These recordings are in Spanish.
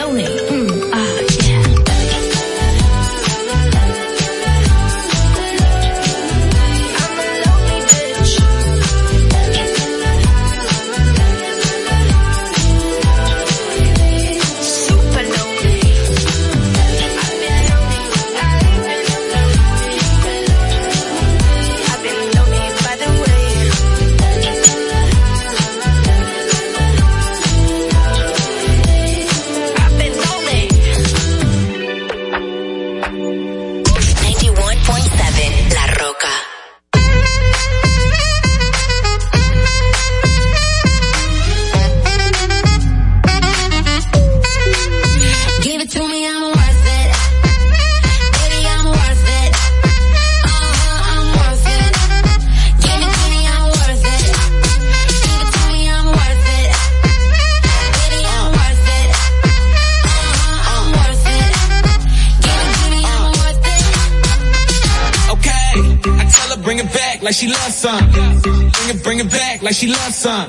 lonely. Like she loves some.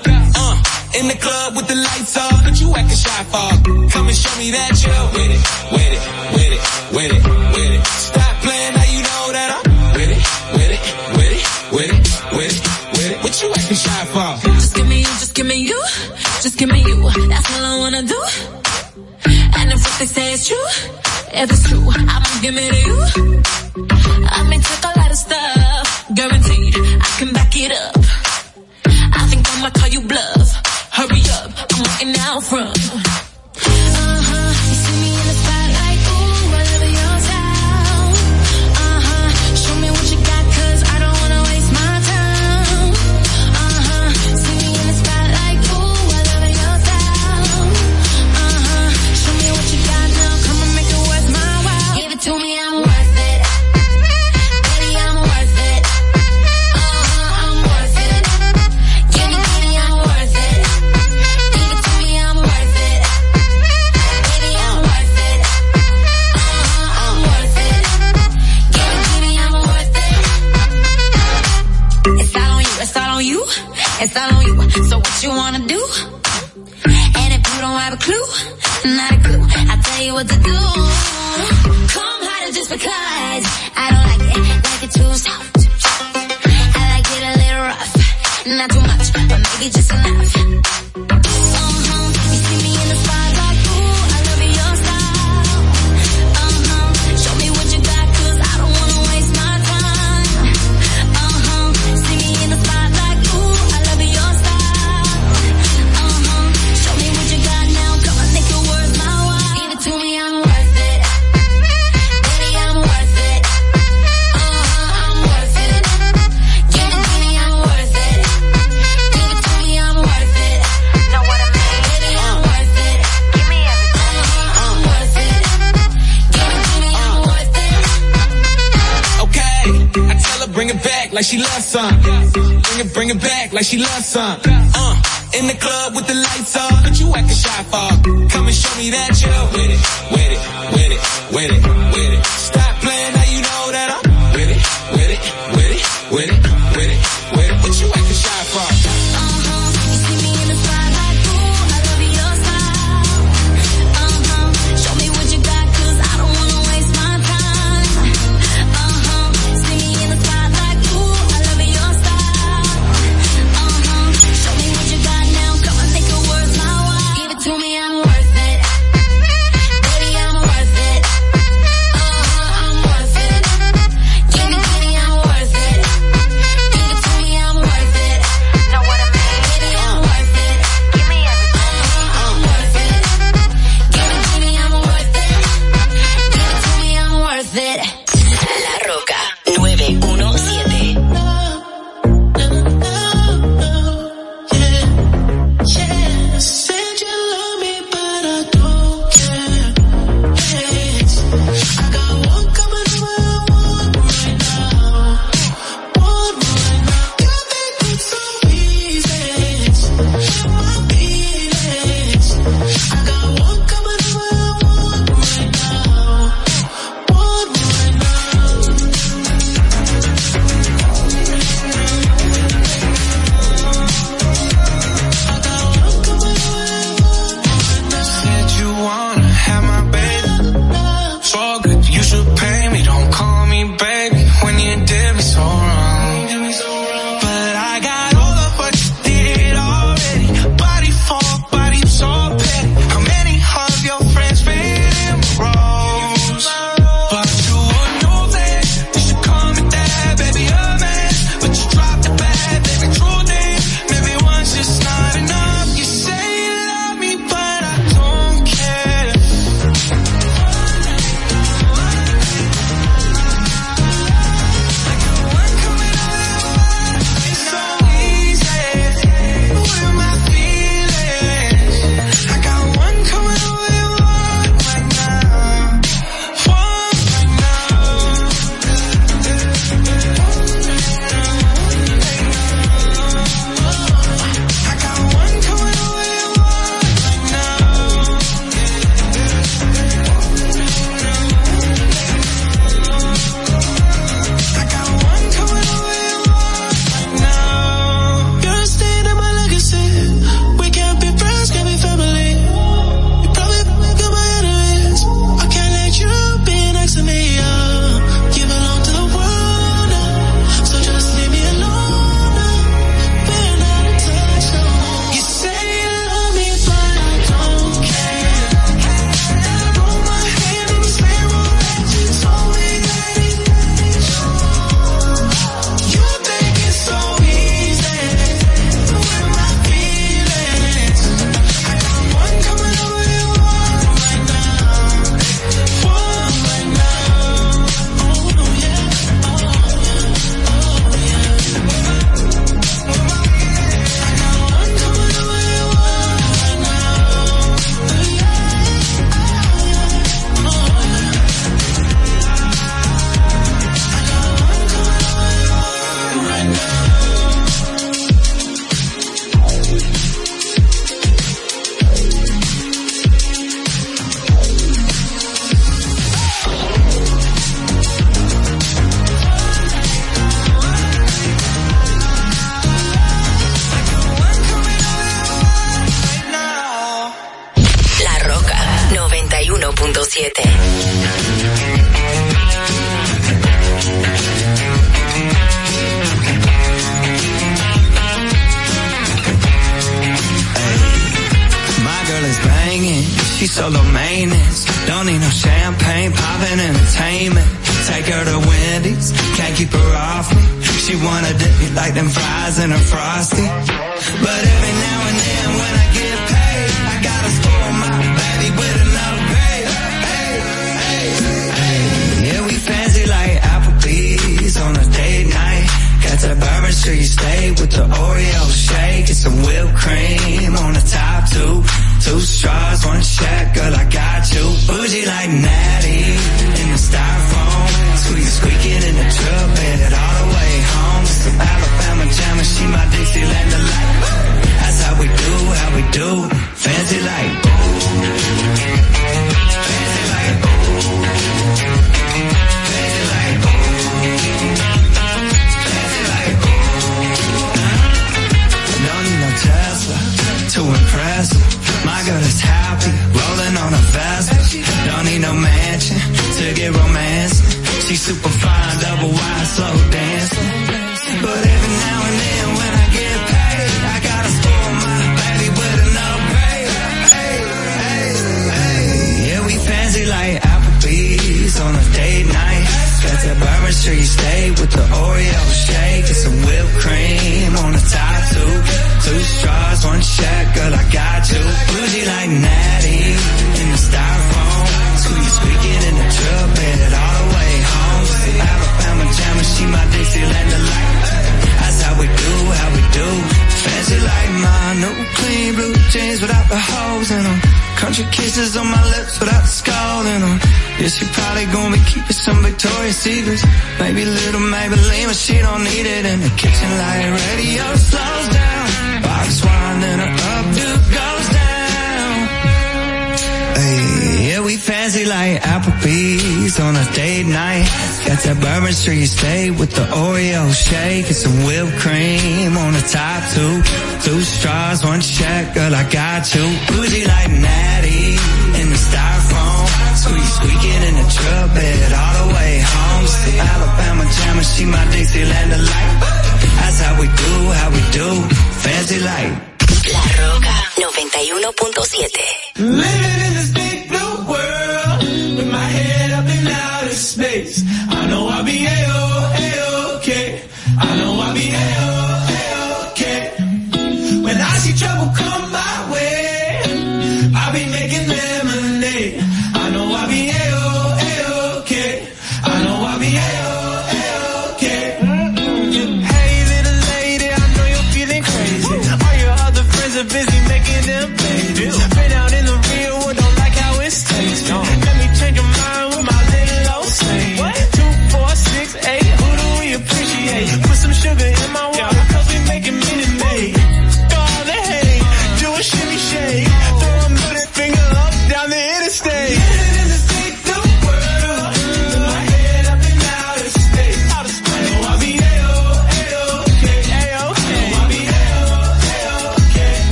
Like she loves some.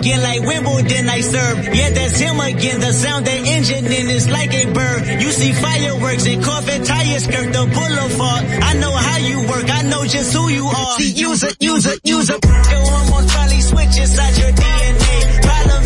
Again like Wimbledon I serve. Yeah, that's him again. The sound that engine in is like a bird. You see fireworks and Corvette tires skirt the boulevard. I know how you work, I know just who you are. See, use it, use it, use it. Your hormones probably switch inside your DNA. Problem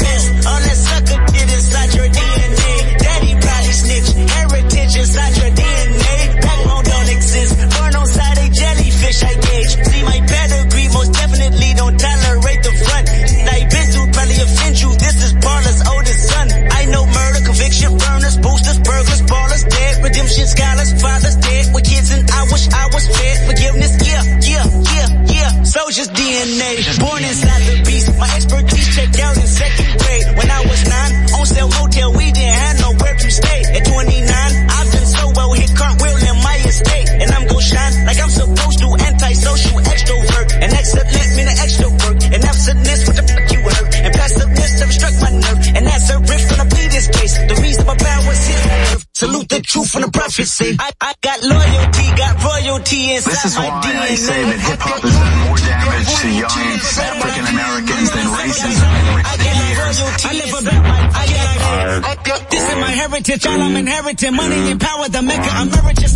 Nation. Born in Staten truth from the prophecy. I, I got loyalty, got royalty inside This is my why DNA. I say that hip hop has done more damage to young African Americans than racism in recent years. I live about my, I got, I got, this is my heritage, all I'm inheriting. Money and power, the maker I'm emeritus.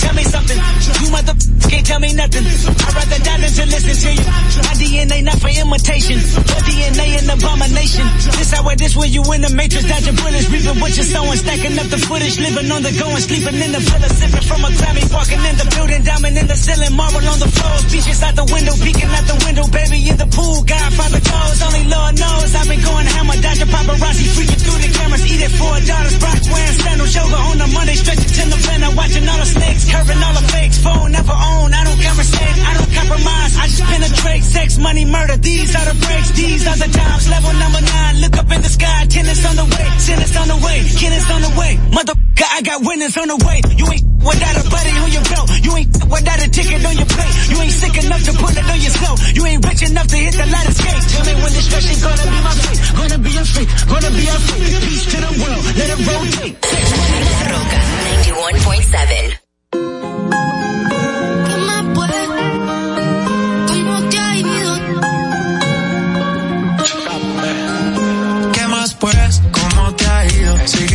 Tell me something, you mother can't tell me nothing. I'd rather die than to listen to you. My DNA not for imitation, your DNA an abomination. This how it is where you in the matrix, dodging bullets, reaping what you're sowing, stacking up the footage, living on the go and sleeping in the villa, sipping from a Grammy, walking in the building, diamond in the ceiling, marble on the floors, beaches out the window, peeking out the window, baby in the pool, Godfather calls, only Lord knows I've been going hammer, dodging paparazzi, freaking through the cameras, eating four dollars, Brock wearing sandals, yoga on the Monday, stretching to the van, watching all the snakes, curving all the fakes, phone never own, I don't conversate, I don't compromise, I just penetrate, sex, money, murder, these are the breaks, these are the times, level number nine, look up in the sky, tennis on the way, tennis on the way, tennis on the way, mother, I got winners on the way, you ain't without a buddy on your belt, you ain't without a ticket on your plate, you ain't sick enough to put it on yourself, you ain't rich enough to hit the ladder skate, tell me when destruction gonna be my fate, gonna be a fate, gonna be a fate, peace to the world, let it rotate, La Roca 91.7. Pues?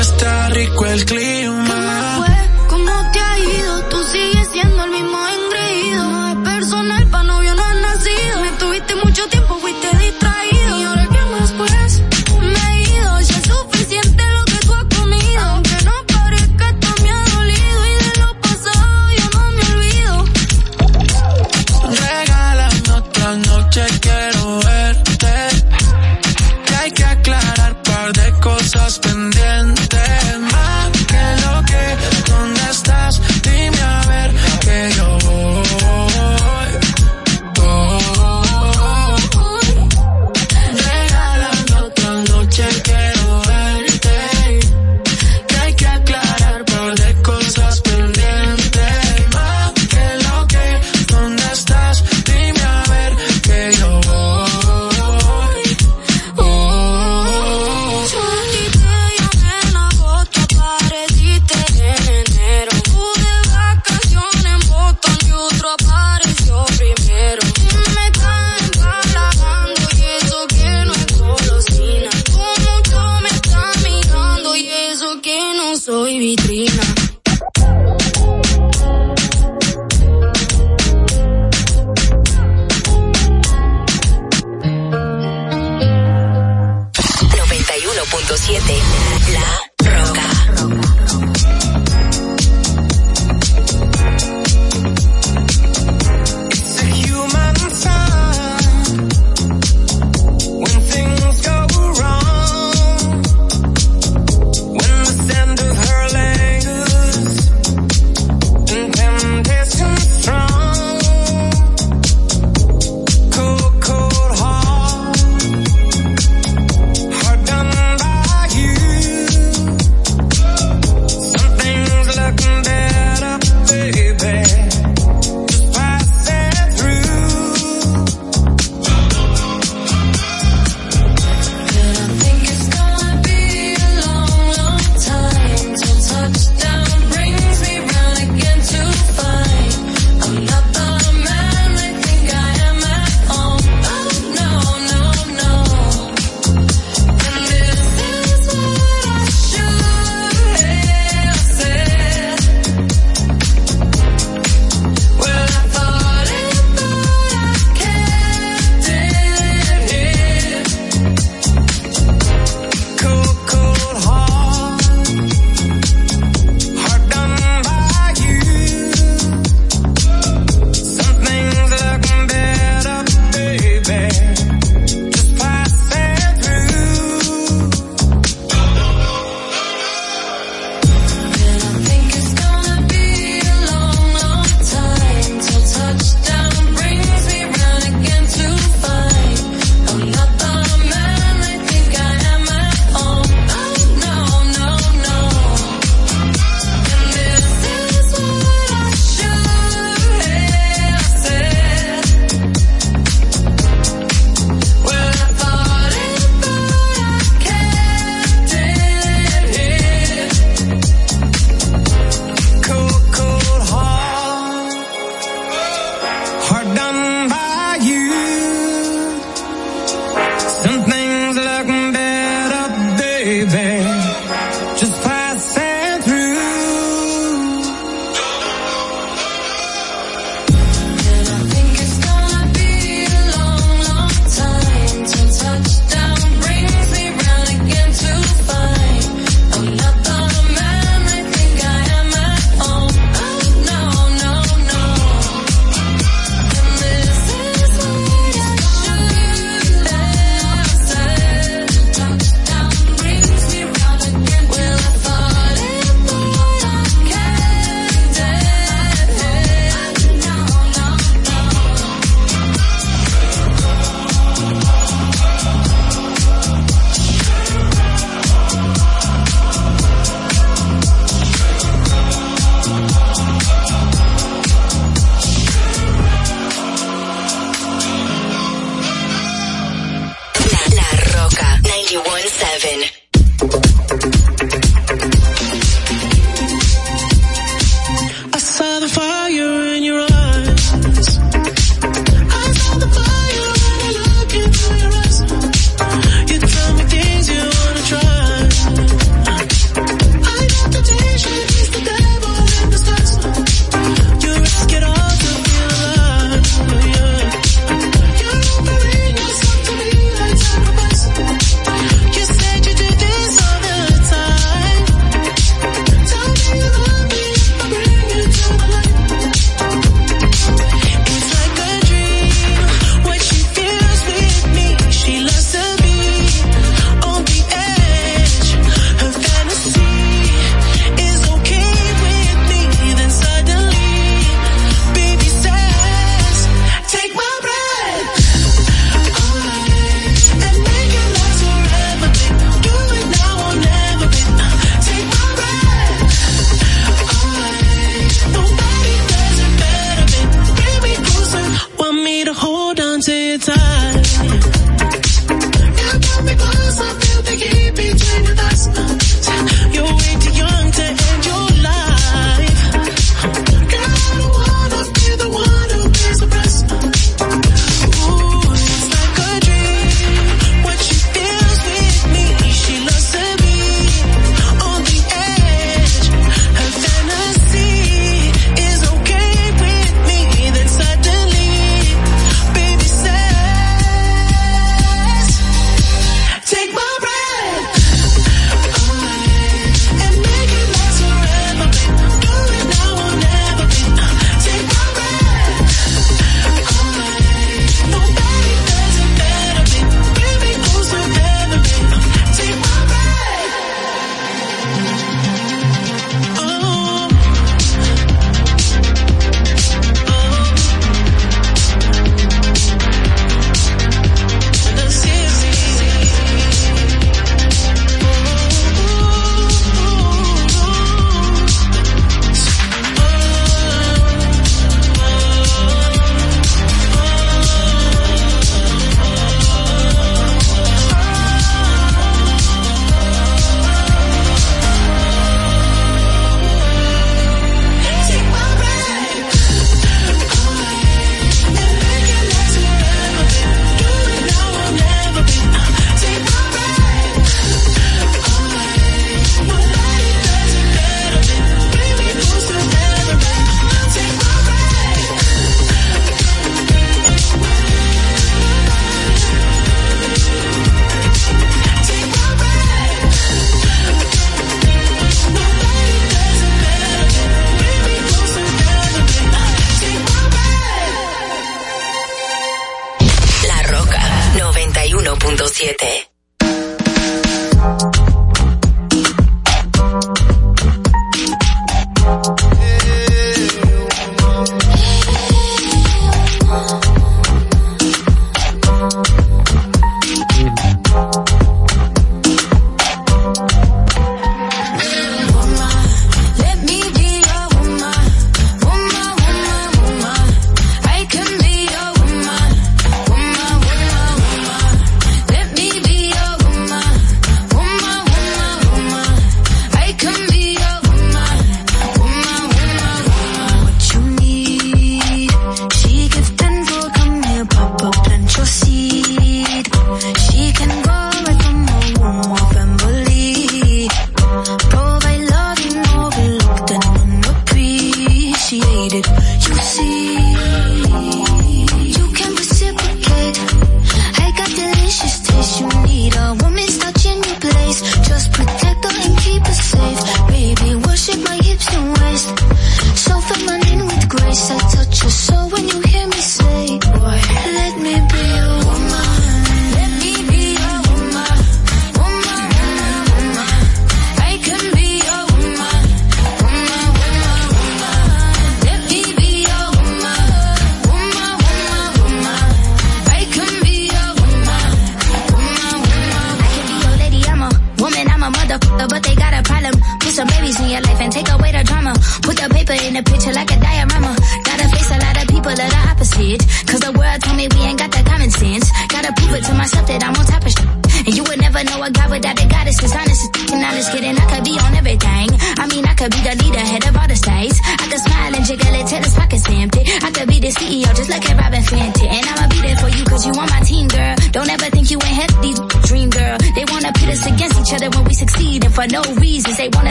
está rico el clima.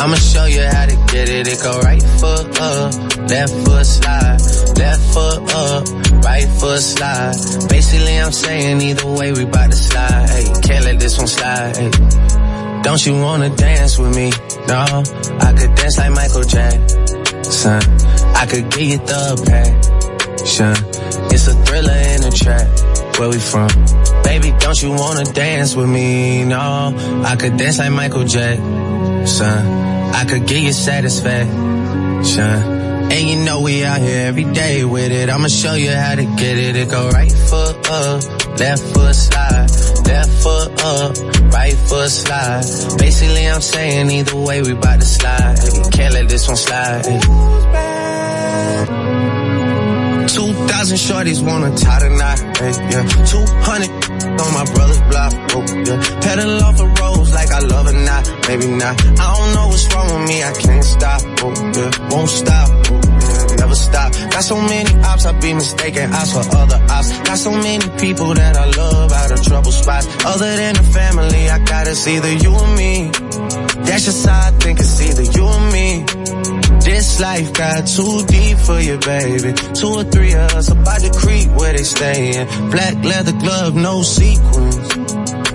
I'ma show you how to get it. It go right foot up, left foot slide, left foot up, right foot slide. Basically, I'm saying either way we bout to slide. Hey, can't let this one slide. Hey. Don't you wanna dance with me? No, I could dance like Michael Jackson. I could get you the passion. It's a thriller in a track. Where we from? Baby, don't you wanna dance with me? No, I could dance like Michael Jackson. I could get you satisfaction. And you know we out here every day with it. I'ma show you how to get it. It go right foot up, left foot slide, left foot up, right foot slide. Basically, I'm saying either way we bout to slide. Can't let this one slide. 2,000 shorties wanna tie the knot, yeah. 200 on my brother's block, oh, yeah. Pedal off roads like Love it not, maybe not. I don't know what's wrong with me, I can't stop, oh, yeah. Won't stop, oh, yeah. Never stop. Got so many ops, I be mistaken ops for other ops. Got so many people that I love out of trouble spots. Other than the family, I got it's either you or me. That's just how I think it's either you or me. This life got too deep for you, baby. Two or three of us about to creep where they stayin'. Black leather glove, no sequins.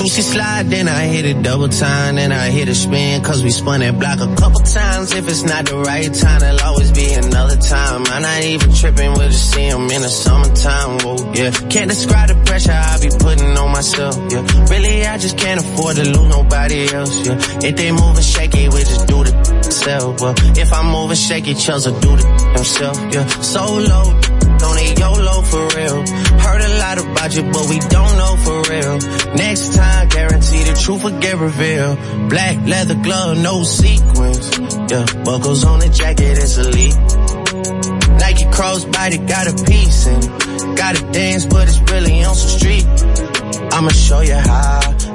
Two-C slide, then I hit it double time, then I hit a spin, cause we spun that block a couple times. If it's not the right time, there'll always be another time. I'm not even tripping, we'll just see in the summertime, whoa, yeah. Can't describe the pressure I be putting on myself, yeah. Really, I just can't afford to lose nobody else, yeah. If they moving shaky, we just do the self, well. If I'm moving shaky, Chels will do the himself, yeah. So YOLO for real. Heard a lot about you, but we don't know for real. Next time, guarantee the truth will get revealed. Black leather glove, no sequins. Yeah, buckles on the jacket, it's elite. Nike crossbody got a piece in. Gotta dance, but it's really on some street. I'ma show you how.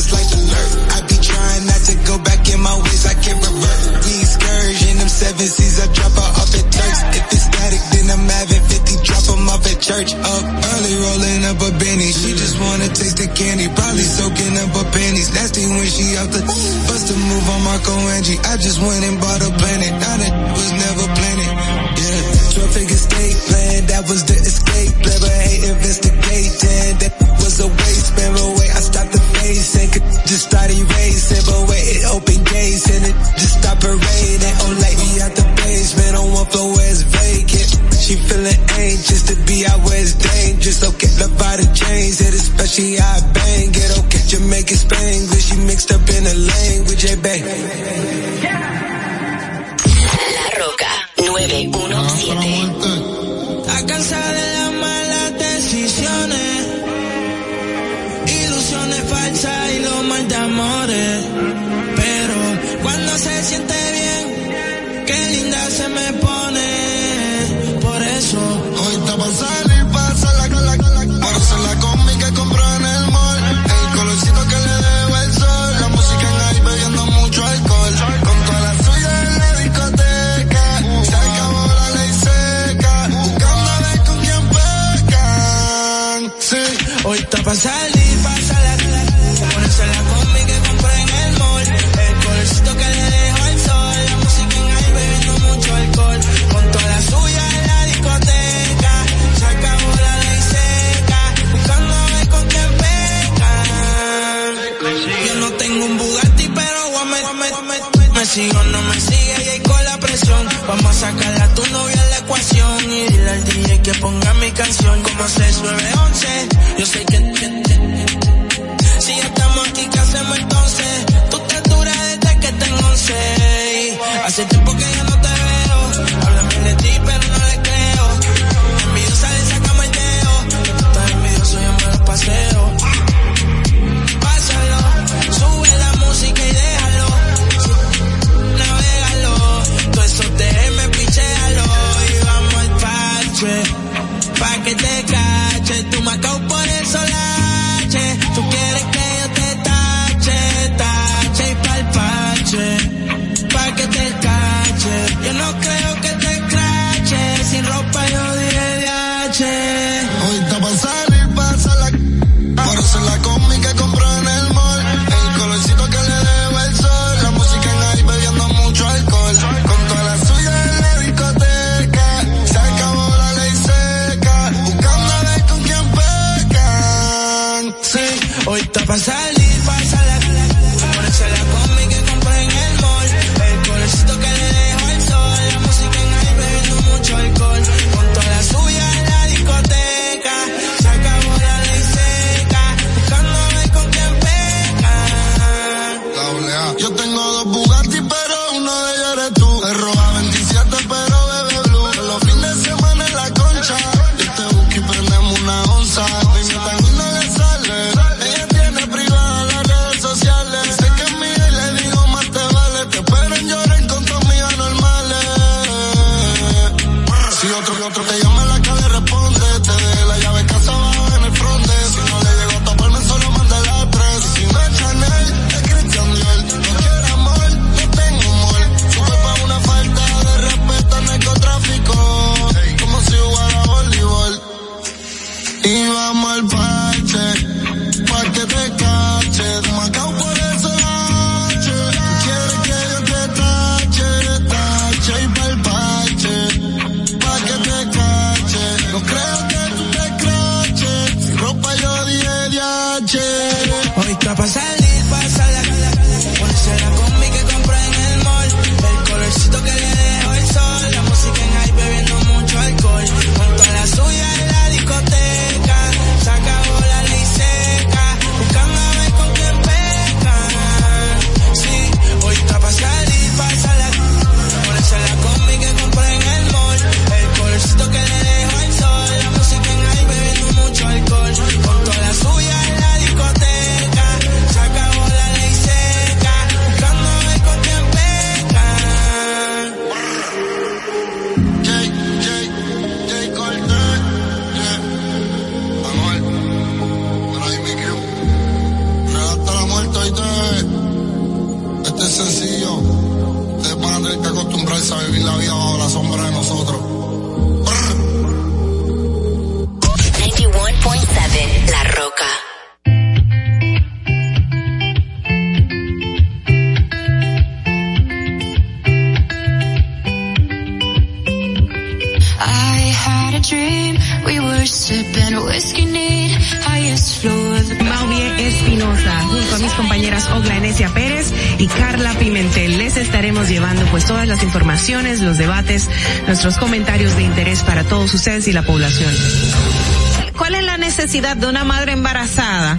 That's like alert. I be trying not to go back in my ways, I can't revert. We excursion, them seven seas, I drop her off at Turks. If it's static, then I'm having 50, drop 'em off at church. Up early, rolling up a Benny. She just wanna taste the candy, probably soaking up her panties. Nasty when she out the bust a move on Marco Angie. I just went and bought a planet, now that was never planning. Yeah, 12 figure state plan, that was the escape. Never hate investigating, that was a waste. Remember wait, I stopped the could just start erasing. But wait, it opened gates and it just stopped parading. Oh, like me out the basement on one floor where it's vacant. She feeling anxious to be out where it's dangerous. Okay, the body change it, especially how I bang it. Okay, Jamaican Spanglish, she mixed up in the language. Hey, babe. Vamos a sacar a tu novia la ecuación y dile al DJ que ponga mi canción como 6911. Yo sé que- que- Carla Pimentel. Les estaremos llevando pues todas las informaciones, los debates, nuestros comentarios de interés para todos ustedes y la población. ¿Cuál es la necesidad de una madre embarazada?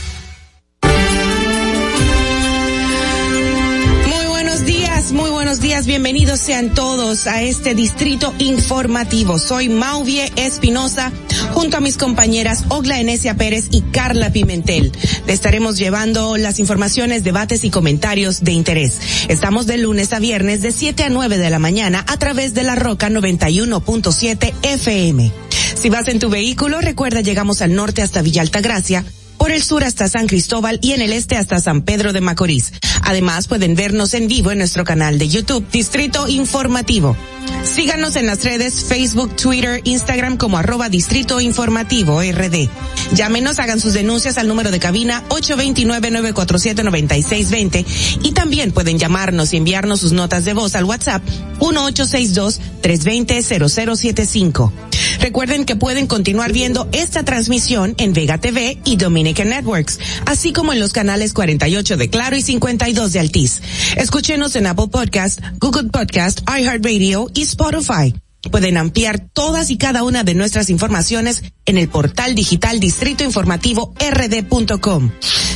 Muy buenos días, bienvenidos sean todos a este distrito informativo. Soy Mauvie Espinosa, junto a mis compañeras Ogla Enesia Pérez y Carla Pimentel. Le estaremos llevando las informaciones, debates y comentarios de interés. Estamos de lunes a viernes de 7 a 9 de la mañana a través de la Roca 91.7 FM. Si vas en tu vehículo, recuerda llegamos al norte hasta Villa Altagracia, por el sur hasta San Cristóbal y en el este hasta San Pedro de Macorís. Además pueden vernos en vivo en nuestro canal de YouTube Distrito Informativo. Síganos en las redes Facebook, Twitter, Instagram como arroba Distrito Informativo RD. Llámenos, hagan sus denuncias al número de cabina 829-947-9620 y también pueden llamarnos y enviarnos sus notas de voz al WhatsApp 1862-320-0075. Recuerden que pueden continuar viendo esta transmisión en Vega TV y Dominican Networks, así como en los canales 48 de Claro y 52 de Altiz. Escúchenos en Apple Podcast, Google Podcast, iHeartRadio y Spotify. Pueden ampliar todas y cada una de nuestras informaciones en el portal digital Distrito Informativo rd.com.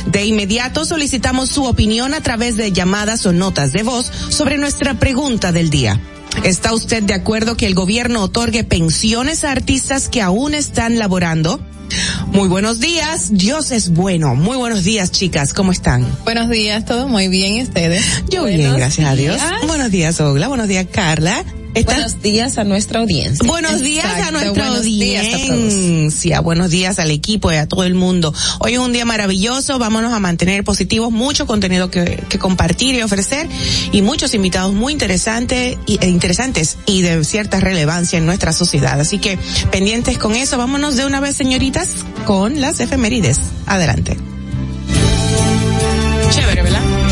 De inmediato solicitamos su opinión a través de llamadas o notas de voz sobre nuestra pregunta del día. ¿Está usted de acuerdo que el gobierno otorgue pensiones a artistas que aún están laborando? Muy buenos días, Dios es bueno. Muy buenos días, chicas, ¿cómo están? Buenos días, todo muy bien, ¿y ustedes? Yo bien, gracias a Dios. Buenos días, Ogla. Buenos días, Carla. Buenos días a nuestra audiencia. Buenos días a nuestra buenos días a todos. audiencia. Buenos días al equipo y a todo el mundo. Hoy es un día maravilloso. Vámonos a mantener positivos. Mucho contenido que, que compartir y ofrecer y muchos invitados muy interesantes y, e interesantes y de cierta relevancia en nuestra sociedad. Así que pendientes con eso. Vámonos de una vez, señoritas, con las efemérides. Adelante. Chévere, ¿verdad?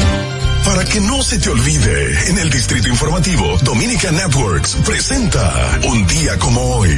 Para que no se te olvide, en el Distrito Informativo, Dominica Networks presenta Un día como hoy.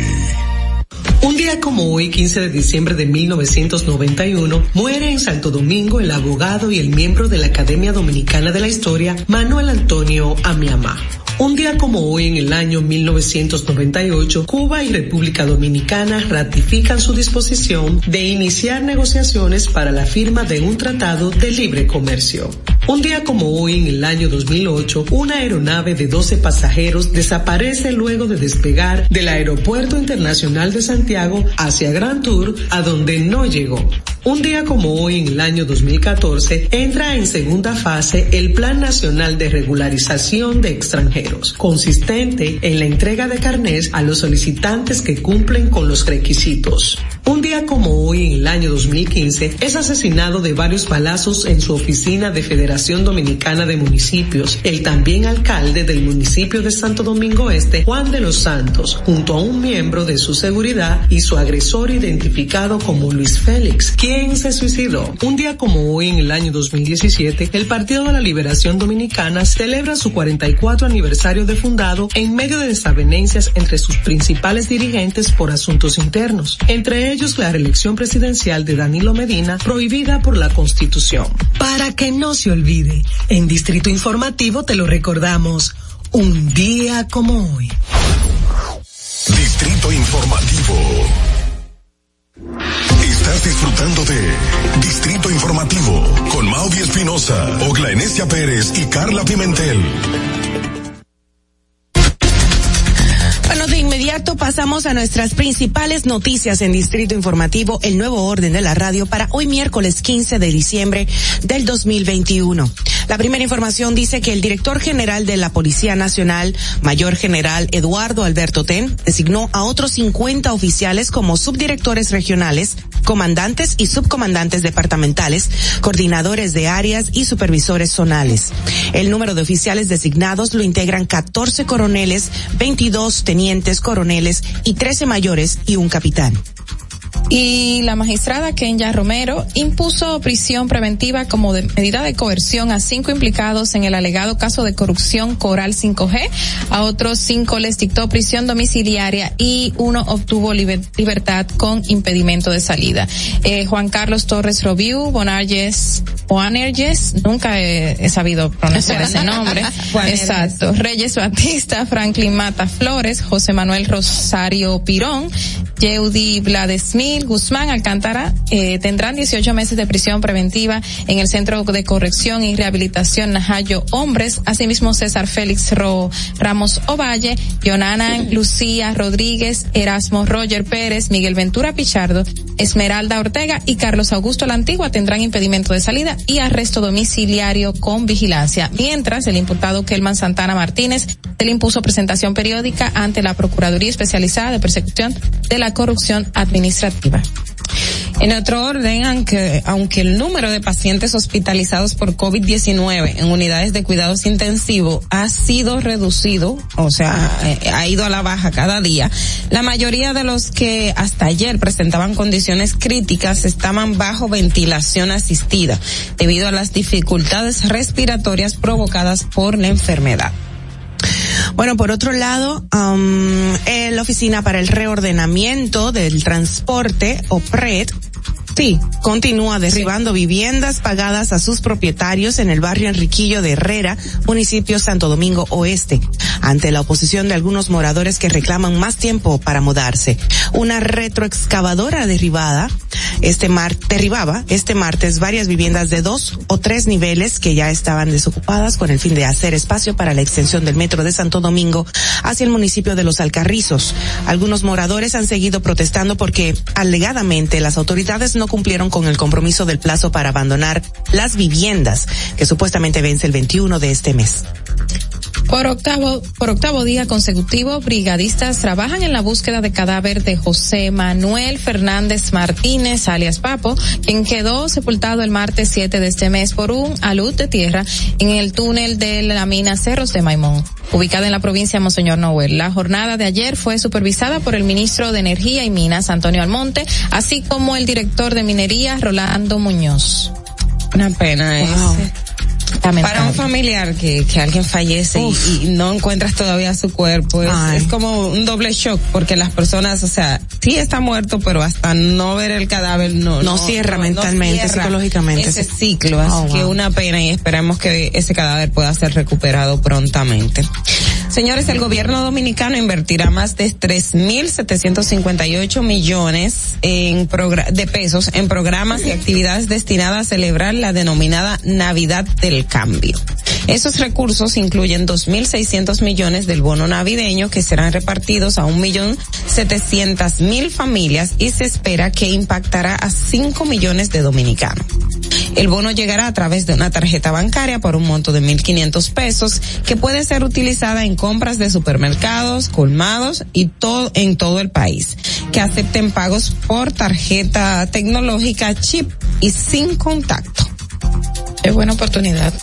Un día como hoy, 15 de diciembre de 1991, muere en Santo Domingo el abogado y el miembro de la Academia Dominicana de la Historia, Manuel Antonio Amiamá. Un día como hoy, en el año 1998, Cuba y República Dominicana ratifican su disposición de iniciar negociaciones para la firma de un tratado de libre comercio. Un día como hoy, en el año 2008, una aeronave de 12 pasajeros desaparece luego de despegar del Aeropuerto Internacional de Santiago hacia Gran Tour, a donde no llegó. Un día como hoy, en el año 2014, entra en segunda fase el Plan Nacional de Regularización de Extranjeros, consistente en la entrega de carnés a los solicitantes que cumplen con los requisitos. Un día como hoy, en el año 2015, es asesinado de varios balazos en su oficina de Federación Dominicana de Municipios, el también alcalde del municipio de Santo Domingo Este, Juan de los Santos, junto a un miembro de su seguridad y su agresor identificado como Luis Félix, quien se suicidó. Un día como hoy, en el año 2017, el Partido de la Liberación Dominicana celebra su 44 aniversario de fundado en medio de desavenencias entre sus principales dirigentes por asuntos internos, entre la reelección presidencial de Danilo Medina, prohibida por la Constitución. Para que no se olvide, en Distrito Informativo te lo recordamos, un día como hoy. Distrito Informativo. Estás disfrutando de Distrito Informativo con Maudi Espinosa, Ogla Enesia Pérez y Carla Pimentel. Bueno, de inmediato pasamos a nuestras principales noticias en Distrito Informativo, el nuevo orden de la radio para hoy miércoles 15 de diciembre del 2021. La primera información dice que el director general de la Policía Nacional, Mayor General Eduardo Alberto Ten, designó a otros 50 oficiales como subdirectores regionales, comandantes y subcomandantes departamentales, coordinadores de áreas y supervisores zonales. El número de oficiales designados lo integran 14 coroneles, 22 tenientes coroneles y 13 mayores y un capitán. Y la magistrada Kenya Romero impuso prisión preventiva como de medida de coerción a cinco implicados en el alegado caso de corrupción Coral 5G. A otros cinco les dictó prisión domiciliaria y uno obtuvo liber- libertad con impedimento de salida. Eh, Juan Carlos Torres Robiu, Bonarges, Boanerges, nunca he, he sabido pronunciar ese nombre. Exacto. Reyes Batista, Franklin Mata Flores, José Manuel Rosario Pirón, Yeudi Guzmán Alcántara eh, tendrán 18 meses de prisión preventiva en el Centro de Corrección y Rehabilitación Najayo Hombres. Asimismo, César Félix Ro- Ramos Ovalle, Yonanan Lucía Rodríguez, Erasmo Roger Pérez, Miguel Ventura Pichardo, Esmeralda Ortega y Carlos Augusto La Antigua tendrán impedimento de salida y arresto domiciliario con vigilancia. Mientras, el imputado Kelman Santana Martínez se le impuso presentación periódica ante la Procuraduría Especializada de Persecución de la Corrupción Administrativa. En otro orden, aunque, aunque el número de pacientes hospitalizados por COVID-19 en unidades de cuidados intensivos ha sido reducido, o sea, eh, ha ido a la baja cada día, la mayoría de los que hasta ayer presentaban condiciones críticas estaban bajo ventilación asistida debido a las dificultades respiratorias provocadas por la enfermedad. Bueno, por otro lado, um, eh, la Oficina para el Reordenamiento del Transporte, OPRED, Sí, continúa derribando viviendas pagadas a sus propietarios en el barrio Enriquillo de Herrera, municipio Santo Domingo Oeste, ante la oposición de algunos moradores que reclaman más tiempo para mudarse. Una retroexcavadora derribada este mar derribaba este martes varias viviendas de dos o tres niveles que ya estaban desocupadas con el fin de hacer espacio para la extensión del metro de Santo Domingo hacia el municipio de Los Alcarrizos. Algunos moradores han seguido protestando porque alegadamente las autoridades no cumplieron con el compromiso del plazo para abandonar las viviendas que supuestamente vence el 21 de este mes. Por octavo, por octavo día consecutivo, brigadistas trabajan en la búsqueda de cadáver de José Manuel Fernández Martínez, alias Papo, quien quedó sepultado el martes 7 de este mes por un alud de tierra en el túnel de la mina Cerros de Maimón, ubicada en la provincia de Monseñor Noel. La jornada de ayer fue supervisada por el ministro de Energía y Minas, Antonio Almonte, así como el director de minería, Rolando Muñoz. Una pena ese. Para un familiar que, que alguien fallece y, y no encuentras todavía su cuerpo, es, es como un doble shock porque las personas, o sea, sí está muerto, pero hasta no ver el cadáver no No cierra mentalmente, psicológicamente. Ese ciclo, así Oh, que wow. una pena y esperamos que ese cadáver pueda ser recuperado prontamente. Señores, el gobierno dominicano invertirá más de 3.758 millones en de pesos en programas y actividades destinadas a celebrar la denominada Navidad del Cambio. Esos recursos incluyen 2.600 millones del bono navideño que serán repartidos a 1.700.000 familias y se espera que impactará a 5 millones de dominicanos. El bono llegará a través de una tarjeta bancaria por un monto de 1.500 pesos que puede ser utilizada en compras de supermercados, colmados y todo en todo el país. Que acepten pagos por tarjeta tecnológica chip y sin contacto. Es buena oportunidad.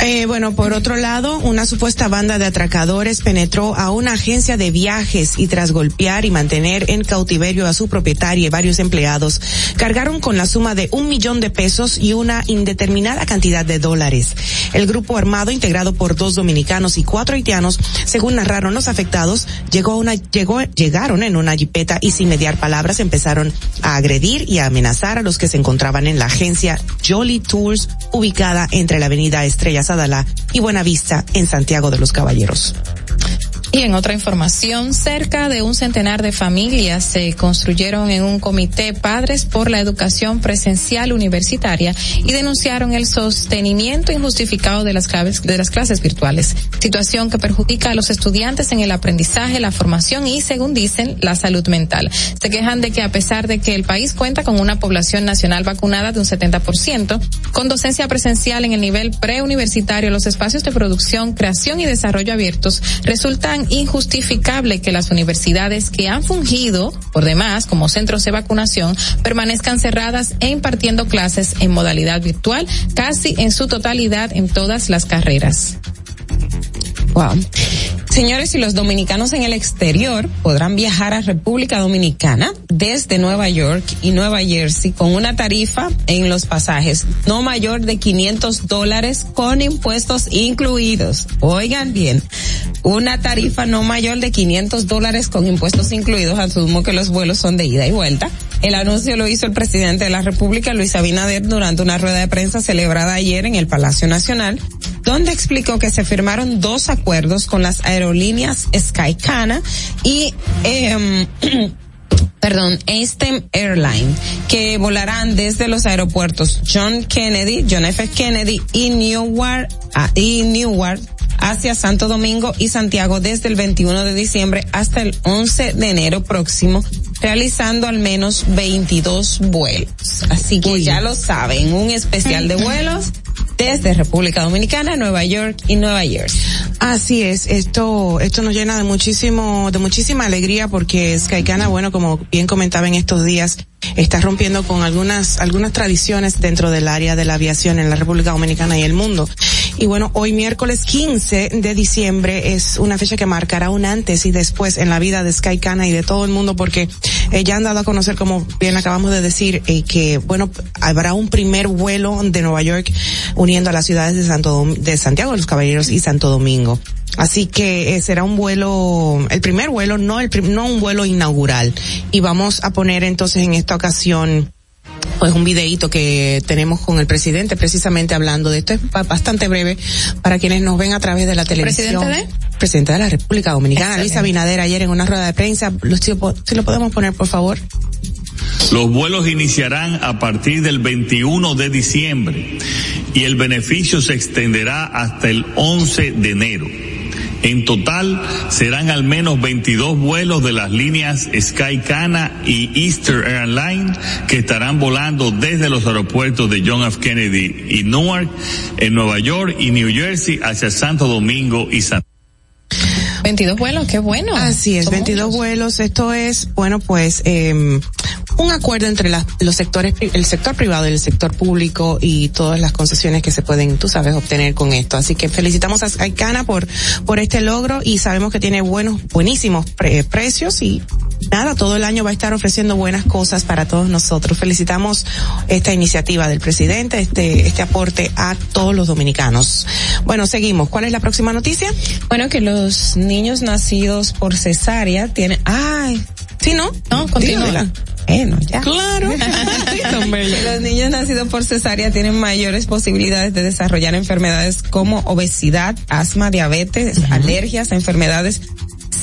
Eh, bueno, por otro lado, una supuesta banda de atracadores penetró a una agencia de viajes y tras golpear y mantener en cautiverio a su propietaria y varios empleados, cargaron con la suma de un millón de pesos y una indeterminada cantidad de dólares. El grupo armado, integrado por dos dominicanos y cuatro haitianos, según narraron los afectados, llegó a una, llegó, llegaron en una jipeta y sin mediar palabras empezaron a agredir y a amenazar a los que se encontraban en la agencia Jolly Tours, ubicada entre la avenida Estrellas Adalá y Buenavista en Santiago de los Caballeros. Y en otra información, cerca de un centenar de familias se construyeron en un comité Padres por la Educación Presencial Universitaria y denunciaron el sostenimiento injustificado de las, claves, de las clases virtuales, situación que perjudica a los estudiantes en el aprendizaje, la formación y, según dicen, la salud mental. Se quejan de que a pesar de que el país cuenta con una población nacional vacunada de un 70%, con docencia presencial en el nivel preuniversitario, los espacios de producción, creación y desarrollo abiertos injustificable que las universidades que han fungido por demás como centros de vacunación permanezcan cerradas e impartiendo clases en modalidad virtual casi en su totalidad en todas las carreras. Wow. Señores, y los dominicanos en el exterior podrán viajar a República Dominicana desde Nueva York y Nueva Jersey con una tarifa en los pasajes no mayor de 500 dólares con impuestos incluidos. Oigan bien, una tarifa no mayor de 500 dólares con impuestos incluidos. Asumo que los vuelos son de ida y vuelta. El anuncio lo hizo el presidente de la República, Luis Abinader, durante una rueda de prensa celebrada ayer en el Palacio Nacional donde explicó que se firmaron dos acuerdos con las aerolíneas Skycana y em, perdón, Eastern Airline, que volarán desde los aeropuertos John Kennedy, John F. Kennedy y Newark, ah, y Newark hacia Santo Domingo y Santiago desde el 21 de diciembre hasta el 11 de enero próximo, realizando al menos 22 vuelos. Así que ya lo saben, un especial de vuelos desde República Dominicana, Nueva York y Nueva Jersey. Así es, esto, esto nos llena de muchísimo, de muchísima alegría porque Skycana, bueno, como bien comentaba en estos días, está rompiendo con algunas, algunas tradiciones dentro del área de la aviación en la República Dominicana y el mundo. Y bueno, hoy miércoles 15 de diciembre es una fecha que marcará un antes y después en la vida de Skycana y de todo el mundo porque eh, ya han dado a conocer, como bien acabamos de decir, eh, que bueno, habrá un primer vuelo de Nueva York uniendo a las ciudades de Santo de Santiago de los Caballeros y Santo Domingo. Así que eh, será un vuelo, el primer vuelo, no el prim- no un vuelo inaugural. Y vamos a poner entonces en esta ocasión pues un videíto que tenemos con el presidente precisamente hablando de esto es ba- bastante breve para quienes nos ven a través de la televisión. presidente Presidente de la República Dominicana, Luis Abinader, ayer en una rueda de prensa, lo si lo podemos poner por favor. Los vuelos iniciarán a partir del 21 de diciembre y el beneficio se extenderá hasta el 11 de enero. En total serán al menos 22 vuelos de las líneas Skycana y Easter Airlines que estarán volando desde los aeropuertos de John F. Kennedy y Newark en Nueva York y New Jersey hacia Santo Domingo y San 22 vuelos, qué bueno. Así es, Son 22 vuelos. Esto es, bueno, pues, eh, un acuerdo entre las- los sectores, el sector privado y el sector público y todas las concesiones que se pueden, tú sabes, obtener con esto. Así que felicitamos a Skycana por, por este logro y sabemos que tiene buenos, buenísimos pre- precios y nada, todo el año va a estar ofreciendo buenas cosas para todos nosotros. Felicitamos esta iniciativa del presidente, este, este aporte a todos los dominicanos. Bueno, seguimos. ¿Cuál es la próxima noticia? Bueno, que los niños nacidos por cesárea tienen, ay, sí, ¿no? No, continúa. Dígala. Bueno, ya. Claro. Los niños nacidos por cesárea tienen mayores posibilidades de desarrollar enfermedades como obesidad, asma, diabetes, alergias, enfermedades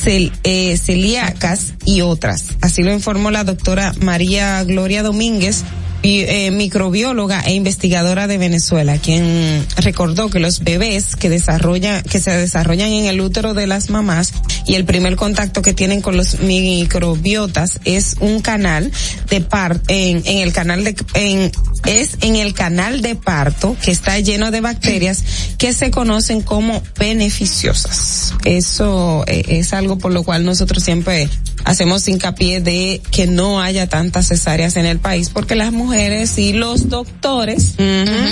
cel- eh, celíacas y otras. Así lo informó la doctora María Gloria Domínguez, eh, microbióloga e investigadora de Venezuela, quien recordó que los bebés que desarrollan, que se desarrollan en el útero de las mamás y el primer contacto que tienen con los microbiotas es un canal de par, en, en el canal de, en, es en el canal de parto que está lleno de bacterias que se conocen como beneficiosas. Eso eh, es algo por lo cual nosotros siempre hacemos hincapié de que no haya tantas cesáreas en el país porque las mujeres y los doctores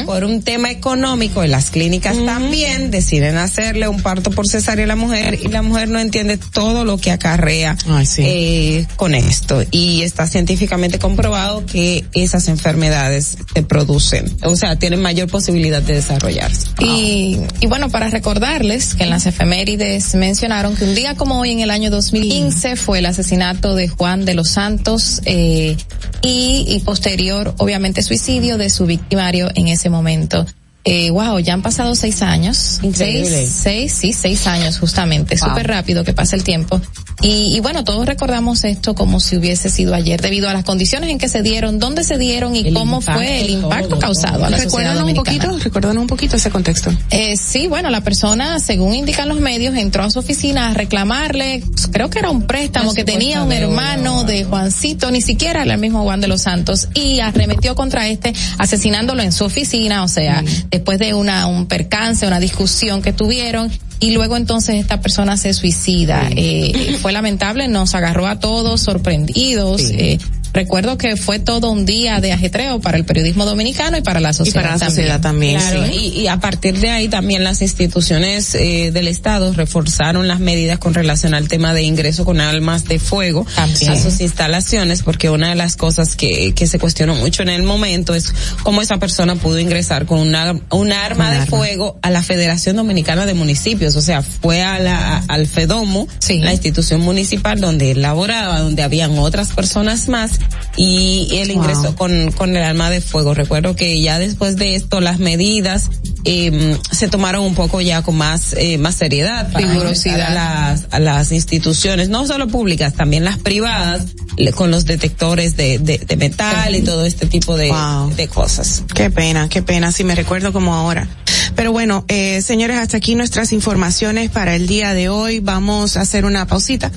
por un tema económico en las clínicas también deciden hacerle un parto por cesárea a la mujer y la mujer no entiende todo lo que acarrea eh, con esto. Y está científicamente comprobado que esas enfermedades se producen o sea tienen mayor posibilidad de desarrollarse. Y, y bueno, para recordarles que en las efemérides mencionaron que un día como hoy en el año 2015 fue el asesinato de Juan de los Santos eh, y, y posterior, obviamente, suicidio de su victimario en ese momento. Eh, wow, ya han pasado seis años. Increíble. Seis, seis, sí, seis años justamente. Wow. Súper rápido que pasa el tiempo. Y, y bueno, todos recordamos esto como si hubiese sido ayer debido a las condiciones en que se dieron, dónde se dieron y cómo fue el impacto causado a la sociedad Recuérdanos un poquito, recuérdanos un poquito ese contexto. Eh, sí, bueno, la persona, según indican los medios, entró a su oficina a reclamarle, creo que era un préstamo que tenía un hermano de Juancito, ni siquiera era el mismo Juan de los Santos, y arremetió contra este, asesinándolo en su oficina, o sea, después de una, un percance, una discusión que tuvieron, y luego entonces esta persona se suicida. Eh, fue lamentable, nos agarró a todos sorprendidos, eh, Recuerdo que fue todo un día de ajetreo para el periodismo dominicano y para la sociedad para la sociedad también, Claro, sí. y, y a partir de ahí también las instituciones eh, del Estado reforzaron las medidas con relación al tema de ingreso con armas de fuego También. a sus instalaciones, porque una de las cosas que, que se cuestionó mucho en el momento es cómo esa persona pudo ingresar con una, un arma de arma. fuego a la Federación Dominicana de Municipios, o sea, fue a la, al FEDOMO, la institución municipal donde él laboraba, donde habían otras personas más, y el ingreso con, con el arma de fuego. Recuerdo que ya después de esto las medidas eh, se tomaron un poco ya con más eh, más seriedad Rigurosidad. a las a las instituciones, no solo públicas, también las privadas, le- con los detectores de, de, de metal y todo este tipo de, Wow. de cosas. Qué pena, qué pena, si me recuerdo como ahora. Pero bueno, eh, señores, hasta aquí nuestras informaciones para el día de hoy. Vamos a hacer una pausita.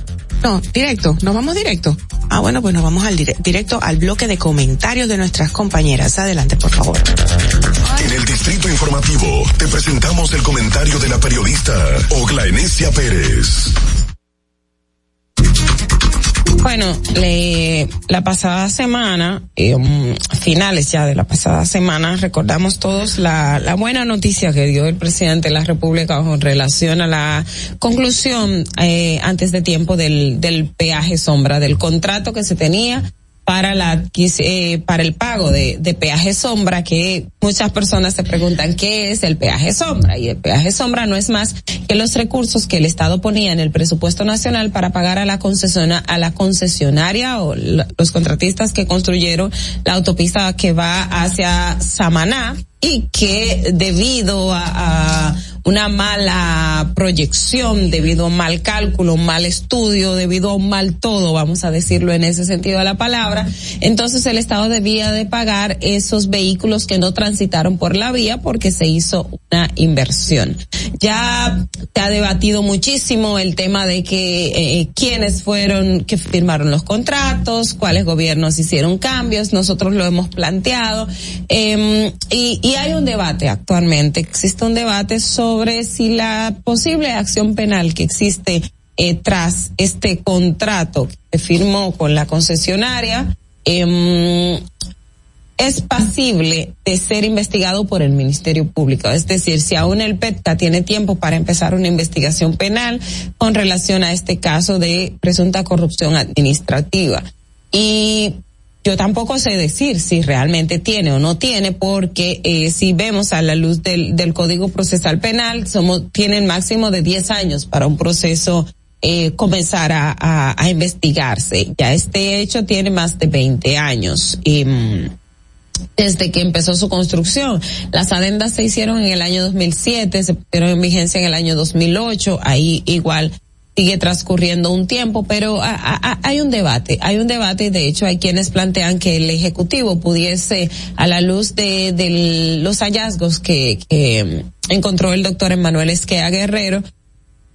No, directo, nos vamos directo. Ah, bueno, pues nos vamos al dire- directo al bloque de comentarios de nuestras compañeras. Adelante, por favor. En el Distrito Informativo te presentamos el comentario de la periodista Ogla Enesia Pérez. Bueno, le- la pasada semana, eh, um, finales ya de la pasada semana, recordamos todos la, la buena noticia que dio el presidente de la República con relación a la conclusión eh, antes de tiempo del, del peaje sombra, del contrato que se tenía para la eh, para el pago de, de peaje sombra que muchas personas se preguntan qué es el peaje sombra y el peaje sombra no es más que los recursos que el Estado ponía en el presupuesto nacional para pagar a la concesiona, a la concesionaria o la- los contratistas que construyeron la autopista que va hacia Samaná y que debido a, una mala proyección, debido a un mal cálculo, un mal estudio, debido a un mal todo, vamos a decirlo en ese sentido de la palabra, entonces el Estado debía de pagar esos vehículos que no transitaron por la vía porque se hizo una inversión. Ya se ha debatido muchísimo el tema de que eh, quiénes fueron que firmaron los contratos, cuáles gobiernos hicieron cambios, nosotros lo hemos planteado y, y hay un debate actualmente, existe un debate sobre si la posible acción penal que existe eh, tras este contrato que se firmó con la concesionaria em, es pasible de ser investigado por el Ministerio Público. Es decir, si aún el PETCA tiene tiempo para empezar una investigación penal con relación a este caso de presunta corrupción administrativa. Y yo tampoco sé decir si realmente tiene o no tiene, porque eh, si vemos a la luz del, del Código Procesal Penal, somos, tienen máximo de 10 años para un proceso eh, comenzar a, a, investigarse. Ya este hecho tiene más de 20 años. Mm, desde que empezó su construcción. Las adendas se hicieron en el año 2007, se pusieron en vigencia en el año 2008, ahí igual sigue transcurriendo un tiempo, pero a- hay un debate, hay un debate de hecho hay quienes plantean que el Ejecutivo pudiese, a la luz de, de los hallazgos que, que encontró el doctor Emanuel Esquea Guerrero,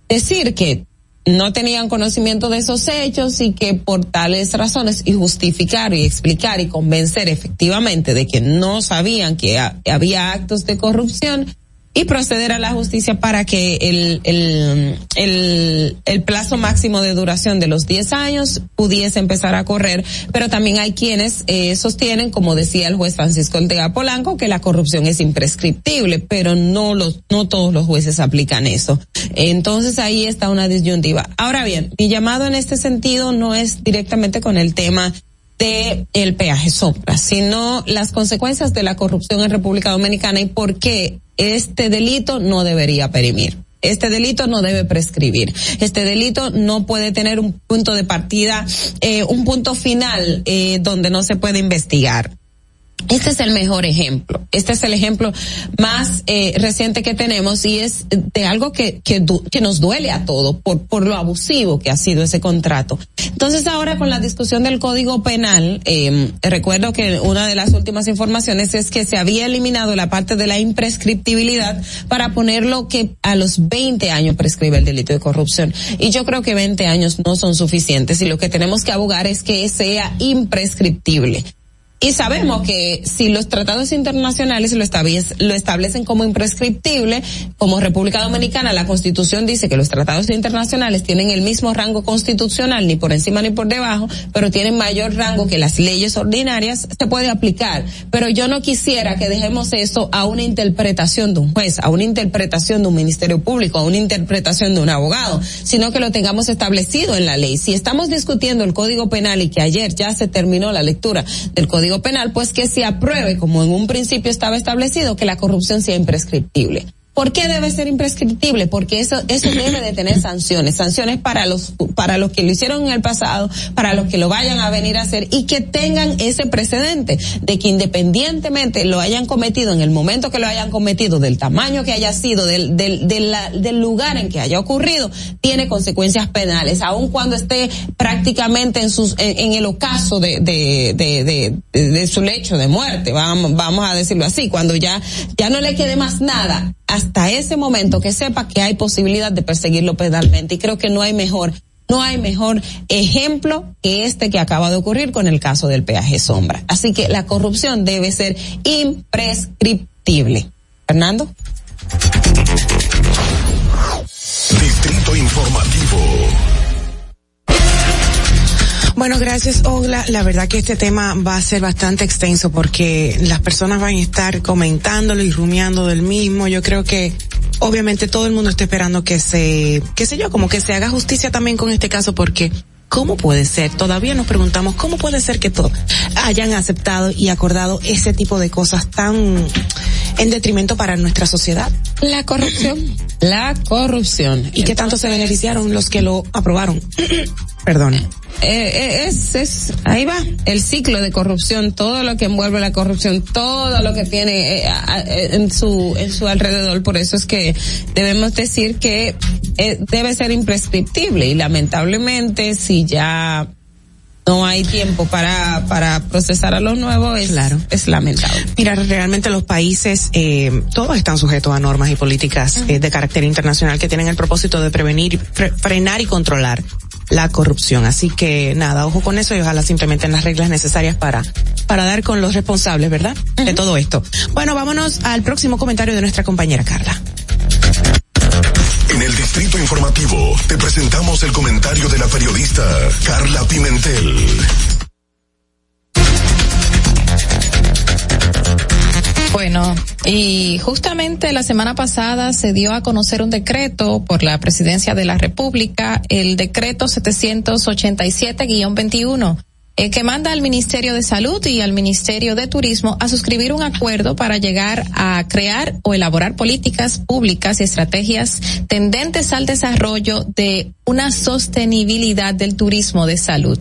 decir que no tenían conocimiento de esos hechos y que por tales razones y justificar y explicar y convencer efectivamente de que no sabían que ha- había actos de corrupción y proceder a la justicia para que el, el, el, el plazo máximo de duración de los 10 años pudiese empezar a correr, pero también hay quienes eh, sostienen, como decía el juez Francisco Ortega Polanco, que la corrupción es imprescriptible, pero no los, no todos los jueces aplican eso. Entonces ahí está una disyuntiva. Ahora bien, mi llamado en este sentido no es directamente con el tema de el peaje sombra, sino las consecuencias de la corrupción en República Dominicana y por qué este delito no debería perimir. Este delito no debe prescribir. Este delito no puede tener un punto de partida, eh, un punto final eh, donde no se puede investigar. Este es el mejor ejemplo. Este es el ejemplo más eh, reciente que tenemos y es de algo que, que, que nos duele a todos por, por lo abusivo que ha sido ese contrato. Entonces ahora con la discusión del Código Penal, eh, recuerdo que una de las últimas informaciones es que se había eliminado la parte de la imprescriptibilidad para ponerlo que a los 20 años prescribe el delito de corrupción. Y yo creo que 20 años no son suficientes y lo que tenemos que abogar es que sea imprescriptible. Y sabemos que si los tratados internacionales lo, establec- lo establecen como imprescriptible, como República Dominicana, la Constitución dice que los tratados internacionales tienen el mismo rango constitucional, ni por encima ni por debajo, pero tienen mayor rango que las leyes ordinarias, se puede aplicar. Pero yo no quisiera que dejemos eso a una interpretación de un juez, a una interpretación de un ministerio público, a una interpretación de un abogado, sino que lo tengamos establecido en la ley. Si estamos discutiendo el Código Penal y que ayer ya se terminó la lectura del Código Penal, pues que se apruebe, como en un principio estaba establecido, que la corrupción sea imprescriptible. ¿Por qué debe ser imprescriptible? Porque eso, eso debe de tener sanciones, sanciones para los, para los que lo hicieron en el pasado, para los que lo vayan a venir a hacer y que tengan ese precedente de que independientemente lo hayan cometido en el momento que lo hayan cometido, del tamaño que haya sido, del, del, del, del lugar en que haya ocurrido, tiene consecuencias penales, aun cuando esté prácticamente en sus, en, el ocaso de, de, de, de, de- de su lecho de muerte, vamos, vamos a decirlo así, cuando ya, ya no le quede más nada, hasta ese momento que sepa que hay posibilidad de perseguirlo penalmente. Y creo que no hay mejor, no hay mejor ejemplo que este que acaba de ocurrir con el caso del peaje sombra. Así que la corrupción debe ser imprescriptible. Fernando. Distrito Informativo. Bueno, gracias, Ogla. La verdad que este tema va a ser bastante extenso porque las personas van a estar comentándolo y rumiando del mismo. Yo creo que obviamente todo el mundo está esperando que se, qué sé yo, como que se haga justicia también con este caso porque ¿cómo puede ser? Todavía nos preguntamos cómo puede ser que todos hayan aceptado y acordado ese tipo de cosas tan en detrimento para nuestra sociedad. La corrupción. La corrupción. ¿Y qué tanto se beneficiaron los que lo aprobaron? Perdón. Eh, eh, es, es, ahí va, el ciclo de corrupción, todo lo que envuelve la corrupción, todo lo que tiene eh, en su, en su alrededor, por eso es que debemos decir que debe ser imprescriptible y lamentablemente si ya no hay tiempo para, para procesar a los nuevos, es, es lamentable. Mira, realmente los países, eh, todos están sujetos a normas y políticas eh, de carácter internacional que tienen el propósito de prevenir, fre- frenar y controlar la corrupción. Así que nada, ojo con eso y ojalá se implementen las reglas necesarias para, para dar con los responsables, ¿verdad? De todo esto. Bueno, vámonos al próximo comentario de nuestra compañera Carla. En el Distrito Informativo te presentamos el comentario de la periodista Carla Pimentel. Bueno, y justamente la semana pasada se dio a conocer un decreto por la Presidencia de la República, el decreto 787-21, eh, que manda al Ministerio de Salud y al Ministerio de Turismo a suscribir un acuerdo para llegar a crear o elaborar políticas públicas y estrategias tendentes al desarrollo de una sostenibilidad del turismo de salud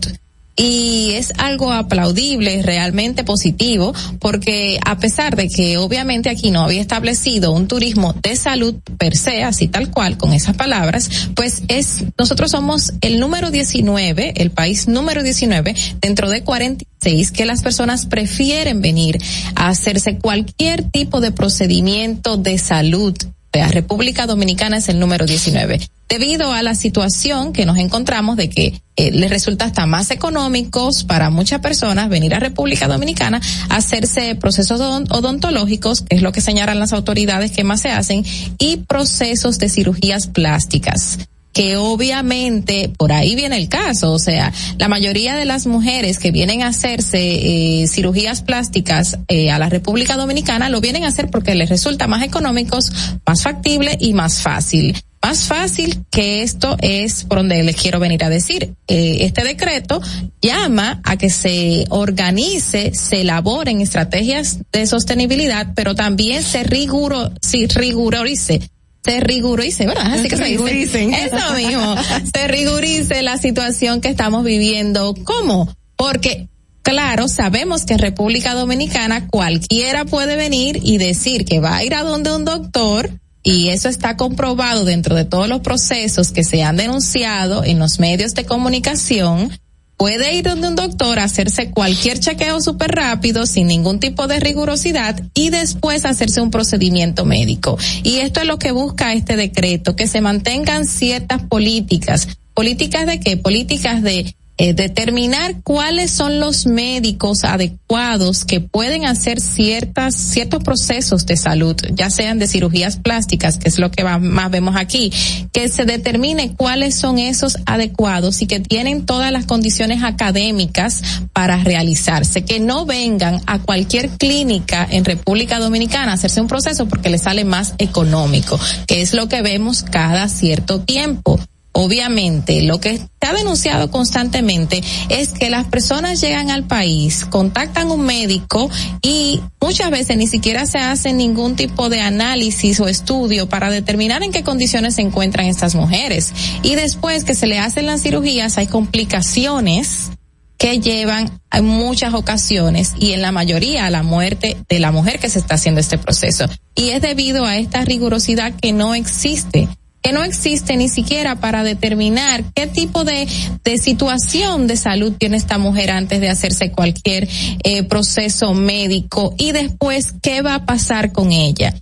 y es algo aplaudible, realmente positivo, porque a pesar de que obviamente aquí no había establecido un turismo de salud per se, así tal cual, con esas palabras, pues es, nosotros somos el número 19, el país número 19 dentro de 46 que las personas prefieren venir a hacerse cualquier tipo de procedimiento de salud. República Dominicana es el número 19 debido a la situación que nos encontramos de que eh, les resulta hasta más económicos para muchas personas venir a República Dominicana a hacerse procesos odon- odontológicos, que es lo que señalan las autoridades que más se hacen, y procesos de cirugías plásticas que obviamente por ahí viene el caso, o sea, la mayoría de las mujeres que vienen a hacerse eh, cirugías plásticas eh, a la República Dominicana lo vienen a hacer porque les resulta más económicos, más factible y más fácil. Más fácil que esto es por donde les quiero venir a decir. Eh, este decreto llama a que se organice, se elaboren estrategias de sostenibilidad, pero también se riguro, sí, rigurice se rigurice, ¿verdad? Así que se dice. Riguricen. Eso mismo. se rigurice la situación que estamos viviendo. ¿Cómo? Porque Claro, sabemos que en República Dominicana cualquiera puede venir y decir que va a ir a donde un doctor y eso está comprobado dentro de todos los procesos que se han denunciado en los medios de comunicación. Puede ir donde un doctor a hacerse cualquier chequeo súper rápido sin ningún tipo de rigurosidad y después hacerse un procedimiento médico. Y esto es lo que busca este decreto, que se mantengan ciertas políticas. ¿Políticas de qué? Políticas de eh, determinar cuáles son los médicos adecuados que pueden hacer ciertas ciertos procesos de salud, ya sean de cirugías plásticas, que es lo que más vemos aquí, que se determine cuáles son esos adecuados y que tienen todas las condiciones académicas para realizarse, que no vengan a cualquier clínica en República Dominicana a hacerse un proceso porque les sale más económico, que es lo que vemos cada cierto tiempo Obviamente, lo que ha denunciado constantemente es que las personas llegan al país, contactan un médico y muchas veces ni siquiera se hace ningún tipo de análisis o estudio para determinar en qué condiciones se encuentran estas mujeres. Y después que se le hacen las cirugías hay complicaciones que llevan en muchas ocasiones y en la mayoría a la muerte de la mujer que se está haciendo este proceso. Y es debido a esta rigurosidad que no existe que no existe ni siquiera para determinar qué tipo de, de situación de salud tiene esta mujer antes de hacerse cualquier eh, proceso médico y después qué va a pasar con ella.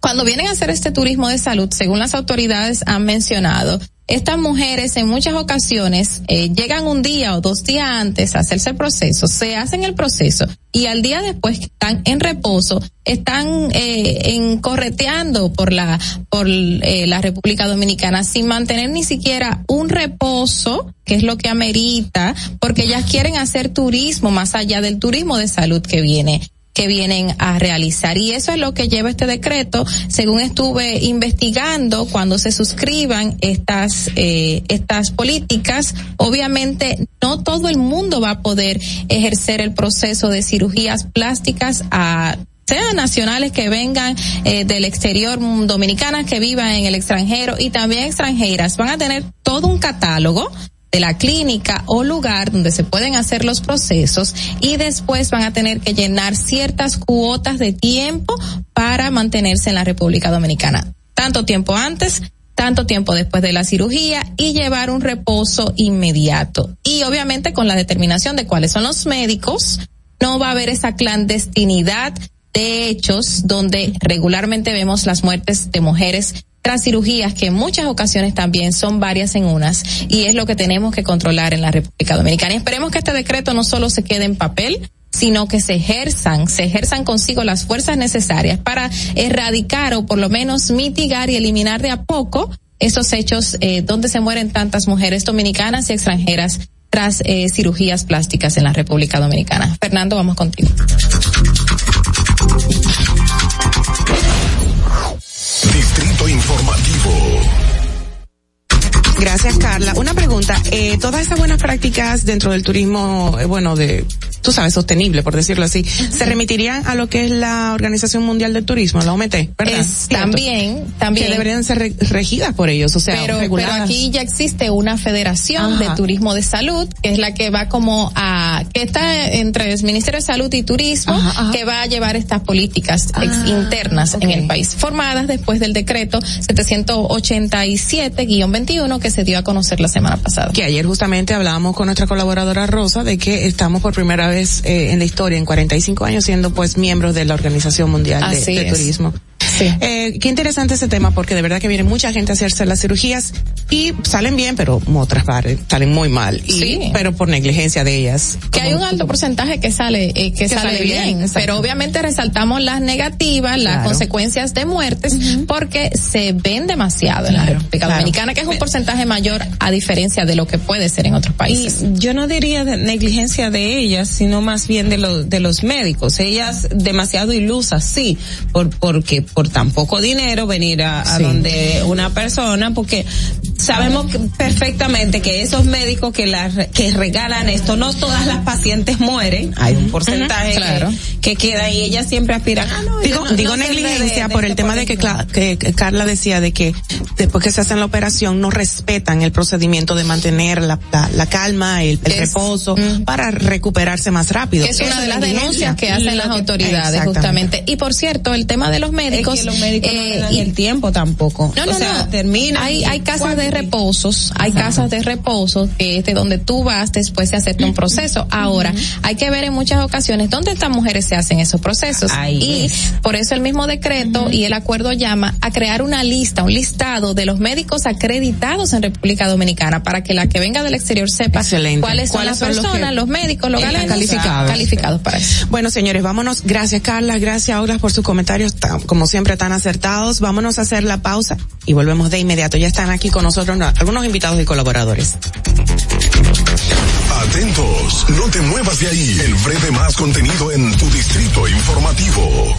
Cuando vienen a hacer este turismo de salud, según las autoridades han mencionado, estas mujeres en muchas ocasiones eh, llegan un día o dos días antes a hacerse el proceso, se hacen el proceso y al día después están en reposo, están eh, en correteando por la por eh, la República Dominicana sin mantener ni siquiera un reposo, que es lo que amerita, porque ellas quieren hacer turismo más allá del turismo de salud que viene que vienen a realizar. Y eso es lo que lleva este decreto, según estuve investigando, cuando se suscriban estas, eh, estas políticas, obviamente no todo el mundo va a poder ejercer el proceso de cirugías plásticas a sean nacionales que vengan eh, del exterior, dominicanas que vivan en el extranjero y también extranjeras, van a tener todo un catálogo de la clínica o lugar donde se pueden hacer los procesos y después van a tener que llenar ciertas cuotas de tiempo para mantenerse en la República Dominicana. Tanto tiempo antes, tanto tiempo después de la cirugía y llevar un reposo inmediato. Y obviamente con la determinación de cuáles son los médicos, no va a haber esa clandestinidad de hechos donde regularmente vemos las muertes de mujeres tras cirugías que en muchas ocasiones también son varias en unas y es lo que tenemos que controlar en la República Dominicana. Esperemos que este decreto no solo se quede en papel, sino que se ejerzan, se ejerzan consigo las fuerzas necesarias para erradicar o por lo menos mitigar y eliminar de a poco esos hechos eh, donde se mueren tantas mujeres dominicanas y extranjeras tras eh, cirugías plásticas en la República Dominicana. Fernando, vamos contigo. Distrito Informativo. Gracias, Carla. Una pregunta. Eh, todas esas buenas prácticas dentro del turismo, eh, bueno, de, tú sabes, sostenible, por decirlo así, se remitirían a lo que es la Organización Mundial del Turismo, la OMT, ¿verdad? Es, también, también. Que deberían ser re- regidas por ellos, o sea, pero, pero reguladas. aquí ya existe una federación Ajá. de turismo de salud que es la que va como a que está entre el Ministerio de Salud y Turismo que va a llevar estas políticas ex- Ah, internas en el país formadas después del decreto 787-21 que se dio a conocer la semana pasada. Que ayer justamente hablábamos con nuestra colaboradora Rosa de que estamos por primera vez eh, en la historia, en 45 años, siendo pues miembros de la Organización Mundial de, es. Eh, qué interesante ese tema porque de verdad que viene mucha gente a hacerse las cirugías y salen bien, pero otras partes salen muy mal. Y, Sí. Pero por negligencia de ellas. que hay un alto porcentaje que sale eh, que, sale, sale bien, pero obviamente resaltamos las negativas, las Claro. consecuencias de muertes porque se ven demasiado en la República claro. Dominicana, que es un porcentaje mayor a diferencia de lo que puede ser en otros países. Y yo no diría de negligencia de ellas, sino más bien de los de los médicos. Ellas demasiado ilusas, sí, por porque por tan poco dinero venir a, a Sí. donde una persona, porque sabemos que- perfectamente que esos médicos que la re- que regalan esto, no todas las pacientes mueren, hay un porcentaje claro. que, que queda y ellas siempre aspiran. Ah, no, Digo, no- digo no negligencia de- de por el este tema de que, que- que Carla decía de que después que se hacen la operación no respetan el procedimiento de mantener la, la, la calma, el, el Es- reposo para recuperarse más rápido. Es una de las denuncias que hacen las autoridades justamente. Y por cierto, el tema de los médicos. Que los médicos no eh, le dan y- el tiempo tampoco. No, no, o sea, no. termina. Hay, hay casas de reposos, hay casas de reposo que es de donde tú vas después de hacerte un proceso. Ahora, hay que ver en muchas ocasiones dónde estas mujeres se hacen esos procesos. Ahí y es. por eso el mismo decreto y el acuerdo llama a crear una lista, un listado de los médicos acreditados en República Dominicana para que la que venga del exterior sepa Excelente. cuáles son ¿Cuáles las son personas, los, médicos, los están galenos calificados? calificados para eso. Bueno, señores, vámonos. Gracias, Carla. Gracias, Aulas, por sus comentarios, como siempre, tan acertados. Vámonos a hacer la pausa y volvemos de inmediato. Ya están aquí con nosotros no, algunos invitados y colaboradores. Atentos, no te muevas de ahí. El breve más contenido en tu distrito informativo.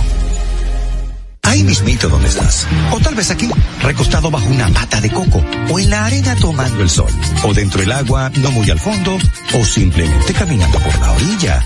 Ahí mismito donde estás. O tal vez aquí, recostado bajo una pata de coco. O en la arena tomando el sol. O dentro del agua, no muy al fondo. O simplemente caminando por la orilla.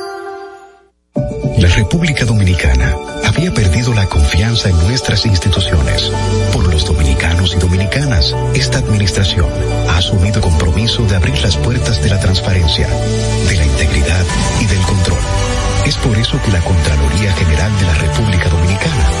La República Dominicana había perdido la confianza en nuestras instituciones. Por los dominicanos y dominicanas, esta administración ha asumido el compromiso de abrir las puertas de la transparencia, de la integridad y del control. Es por eso que la Contraloría General de la República Dominicana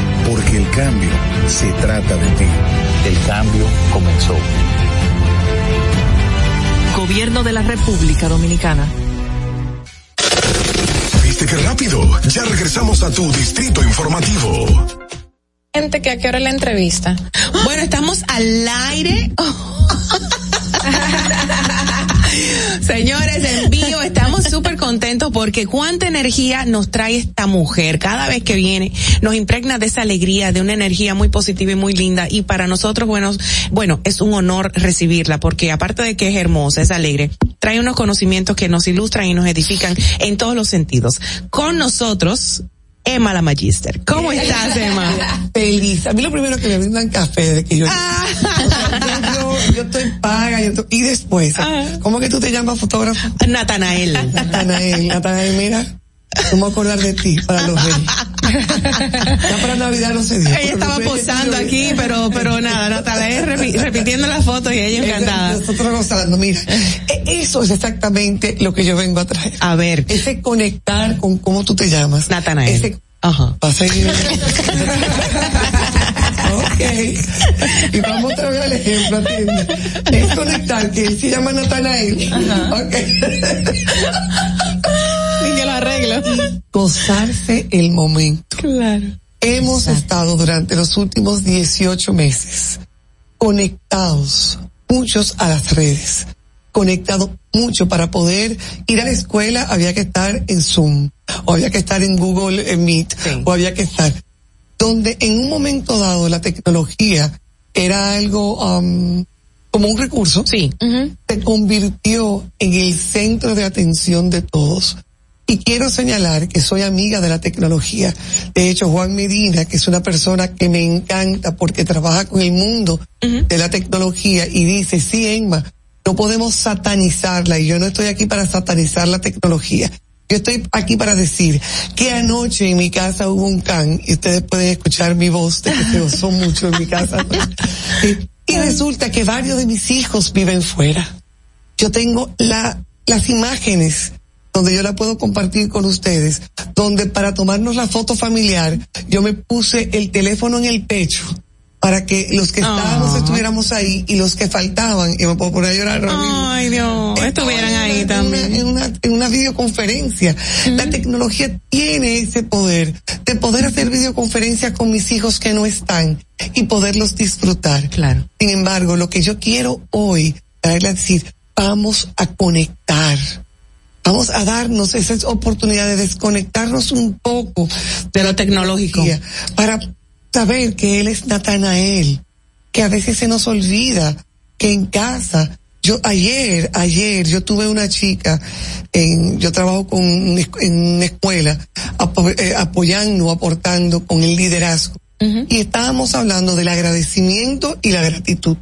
Porque el cambio se trata de ti. El cambio comenzó. Gobierno de la República Dominicana. ¿Viste qué rápido? Ya regresamos a tu Distrito Informativo. Gente, que a qué hora es la entrevista. Bueno, estamos al aire. Señores, en vivo estamos súper contentos porque cuánta energía nos trae esta mujer. Cada vez que viene nos impregna de esa alegría, de una energía muy positiva y muy linda. Y para nosotros, bueno, bueno, es un honor recibirla porque aparte de que es hermosa, es alegre, trae unos conocimientos que nos ilustran y nos edifican en todos los sentidos. Con nosotros, Emma la Magister. ¿Cómo estás, Emma? Feliz. A mí lo primero que me brindan café de que yo. Sea, yo, yo- yo estoy paga, yo estoy- y después, ¿cómo que tú te llamas fotógrafo? Natanael. Natanael, Natanael, mira, a acordar de ti para los reyes. Ya para Navidad no se dio. Ella estaba reyes posando aquí, pero, pero nada, repi- repitiendo las fotos y ella encantada. Nosotros gozando, mira. e- Eso es exactamente lo que yo vengo a traer. A ver. Ese conectar con cómo tú te llamas. Natanael. Ese Ajá. Va a seguir. ok. Y vamos otra vez al ejemplo, atiende. Es conectar, que él se llama Natanael. Ok. Que lo arreglo. Gozarse el momento. Claro. Hemos estado durante los últimos 18 meses conectados, muchos a las redes, conectados mucho para poder ir a la escuela había que estar en Zoom, o había que estar en Google Meet, o había que estar donde en un momento dado la tecnología era algo um, como un recurso, sí. se convirtió en el centro de atención de todos. Y quiero señalar que soy amiga de la tecnología. De hecho, Juan Medina, que es una persona que me encanta porque trabaja con el mundo de la tecnología y dice, sí, Emma, no podemos satanizarla y yo no estoy aquí para satanizar la tecnología. Yo estoy aquí para decir que anoche en mi casa hubo un can y ustedes pueden escuchar mi voz de que se gozó mucho en mi casa. y, y resulta que varios de mis hijos viven fuera. Yo tengo la, las imágenes donde yo la puedo compartir con ustedes, donde para tomarnos la foto familiar yo me puse el teléfono en el pecho para que los que estábamos estuviéramos ahí y los que faltaban, y me puedo poner a llorar. Ay, Dios, estuvieran ahí también. En una, en una videoconferencia. La tecnología tiene ese poder de poder hacer videoconferencias con mis hijos que no están y poderlos disfrutar. Claro. Sin embargo, lo que yo quiero hoy, traerle a decir, vamos a conectar. Vamos a darnos esa oportunidad de desconectarnos un poco de lo tecnológico para saber que Él es Natanael, que a veces se nos olvida que en casa, yo ayer, ayer yo tuve una chica, en, yo trabajo con, en una escuela, apo, eh, apoyando, aportando con el liderazgo. Y estábamos hablando del agradecimiento y la gratitud.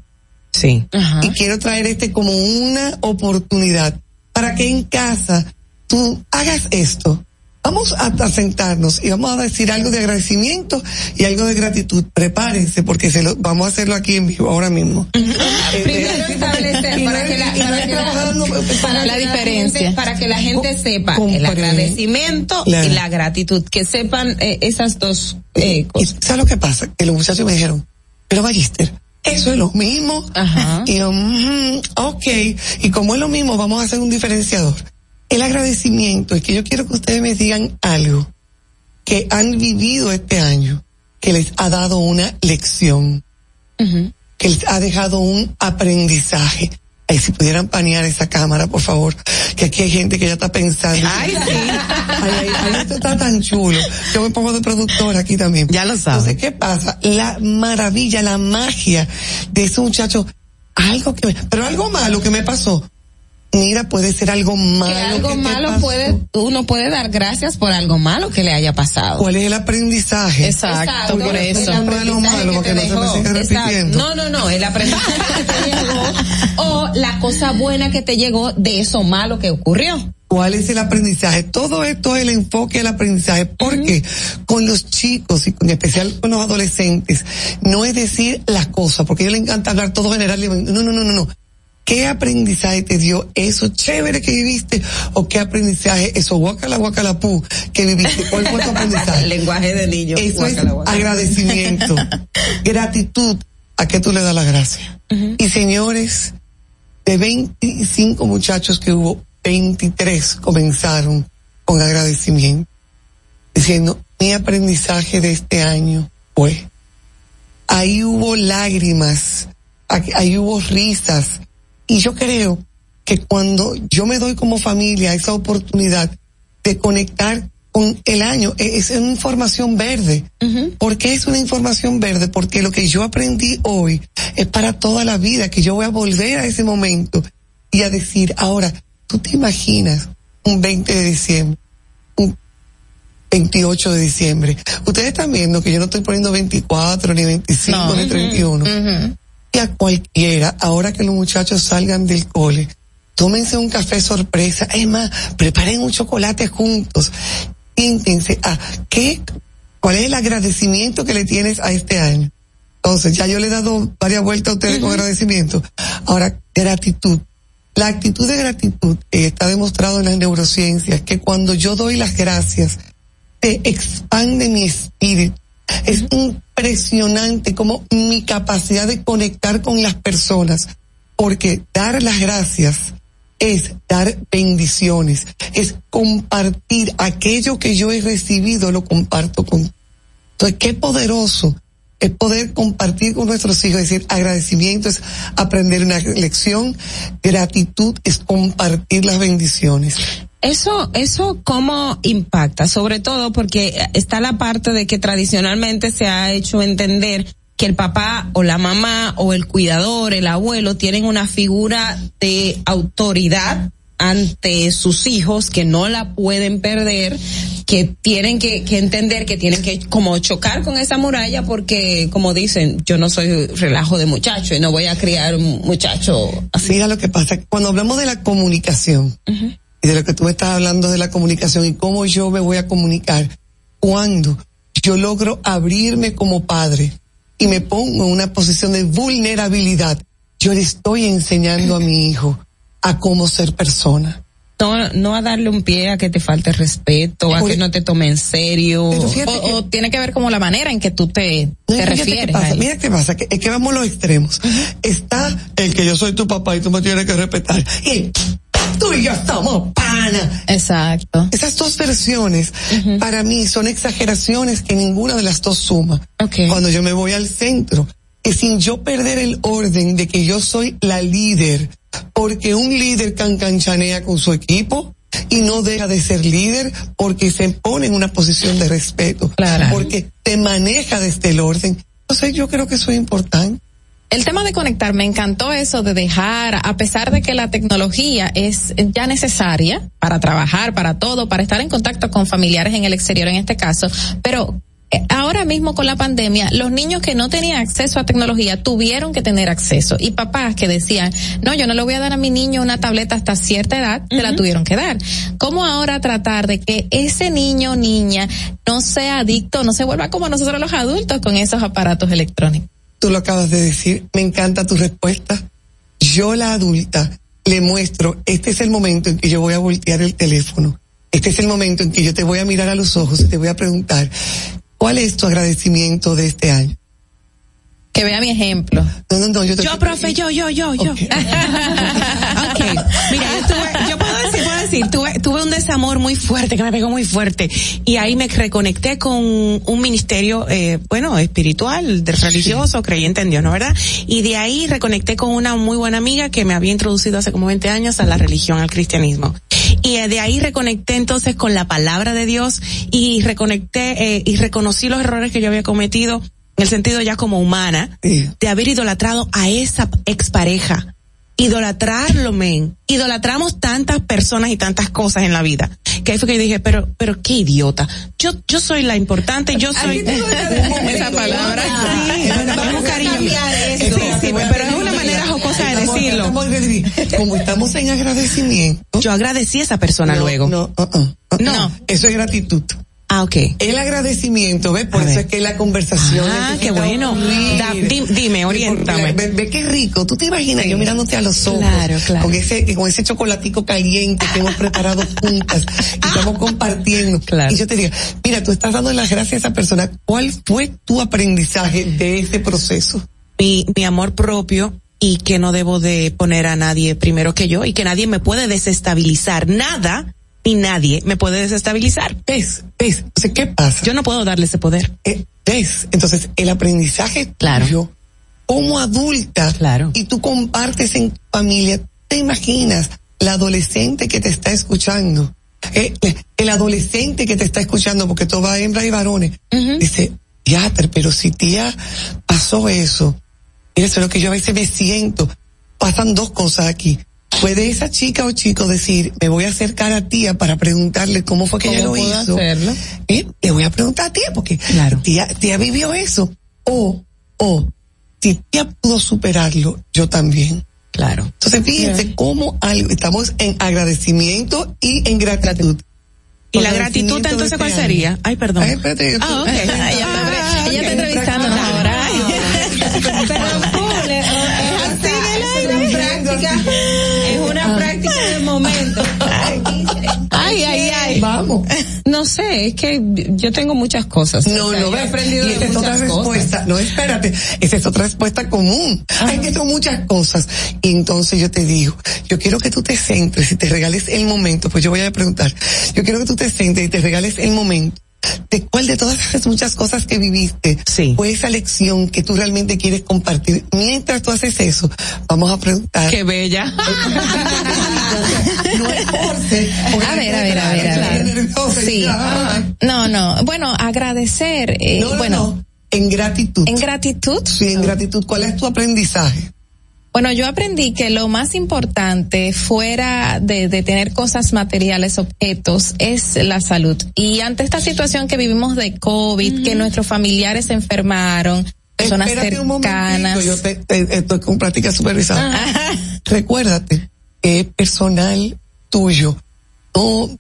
Sí. Y quiero traer este como una oportunidad para que en casa tú hagas esto. Vamos a, sentarnos y vamos a decir algo de agradecimiento y algo de gratitud. Prepárense porque se lo, vamos a hacerlo aquí en vivo ahora mismo. Eh, Primero establecer para que la, para que la, para la que diferencia. gente, para que la gente sepa el agradecimiento Claro. y la gratitud, que sepan eh, esas dos eh, ¿Y cosas. ¿Sabes lo que pasa? Que los muchachos me dijeron, pero Magister, eso es lo mismo. Ajá. Y yo, "Mm, ok. Y como es lo mismo, vamos a hacer un diferenciador. El agradecimiento es que yo quiero que ustedes me digan algo que han vivido este año, que les ha dado una lección, que les ha dejado un aprendizaje. Ay, si pudieran panear esa cámara, por favor, que aquí hay gente que ya está pensando. Ay, sí. Ay, ay, ay, esto está tan chulo. Yo me pongo de productora aquí también. Ya lo sabes. Entonces, ¿qué pasa? La maravilla, la magia de ese muchacho, algo que, me- pero algo malo que me pasó. Mira, puede ser algo malo. Que algo te malo pasó. puede, uno puede dar gracias por algo malo que le haya pasado. ¿Cuál es el aprendizaje? Exacto, por el eso. Malo, malo, aprendizaje para que no se me dejó. siga Exacto. repitiendo. No, no, no, el aprendizaje que te llegó o la cosa buena que te llegó de eso malo que ocurrió. ¿Cuál es el aprendizaje? Todo esto es el enfoque del aprendizaje, porque con los chicos y en especial con los adolescentes, no es decir las cosas, porque a ellos les encanta hablar todo general. No, no, no, no, no. ¿Qué aprendizaje te dio eso chévere que viviste? ¿O qué aprendizaje, eso guacala guacalapú que viviste? ¿Cuál fue tu aprendizaje? El lenguaje de niño. Eso Guácala, es guácala. agradecimiento, gratitud a que tú le das la gracia. Y señores, de 25 muchachos que hubo, 23 comenzaron con agradecimiento, diciendo, mi aprendizaje de este año fue, ahí hubo lágrimas, ahí hubo risas, y yo creo que cuando yo me doy como familia esa oportunidad de conectar con el año, e- es una información verde. ¿Por qué es una información verde? Porque lo que yo aprendí hoy es para toda la vida, que yo voy a volver a ese momento y a decir, ahora, tú te imaginas un 20 de diciembre, un 28 de diciembre. Ustedes están viendo que yo no estoy poniendo 24, ni 25, No. ni 31 y a cualquiera, ahora que los muchachos salgan del cole, tómense un café sorpresa, es más, preparen un chocolate juntos, siéntense a qué, cuál es el agradecimiento que le tienes a este año. Entonces, ya yo le he dado varias vueltas a ustedes con agradecimiento. Ahora, gratitud. La actitud de gratitud eh, está demostrado en las neurociencias que cuando yo doy las gracias, te expande mi espíritu. Es impresionante como mi capacidad de conectar con las personas, porque dar las gracias es dar bendiciones, es compartir aquello que yo he recibido, lo comparto con. Entonces, qué poderoso es poder compartir con nuestros hijos, es decir, agradecimiento es aprender una lección, gratitud es compartir las bendiciones. Eso, eso cómo impacta, sobre todo porque está la parte de que tradicionalmente se ha hecho entender que el papá o la mamá o el cuidador, el abuelo tienen una figura de autoridad ante sus hijos que no la pueden perder, que tienen que, que entender que tienen que como chocar con esa muralla porque como dicen, yo no soy relajo de muchacho y no voy a criar un muchacho así. Mira lo que pasa, cuando hablamos de la comunicación, y de lo que tú me estás hablando de la comunicación y cómo yo me voy a comunicar, cuando yo logro abrirme como padre y me pongo en una posición de vulnerabilidad, yo le estoy enseñando a mi hijo a cómo ser persona. No, no a darle un pie a que te falte respeto, a que no te tome en serio. O, o tiene que ver como la manera en que tú te, te refieres. qué pasa, mira qué pasa, que, es que vamos a los extremos. Está el que yo soy tu papá y tú me tienes que respetar. Y tú y yo somos pana. Exacto. Esas dos versiones para mí son exageraciones que ninguna de las dos suma. Cuando yo me voy al centro, que sin yo perder el orden de que yo soy la líder, porque un líder cancanchanea con su equipo y no deja de ser líder porque se pone en una posición de respeto, porque te maneja desde el orden. Entonces yo creo que eso es importante. El tema de conectar, me encantó eso de dejar, a pesar de que la tecnología es ya necesaria para trabajar, para todo, para estar en contacto con familiares en el exterior en este caso, pero eh, ahora mismo con la pandemia, los niños que no tenían acceso a tecnología tuvieron que tener acceso y papás que decían, no, yo no le voy a dar a mi niño una tableta hasta cierta edad, se la tuvieron que dar. ¿Cómo ahora tratar de que ese niño o niña no sea adicto, no se vuelva como nosotros los adultos con esos aparatos electrónicos? Tú lo acabas de decir, me encanta tu respuesta. Yo la adulta le muestro, este es el momento en que yo voy a voltear el teléfono. Este es el momento en que yo te voy a mirar a los ojos y te voy a preguntar, ¿cuál es tu agradecimiento de este año? Que vea mi ejemplo. No, no, no, yo te Yo, profe, yo, yo, yo, yo. ok, mira, yo, yo puedo decir, decir, tuve, tuve un desamor muy fuerte, que me pegó muy fuerte, y ahí me reconecté con un ministerio, eh, bueno, espiritual, de religioso, creyente en Dios, ¿no verdad? Y de ahí reconecté con una muy buena amiga que me había introducido hace como 20 años a la religión, al cristianismo. Y eh, de ahí reconecté entonces con la palabra de Dios y reconecté eh, y reconocí los errores que yo había cometido en el sentido ya como humana, de haber idolatrado a esa expareja. Idolatrarlo, men. Idolatramos tantas personas y tantas cosas en la vida. Que ahí fue que yo dije, pero, pero qué idiota. Yo, yo soy la importante, yo soy. esa palabra. Sí, vamos, cariño. Sí, sí, pero es una manera jocosa de decirlo. Como estamos en agradecimiento. Yo agradecí a esa persona No, luego. No, uh, uh, uh, No. Eso es gratitud. Ah, ok. El agradecimiento, ¿ves? Por eso es que la conversación. Ah, qué bueno. fluir. Da- di- dime, oriéntame. Ve, ve qué rico. Tú te imaginas yo mirándote a los ojos. Claro, claro. Con ese, con ese chocolatico caliente que hemos preparado juntas. y estamos compartiendo. Y yo te digo, mira, tú estás dando las gracias a esa persona. ¿Cuál fue tu aprendizaje de ese proceso? mi, mi amor propio y que no debo de poner a nadie primero que yo y que nadie me puede desestabilizar. Nada ni nadie me puede desestabilizar. ¿Ves? ¿Ves? Sea, ¿qué pasa? Yo no puedo darle ese poder. Eh, ¿Ves? Entonces, el aprendizaje Claro. tuyo como adulta Claro. y tú compartes en familia, te imaginas la adolescente que te está escuchando, eh, el adolescente que te está escuchando, porque todo va hembra y varones, dice, Yater, pero si tía pasó eso, eso es lo que yo a veces me siento, pasan dos cosas aquí. Puede esa chica o chico decir, me voy a acercar a tía para preguntarle cómo fue que ella lo ¿Cómo puedo hizo. hacerlo? Eh, le voy a preguntar a tía porque tía, tía vivió eso. O, o, si tía pudo superarlo, yo también. Claro. Entonces fíjense cómo algo, estamos en agradecimiento y en gratitud. ¿Y la gratitud entonces cuál sería? Ay, perdón. Ay, espérate, yo- Ah, ok. ella está, entrevistándonos ahora. Es práctica de momento. Ay, ay, ay. Vamos. No, sé, es que yo tengo muchas cosas. No, O sea, no he aprendido y de esa es otra muchas respuesta. cosas. No, espérate. Esa es otra respuesta común. Hay que son muchas cosas. Y entonces yo te digo, yo quiero que tú te centres y te regales el momento, pues yo voy a preguntar, yo quiero que tú te centres y te regales el momento. ¿De cuál de todas esas muchas cosas que viviste fue esa lección que tú realmente quieres compartir? Mientras tú haces eso, vamos a preguntar. Qué bella. A ver, a ver, a ver, a ver. Sí. No, no. Bueno, agradecer. eh, No, no, bueno, no. En gratitud. En gratitud. Sí, en gratitud. ¿Cuál es tu aprendizaje? Bueno, yo aprendí que lo más importante fuera de, de tener cosas materiales, objetos, es la salud. Y ante esta situación que vivimos de COVID, que nuestros familiares se enfermaron, personas Espérate un cercanas. momentito, yo te, te- estoy con práctica supervisada. Recuérdate que es personal tuyo, no, eh,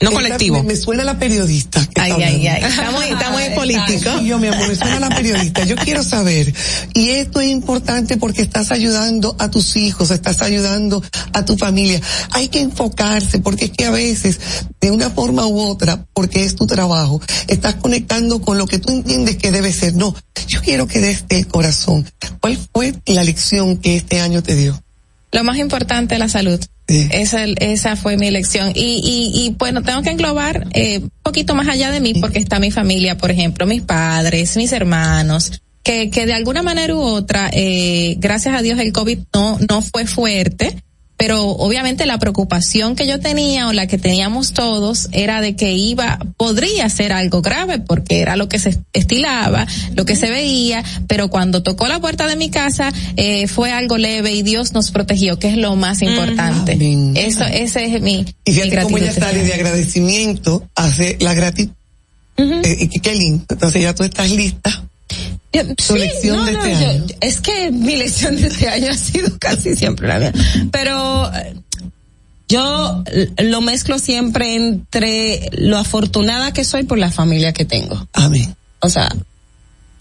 No colectivo. Me, me suena la periodista. que Ay, ay, ay. Está muy político. Sí, yo, mi amor, me suena la periodista. Yo quiero saber, y esto es importante porque estás ayudando a tus hijos, estás ayudando a tu familia. Hay que enfocarse porque es que a veces, de una forma u otra, porque es tu trabajo, estás conectando con lo que tú entiendes que debe ser. No, yo quiero que desde el corazón, ¿cuál fue la lección que este año te dio? Lo más importante es la salud. Esa, esa fue mi elección. Y, y, y bueno, tengo que englobar eh, un poquito más allá de mí porque está mi familia, por ejemplo, mis padres, mis hermanos, que, que de alguna manera u otra, eh, gracias a Dios el COVID no, no fue fuerte. Pero obviamente la preocupación que yo tenía o la que teníamos todos era de que iba, podría ser algo grave porque era lo que se estilaba, lo que se veía, pero cuando tocó la puerta de mi casa eh, fue algo leve y Dios nos protegió, que es lo más importante. Eso, ese es mi, Y mi fíjate cómo ella gratitud. sale de agradecimiento hace la gratitud. Eh, y qué- qué lindo. Entonces ya tú estás lista. Yo- Tu sí, lección no, de no, este yo- año. yo- es que mi lección de este año ha sido casi siempre la mía. Pero eh, yo eh, lo mezclo siempre entre lo afortunada que soy por la familia que tengo. Amén. O sea,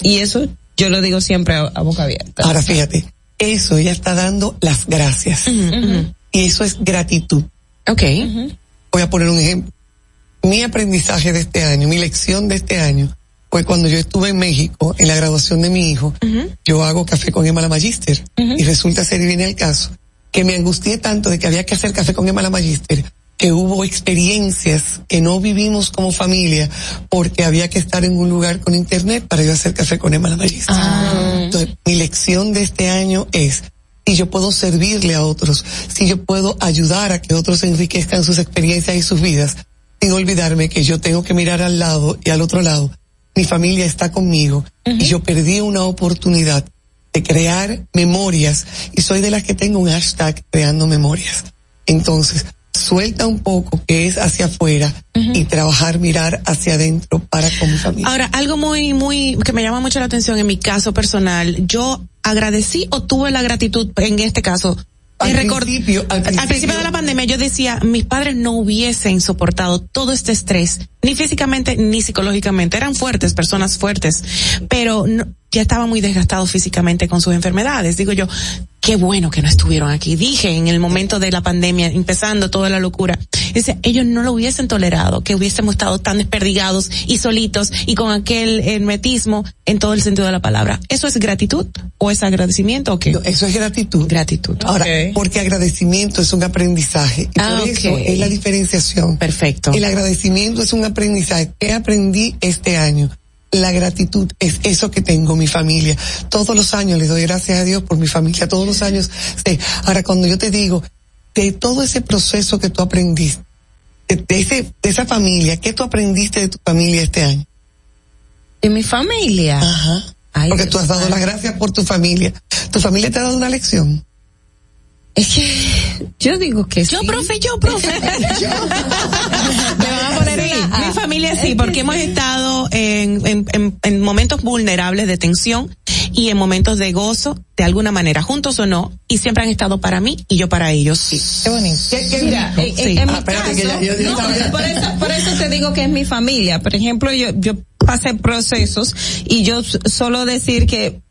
y eso yo lo digo siempre a, a boca abierta. Ahora fíjate, eso ella está dando las gracias. Y eso es gratitud. Ok. Voy a poner un ejemplo. Mi aprendizaje de este año, mi lección de este año, fue cuando yo estuve en México en la graduación de mi hijo. Yo hago café con Emma la Magister. Y resulta ser, y viene el caso, que me angustié tanto de que había que hacer café con Emma la Magister, que hubo experiencias que no vivimos como familia porque había que estar en un lugar con internet para yo hacer café con Emma la Magister. Entonces, mi lección de este año es, si yo puedo servirle a otros, si yo puedo ayudar a que otros enriquezcan sus experiencias y sus vidas, sin olvidarme que yo tengo que mirar al lado y al otro lado. Mi familia está conmigo y yo perdí una oportunidad de crear memorias y soy de las que tengo un hashtag creando memorias. Entonces, suelta un poco que es hacia afuera y trabajar, mirar hacia adentro para con mi familia. Ahora, algo muy, muy, que me llama mucho la atención en mi caso personal, yo agradecí o tuve la gratitud, en este caso, Al principio- de la pandemia yo decía, mis padres no hubiesen soportado todo este estrés, ni físicamente ni psicológicamente, eran fuertes, personas fuertes, pero no- ya estaban muy desgastados físicamente con sus enfermedades. Digo yo, qué bueno que no estuvieron aquí. Dije en el momento de la pandemia, empezando toda la locura, dice, ellos no lo hubiesen tolerado, que hubiésemos estado tan desperdigados y solitos y con aquel hermetismo en todo el sentido de la palabra. ¿Eso es gratitud o es agradecimiento o qué? eso es gratitud. Gratitud. Ahora, porque agradecimiento es un aprendizaje. Y Ah, por eso es la diferenciación. Perfecto. El agradecimiento es un aprendizaje. ¿Qué aprendí este año? La gratitud es eso que tengo, mi familia. Todos los años les doy gracias a Dios por mi familia. Todos los años. sé. Ahora, cuando yo te digo, de todo ese proceso que tú aprendiste, de, ese, de esa familia, ¿qué tú aprendiste de tu familia este año? De mi familia. Ajá. Porque tú has dado las gracias por tu familia. ¿Tu familia te ha dado una lección? Es que yo digo que Yo, sí. profe, yo, profe. Me van a poner en la- Mi familia sí, porque hemos estado en, en, en- en momentos vulnerables de tensión y en momentos de gozo, de alguna manera, juntos o no, y siempre han estado para mí y yo para ellos. Qué bonito. Mira, en, en- Sí. en Ah, mi espérate caso, que ya- yo- yo no, por, eso, por eso te digo que es mi familia. Por ejemplo, yo, yo pasé procesos y yo solo decir que,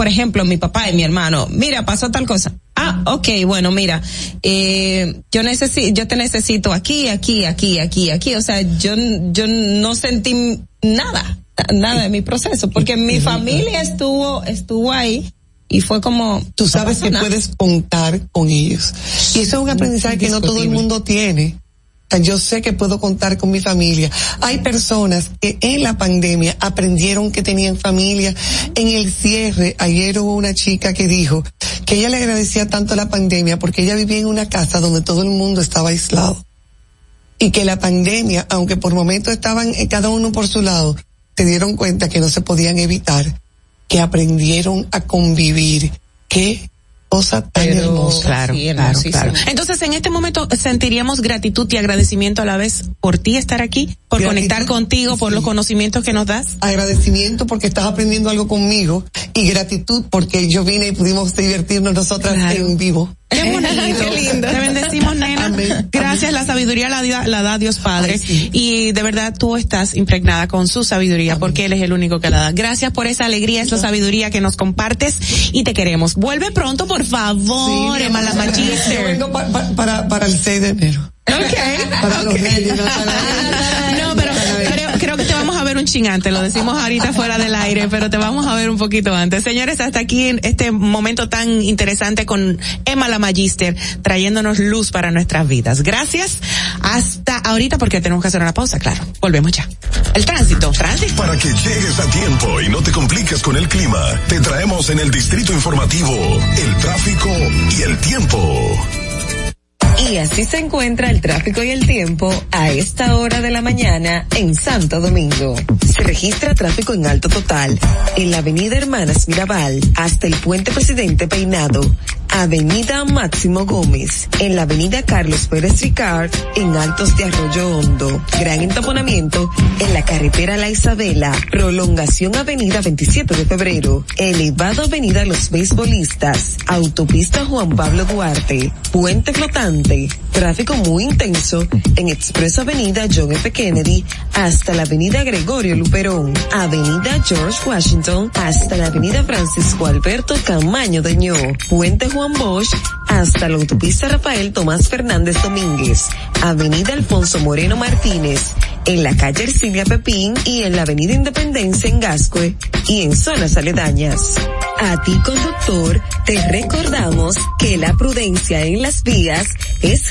por ejemplo, mi papá y mi hermano, mira, pasó tal cosa. Ah, ok, bueno, mira, eh, yo necesito, yo te necesito aquí, aquí, aquí, aquí, aquí, o sea, yo, yo no sentí nada, nada de mi proceso, porque mi familia estuvo, estuvo ahí y fue como, Tú sabes que puedes contar con ellos. Y eso es un aprendizaje que no todo el mundo tiene. Yo sé que puedo contar con mi familia. Hay personas que en la pandemia aprendieron que tenían familia. En el cierre, ayer hubo una chica que dijo que ella le agradecía tanto la pandemia porque ella vivía en una casa donde todo el mundo estaba aislado. Y que la pandemia, aunque por momentos estaban eh, cada uno por su lado, se dieron cuenta que no se podían evitar, que aprendieron a convivir. Qué cosa tan hermosa. Claro, claro, claro. Entonces, en este momento sentiríamos gratitud y agradecimiento a la vez por ti estar aquí, por conectar contigo, por los conocimientos que nos das. Agradecimiento porque estás aprendiendo algo conmigo y gratitud porque yo vine y pudimos divertirnos nosotras en vivo. Qué bonito. Qué lindo. Te bendecimos, nena. Gracias, la sabiduría la, da- la da Dios Padre. Y de verdad tú estás impregnada con su sabiduría porque Él es el único que la da. Gracias por esa alegría, esa sabiduría que nos compartes y te queremos. Vuelve pronto, por favor, Emma la Yo vengo pa- pa- para, para el 6 de enero. Para los reyes, no para No, pero un chingante, lo decimos ahorita fuera del aire, pero te vamos a ver un poquito antes. Señores, hasta aquí en este momento tan interesante con Emma la Magister, trayéndonos luz para nuestras vidas. Gracias. Hasta ahorita porque tenemos que hacer una pausa, claro. Volvemos ya. El tránsito, tránsito. Para que llegues a tiempo y no te compliques con el clima, te traemos en el distrito informativo el tráfico y el tiempo. Y así se encuentra el tráfico y el tiempo a esta hora de la mañana en Santo Domingo. Se registra tráfico en alto total en la avenida Hermanas Mirabal hasta el puente Presidente Peinado, avenida Máximo Gómez, en la avenida Carlos Pérez Ricard en Altos de Arroyo Hondo, gran entaponamiento en la carretera La Isabela, prolongación avenida 27 de febrero, elevado avenida Los Beisbolistas, autopista Juan Pablo Duarte, puente flotante, healthy tráfico muy intenso en Expreso Avenida John F. Kennedy hasta la avenida Gregorio Luperón, avenida George Washington hasta la avenida Francisco Alberto Camaño de puente Juan Bosch hasta la autopista Rafael Tomás Fernández Domínguez, avenida Alfonso Moreno Martínez, en la calle Ercilia Pepín y en la avenida Independencia en Gascue y en zonas aledañas. A ti conductor, te recordamos que la prudencia en las vías es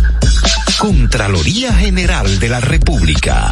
Contraloría General de la República.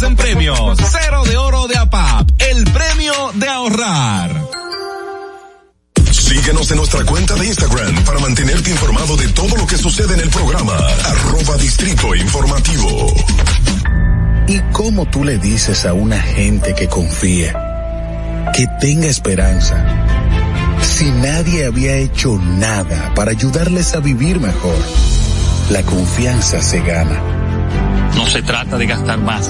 en premios. Cero de oro de APAP, el premio de ahorrar. Síguenos en nuestra cuenta de Instagram para mantenerte informado de todo lo que sucede en el programa. Arroba Distrito Informativo. ¿Y cómo tú le dices a una gente que confía, que tenga esperanza, si nadie había hecho nada para ayudarles a vivir mejor? La confianza se gana. No se trata de gastar más,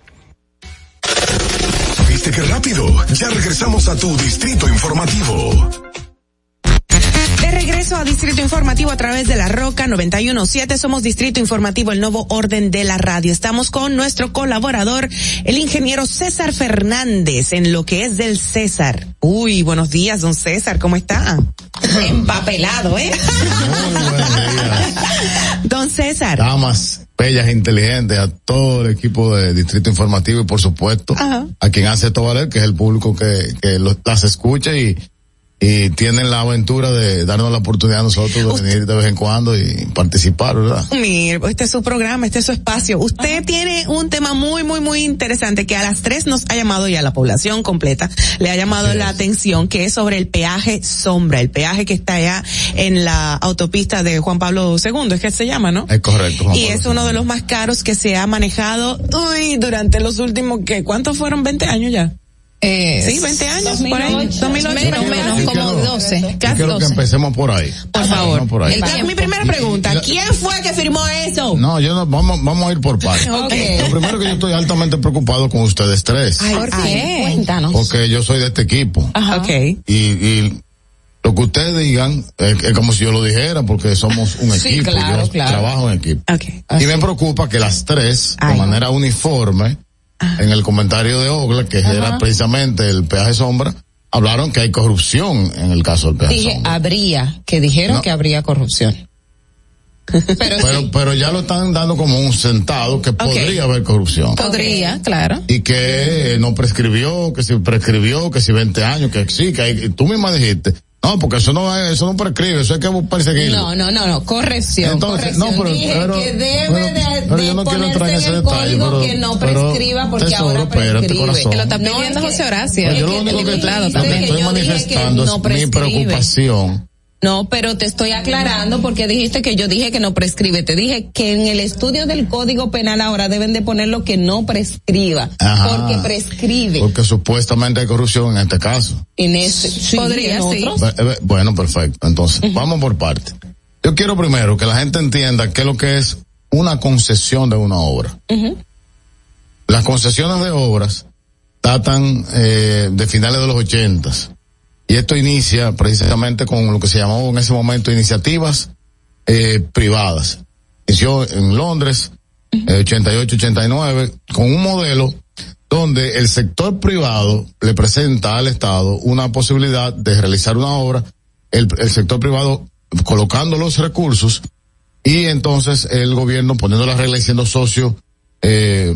¿Viste qué rápido? Ya regresamos a tu distrito informativo. De regreso a Distrito Informativo a través de la Roca 917. Somos Distrito Informativo, el nuevo orden de la radio. Estamos con nuestro colaborador, el ingeniero César Fernández, en lo que es del César. Uy, buenos días, don César, ¿cómo está? Empapelado, ¿eh? Don César. Damas bellas inteligentes, a todo el equipo de Distrito Informativo y por supuesto Ajá. a quien hace esto valer, que es el público que, que los- las escucha y, y tienen la aventura de darnos la oportunidad a nosotros de venir de vez en cuando y participar, ¿verdad? Mire, este es su programa, este es su espacio. Usted tiene un tema muy, muy, muy interesante que a las tres nos ha llamado y a la población completa le ha llamado la atención, que es sobre el peaje sombra, el peaje que está allá en la autopista de Juan Pablo II, es que se llama, ¿no? Es correcto. Juan Y Pablo es uno de los más caros que se ha manejado, uy, durante los últimos, ¿qué? ¿Cuántos fueron? ¿20 años ya? Eh, sí, 20 años, por ahí. 2008. 2008, Menos, menos, como 12. Yo Casi quiero que 12. empecemos por ahí. Por favor. Empecemos por ahí. Entonces, mi primera pregunta, ¿quién fue que firmó eso? No, yo no, vamos, vamos a ir por partes. Ok. Lo primero que yo estoy altamente preocupado con ustedes tres. ¿Por qué? Cuéntanos. Porque yo soy de este equipo. Ajá. Ok. Y, y lo que ustedes digan es, es como si yo lo dijera, porque somos un Sí, equipo. claro, yo claro. trabajo en equipo. Okay. Y me preocupa que las tres, Ay. de manera uniforme, en el comentario de Ogla, que era precisamente el peaje sombra, hablaron que hay corrupción en el caso del peaje Dije, sombra. habría, que dijeron No. que habría corrupción. Pero, Pero, pero ya lo están dando como un sentado que podría haber corrupción. Podría, claro. y que no prescribió, que si prescribió, que si 20 años, que sí, que hay, tú misma dijiste, no, porque eso no es- eso no prescribe, eso hay que perseguirlo. no, no, no, no, corrección. Entonces, corrección. no, pero- Dije pero- que debe pero- de, pero de yo no quiero ponerse entrar en en ese el detalle, código pero- que no prescriba porque tesoro, ahora prescribe. corazón. Que lo está No, pidiendo José Horacio. Pero yo lo que único que te que estoy yo dije que manifestando no es mi preocupación. No, pero te estoy aclarando porque dijiste que yo dije que no prescribe. Te dije que en el estudio del Código Penal ahora deben de poner lo que no prescriba. Ajá. Porque prescribe. Porque supuestamente hay corrupción en este caso. En sí, Podría, en sí. otros. Bueno, perfecto. Entonces, vamos por parte. Yo quiero primero que la gente entienda qué es lo que es una concesión de una obra. Las concesiones de obras datan eh, de finales de los ochentas. Y esto inicia precisamente con lo que se llamó en ese momento iniciativas eh, privadas. Inició en Londres, eh, 88-89, con un modelo donde el sector privado le presenta al Estado una posibilidad de realizar una obra, el, el sector privado colocando los recursos y entonces el gobierno poniendo la regla y siendo socio eh,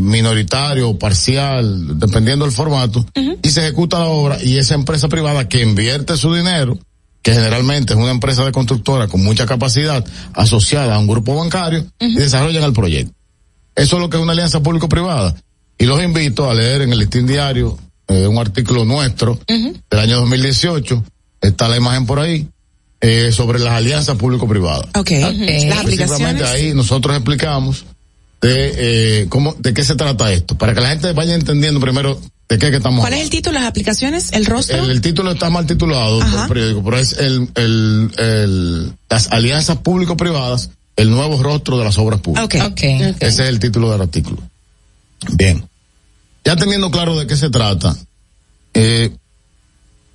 minoritario o parcial, dependiendo del formato, y se ejecuta la obra y esa empresa privada que invierte su dinero, que generalmente es una empresa de constructora con mucha capacidad asociada a un grupo bancario, y desarrollan el proyecto. Eso es lo que es una alianza público-privada. Y los invito a leer en el listín diario eh, un artículo nuestro del año 2018, está la imagen por ahí, eh, sobre las alianzas público-privadas. Ok. Las aplicaciones. ahí nosotros explicamos de eh, cómo, de qué se trata esto, para que la gente vaya entendiendo primero de qué que estamos ¿Cuál es el título? ¿Las aplicaciones? ¿El rostro? el, el título está mal titulado por el periódico, pero es el, el, el, las alianzas público-privadas, el nuevo rostro de las obras públicas. Okay. Ese es el título del artículo. Bien. Ya teniendo claro de qué se trata, eh,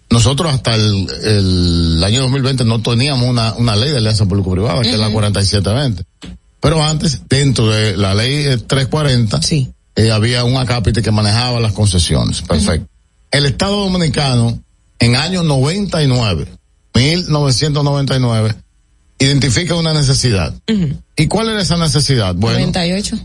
nosotros hasta el, el año 2020 no teníamos una, una ley de alianza público-privada, que es la 4720. Pero antes, dentro de la ley eh, 340, sí. eh, había un acápite que manejaba las concesiones. Perfecto. El Estado Dominicano, en año 99, 1999, identifica una necesidad. ¿Y cuál era esa necesidad? Bueno, 98.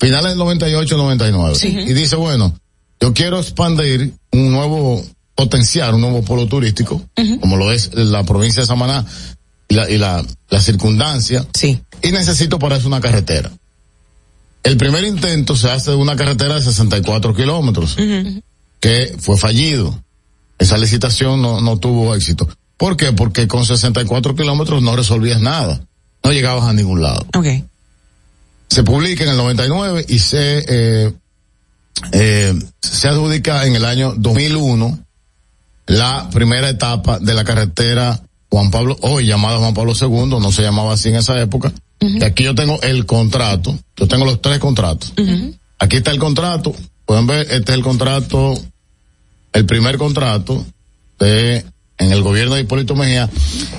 finales del 98, 99. Sí. Y dice, bueno, yo quiero expandir un nuevo, potenciar un nuevo polo turístico, como lo es la provincia de Samaná y la, y la, la circundancia. Sí. Y necesito para eso una carretera. El primer intento se hace de una carretera de 64 kilómetros, que fue fallido. Esa licitación no, no tuvo éxito. ¿Por qué? Porque con 64 kilómetros no resolvías nada. No llegabas a ningún lado. Ok. Se publica en el 99 y se, eh, eh, se adjudica en el año 2001 la primera etapa de la carretera Juan Pablo, hoy llamada Juan Pablo II, no se llamaba así en esa época. Y aquí yo tengo el contrato, yo tengo los tres contratos. Aquí está el contrato, pueden ver, este es el contrato, el primer contrato de, en el gobierno de Hipólito Mejía.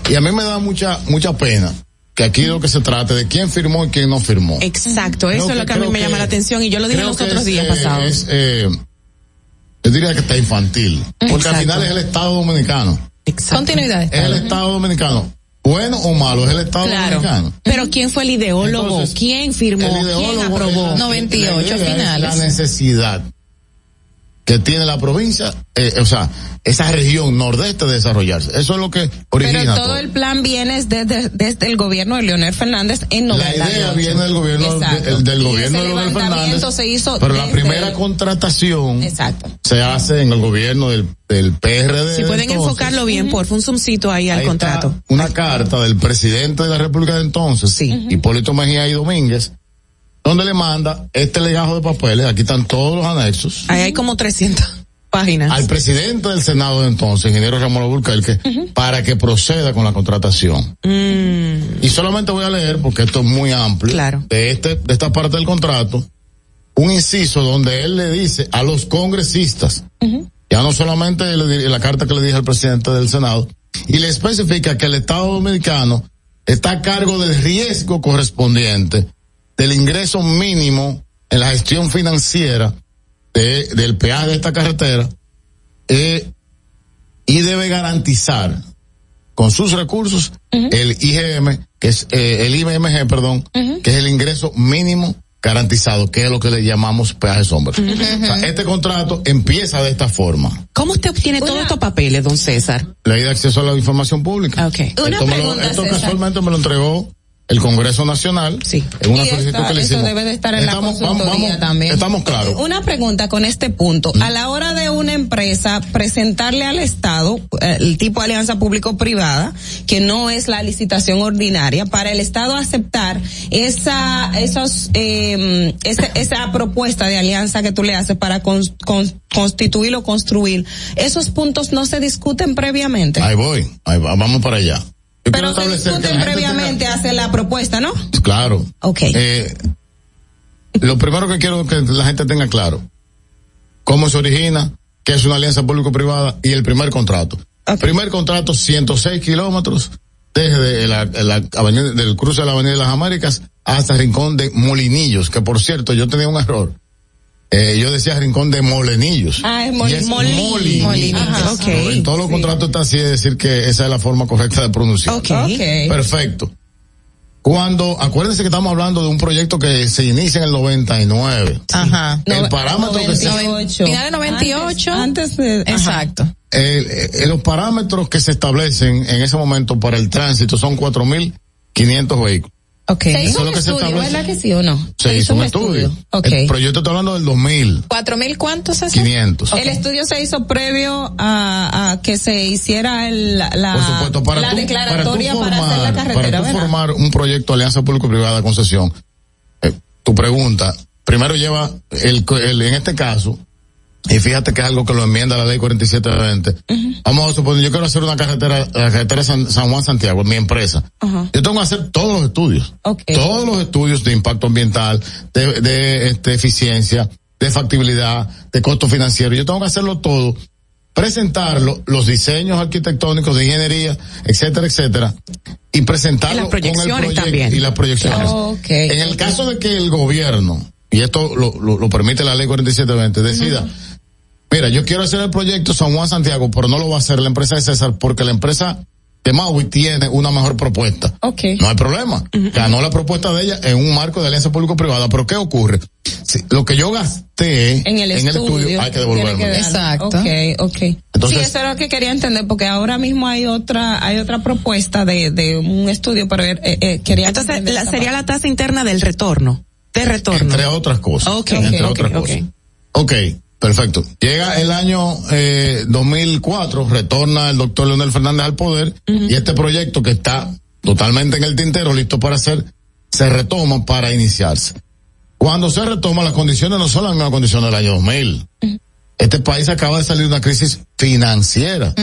Y a mí me da mucha, mucha pena que aquí lo que se trate de quién firmó y quién no firmó. Exacto, eso es lo que- a mí me llama la atención y yo lo dije los otros es, días eh, pasados. es, eh, yo diría que está infantil. Porque Exacto. al final es el Estado Dominicano. Continuidad. Es el Estado Dominicano. Bueno o malo, es el Estado Claro. Dominicano. Pero ¿quién fue el ideólogo? Entonces, ¿Quién firmó? el ¿Quién ideólogo aprobó? es la- 98 la idea es finales. La necesidad que tiene la provincia, eh, o sea, esa región nordeste de desarrollarse. Eso es lo que origina Pero todo todo. el plan viene desde, desde el gobierno de Leonel Fernández en La 98. idea viene del gobierno, Exacto. del, del Y gobierno de Leonel Fernández. se hizo pero la primera el- contratación Exacto. se hace en el gobierno del, del PRD. Si pueden entonces. enfocarlo bien, por un zoomcito ahí al Ahí contrato. está una carta del presidente de la República de entonces, Hipólito Mejía y Domínguez, donde le manda este legajo de papeles, aquí están todos los anexos, Ahí hay como 300 páginas. al presidente del Senado de entonces, ingeniero Ramón Alburquerque, para que proceda con la contratación. Mm, Y solamente voy a leer, porque esto es muy amplio, Claro. de, este, de esta parte del contrato, un inciso donde él le dice a los congresistas, ya no solamente le la carta que le dije al presidente del Senado, y le especifica que el Estado Dominicano está a cargo del riesgo correspondiente del ingreso mínimo en la gestión financiera de- del peaje de esta carretera eh, y debe garantizar con sus recursos el IGM, que es eh, el IMMG, perdón, que es el ingreso mínimo garantizado, que es lo que le llamamos peaje sombra. O sea, este contrato empieza de esta forma. ¿Cómo usted obtiene todos estos papeles, don César? Ley de acceso a la información pública. Ok. Una esto me lo- pregunta, esto César. casualmente me lo entregó el Congreso Nacional Sí. en una Y solicitud esta- que le eso hicimos. debe de estar en la Estamos- vamos- consultoría vamos- también. Estamos claros. Una pregunta con este punto. A la hora de una empresa presentarle al Estado eh, el tipo de alianza público-privada, que no es la licitación ordinaria, para el Estado aceptar esa, esos, eh, ese- esa propuesta de alianza que tú le haces para cons- constituir o construir, esos puntos no se discuten previamente. Ahí voy, ahí va, vamos para allá. Pero se que gente previamente, hace la propuesta, ¿no? tenga- Claro. Ok. Eh, lo primero que quiero que la gente tenga claro, cómo se origina, qué es una alianza público-privada y el primer contrato. Primer contrato, 106 kilómetros desde la, la avenida, del cruce de la Avenida de las Américas hasta Rincón de Molinillos, que por cierto yo tenía un error. Eh, yo decía rincón de molenillos. Ah, es Y Moli- es Molini. Molini. Molini. Ajá. Ok. En todos los contratos está así, es decir que esa es la forma correcta de pronunciar. Ok. Ok. Perfecto. Cuando, acuérdense que estamos hablando de un proyecto que se inicia en el 99. Ajá. El parámetro que se, Final de 98. Antes, de. Exacto. el- el- los parámetros que se establecen en ese momento para el tránsito son 4.500 vehículos. Ok. Se Eso hizo es un lo que se estudio, establece. ¿verdad que sí o no? Se hizo un estudio. Ok. El proyecto está hablando del 2.000. ¿Cuatro mil cuántos hace? 500. El estudio se hizo previo a, a que se hiciera el, la, Por supuesto, para la tú, declaratoria para, para, tú hacer la formar, carretera, para tú ¿verdad? formar un proyecto alianza público-privada de concesión, eh, tu pregunta, primero lleva el, el- en este caso, y fíjate que es algo que lo enmienda la ley 4720. Vamos a suponer, yo quiero hacer una carretera, la carretera San, San Juan Santiago, mi empresa. Yo tengo que hacer todos los estudios. Todos los estudios de impacto ambiental, de, de este, eficiencia, de factibilidad, de costo financiero. Yo tengo que hacerlo todo, presentarlo, los diseños arquitectónicos de ingeniería, etcétera, etcétera, y presentarlo Y las proyecciones con el proyecto también. y las proyecciones. En el caso de que el gobierno, y esto lo, lo, lo permite la ley 4720, decida, mira, yo quiero hacer el proyecto San Juan Santiago, pero no lo va a hacer la empresa de César porque la empresa de Maui tiene una mejor propuesta. Ok. No hay problema. Ganó la propuesta de ella en un marco de alianza público-privada, pero ¿qué ocurre? Si lo que yo gasté en el, estudio, hay que devolverme. dar- Exacto. Ok, ok. Entonces- sí, eso es lo que quería entender, porque ahora mismo hay otra, hay otra propuesta de, de un estudio, pero eh, eh, quería Entonces, la, sería la tasa interna del retorno. De retorno. Entre otras cosas. Ok, Entre otras cosas. Ok, perfecto. Llega el año eh, 2004, retorna el doctor Leonel Fernández al poder y este proyecto que está totalmente en el tintero, listo para hacer, se retoma para iniciarse. Cuando se retoma, las condiciones no son las mismas condiciones del año 2000. Este país acaba de salir de una crisis financiera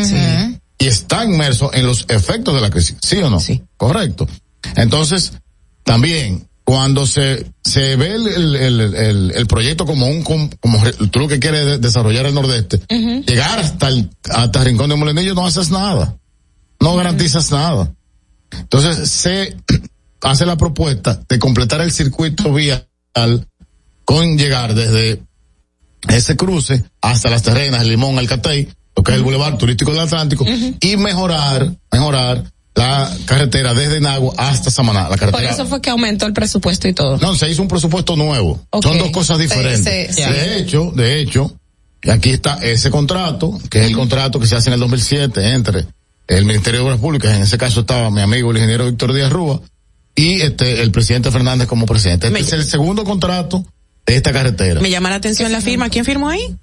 y está inmerso en los efectos de la crisis, ¿sí o no? Sí. Correcto. Entonces, también, cuando se, se ve el, el, el, el- el proyecto como un, com- como tú lo que quieres de- desarrollar el nordeste, llegar hasta el, hasta Rincón de Molinillo no haces nada. No garantizas nada. Entonces, se hace la propuesta de completar el circuito vial con llegar desde ese cruce hasta las terrenas, el Limón, el Catey, lo que es el Boulevard Turístico del Atlántico, y mejorar, mejorar la carretera desde Nagua hasta Samaná. La Por carretera. eso fue que aumentó el presupuesto y todo. No, se hizo un presupuesto nuevo. Son dos cosas diferentes. Sí, sí, sí. De hecho, de hecho, y aquí está ese contrato, que es el contrato que se hace en el 2007 entre el Ministerio de Obras Públicas, en ese caso estaba mi amigo el ingeniero Víctor Díaz Rúa, y este, el presidente Fernández como presidente. Este Me- es el segundo contrato de esta carretera. Me llama la atención la firma. ¿Quién firmó ahí?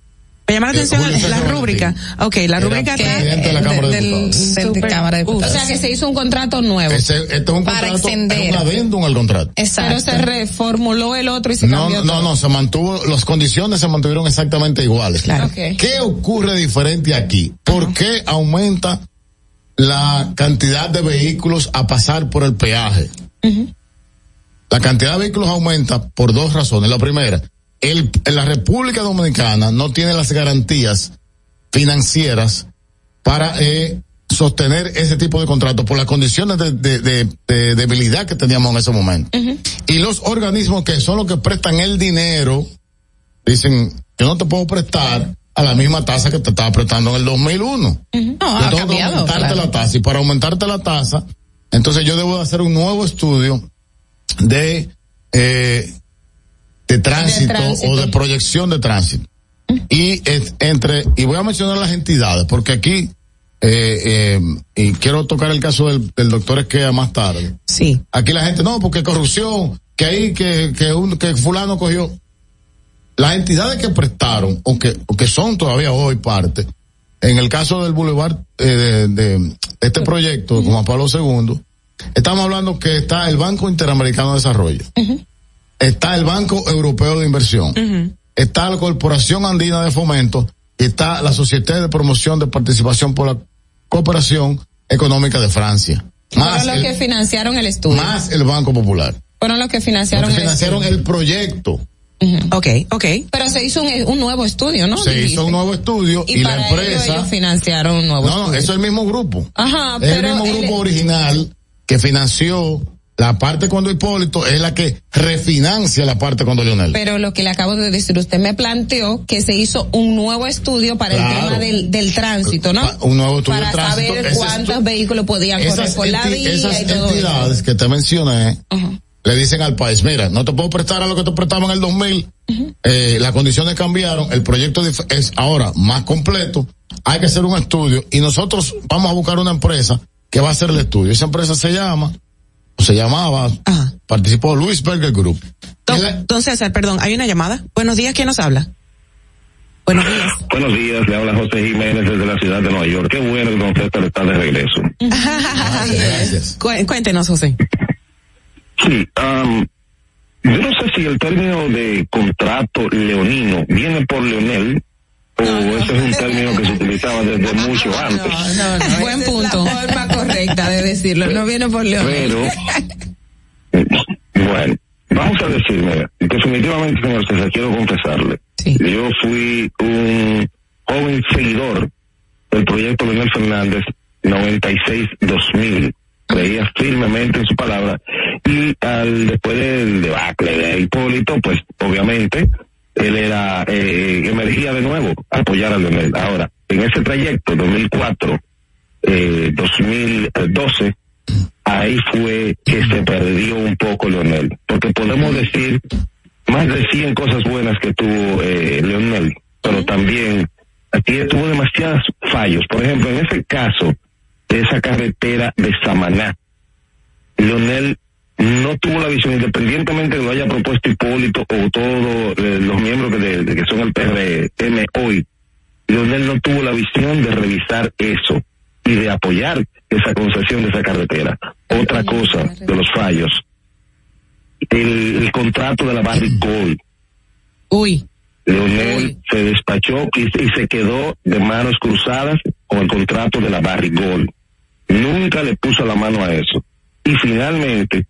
Me llama la Eh, atención Julio la rúbrica. Ok, la rúbrica está- presidente de la Cámara de Diputados. del- de Cámara de O Diputados. sea que se hizo un contrato nuevo. Ese, este es un Para contrato, extender. es un adendum al contrato. Exacto. Pero se reformuló el otro y se No, cambió no, todo. no, se mantuvo, las condiciones se mantuvieron exactamente iguales. Claro. Ok. ¿Qué ocurre diferente aquí? ¿Por qué aumenta la cantidad de vehículos a pasar por el peaje? La cantidad de vehículos aumenta por dos razones. La primera, el, la República Dominicana no tiene las garantías financieras para eh, sostener ese tipo de contratos por las condiciones de, de- de- de debilidad que teníamos en ese momento. Y los organismos que son los que prestan el dinero dicen, yo no te puedo prestar a la misma tasa que te estaba prestando en el 2001. No, Yo tengo que cambiado. aumentarte claro. la tasa y para aumentarte la tasa, entonces yo debo de hacer un nuevo estudio de eh, de tránsito, De tránsito. o de proyección de tránsito. Y es- entre y voy a mencionar las entidades porque aquí eh, eh, y quiero tocar el caso del, del doctor Esquea más tarde. Sí. Aquí la gente no porque corrupción que ahí que que un que fulano cogió las entidades que prestaron o que, o que son todavía hoy parte, en el caso del Boulevard eh, de, de este proyecto de Juan Pablo II, estamos hablando que está el Banco Interamericano de Desarrollo, está el Banco Europeo de Inversión, está la Corporación Andina de Fomento, y está la Sociedad de Promoción de Participación por la Cooperación Económica de Francia. Más Fueron los el, que financiaron el estudio. más el Banco Popular. Fueron los que financiaron Los que financiaron el proyecto. Ok, ok. Pero se hizo un, un nuevo estudio, ¿no? Se Dijiste. hizo un nuevo estudio y, la para ello empresa. ellos financiaron un nuevo No, no, estudio. eso es el mismo grupo. Ajá, es el pero mismo el- grupo original que financió la parte cuando Hipólito es la que refinancia la parte cuando Leonel. Pero lo que le acabo de decir, usted me planteó que se hizo un nuevo estudio para el tema del, del tránsito, ¿no? Un nuevo estudio para de tránsito. saber cuántos vehículos podían correr por la vía esas y todo eso. entidades que te mencioné le dicen al país, mira, no te puedo prestar a lo que te prestaba en el 2000, eh, las condiciones cambiaron, el proyecto es ahora más completo, hay que hacer un estudio y nosotros vamos a buscar una empresa que va a hacer el estudio. Esa empresa se llama, se llamaba, participó Luis Berger Group. Don, don César, perdón, hay una llamada. Buenos días, ¿quién nos habla? Buenos días. Buenos días, le habla José Jiménez desde la ciudad de Nueva York. Qué bueno que don César está de regreso. Gracias. Cu- Cuéntenos, José. Sí, am, yo no sé si el término de contrato leonino viene por Leonel o ese es un término que se utilizaba desde mucho antes. Buen punto. La forma correcta de decirlo, no viene por León. Pero, bueno, vamos a decir, mira, definitivamente, señor César, quiero confesarle. Yo fui un joven seguidor del proyecto Leonel Fernández 96-2000. Creía firmemente en su palabra. Y al después del debacle de Hipólito, pues obviamente él era eh, emergía de nuevo apoyar a Leonel. Ahora, en ese trayecto 2004 eh, 2012 ahí fue que se perdió un poco Leonel, porque podemos decir más de 100 cosas buenas que tuvo eh, Leonel, pero también aquí tuvo demasiados fallos. Por ejemplo, en ese caso de esa carretera de Samaná, Leonel no tuvo la visión, independientemente de que lo haya propuesto Hipólito o todos eh, los miembros que, de- de que son el PRM hoy, Leonel no tuvo la visión de revisar eso y de apoyar esa concesión de esa carretera. Otra cosa de los fallos, el, el contrato de la Barrick Gold. Uy. Leonel se despachó y, y se quedó de manos cruzadas con el contrato de la Barrick Gold. Nunca le puso la mano a eso. Y finalmente,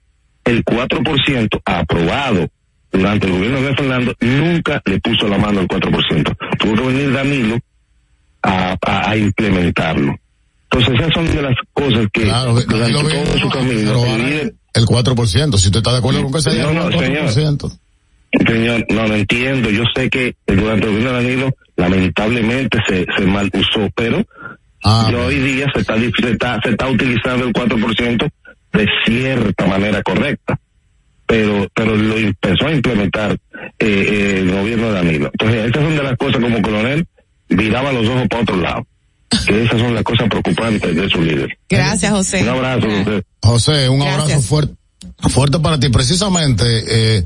el 4% aprobado durante el gobierno de Fernando nunca le puso la mano al 4%. Tuvo que venir Danilo a, a- a implementarlo. Entonces esas son de las cosas que durante todo su camino el el 4%, si usted está de acuerdo con que se No, no, el 4%. Señor, no lo entiendo. Yo sé que durante el gobierno de Danilo lamentablemente se, se mal usó, pero Ah, hoy día se está, se está se está utilizando el 4% de cierta manera correcta. Pero pero lo empezó a implementar eh, eh, el gobierno de Danilo. Entonces, esas son de las cosas como coronel viraba los ojos para otro lado. Que esas son las cosas preocupantes de su líder. Gracias, José. Un abrazo. José. José, un abrazo fuerte, fuerte para ti. Precisamente, eh,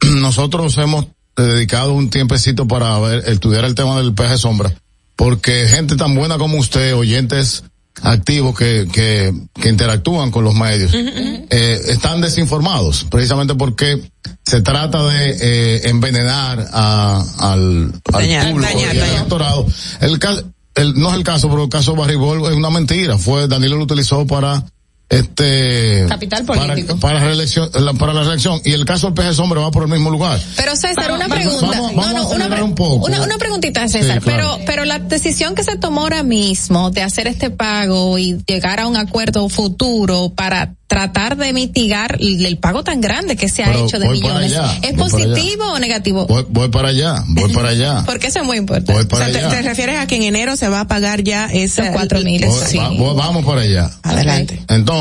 nosotros hemos dedicado un tiempecito para ver, estudiar el tema del peje sombra, porque gente tan buena como usted, oyentes activos que, que, que interactúan con los medios, eh, están desinformados, precisamente porque se trata de eh, envenenar a, al, al público dañar, y al electorado. El, no es el caso, pero el caso Barribol es una mentira. Fue, Danilo lo utilizó para, este, Capital para, político. para, reelección, la- para la reelección. Y el caso del peje sombra va por el mismo lugar. Pero César, una pregunta. vamos- no, vamos no, a una, pre- un poco. una, una preguntita, César. Sí, claro. Pero, pero la decisión que se tomó ahora mismo de hacer este pago y llegar a un acuerdo futuro para tratar de mitigar el, el pago tan grande que se ha Pero hecho de para millones, allá, ¿es para positivo o negativo? Voy, voy para allá, voy para allá. Porque eso es muy importante. Voy O para sea, allá. te refieres a que en enero se va a pagar ya ese Los cuatro mil, va- vamos para allá. Adelante. Entonces,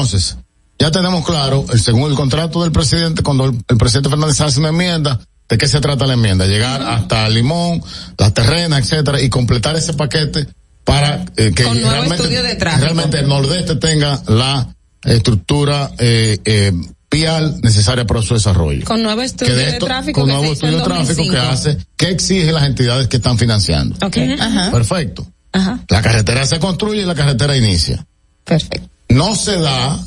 ya tenemos claro, el, según el contrato del presidente, cuando el, el presidente Fernández hace una enmienda, ¿de qué se trata la enmienda? Llegar hasta Limón, las terrenas, etcétera, y completar ese paquete para eh, que Con realmente, de el nordeste tenga la estructura eh, eh, vial necesaria para su desarrollo. Con nuevo estudio de tráfico con nuevo estudio de tráfico que 2005. hace, que exige las entidades que están financiando. Ok. Ajá. Perfecto. Ajá. La carretera se construye y la carretera inicia. Perfecto. No se da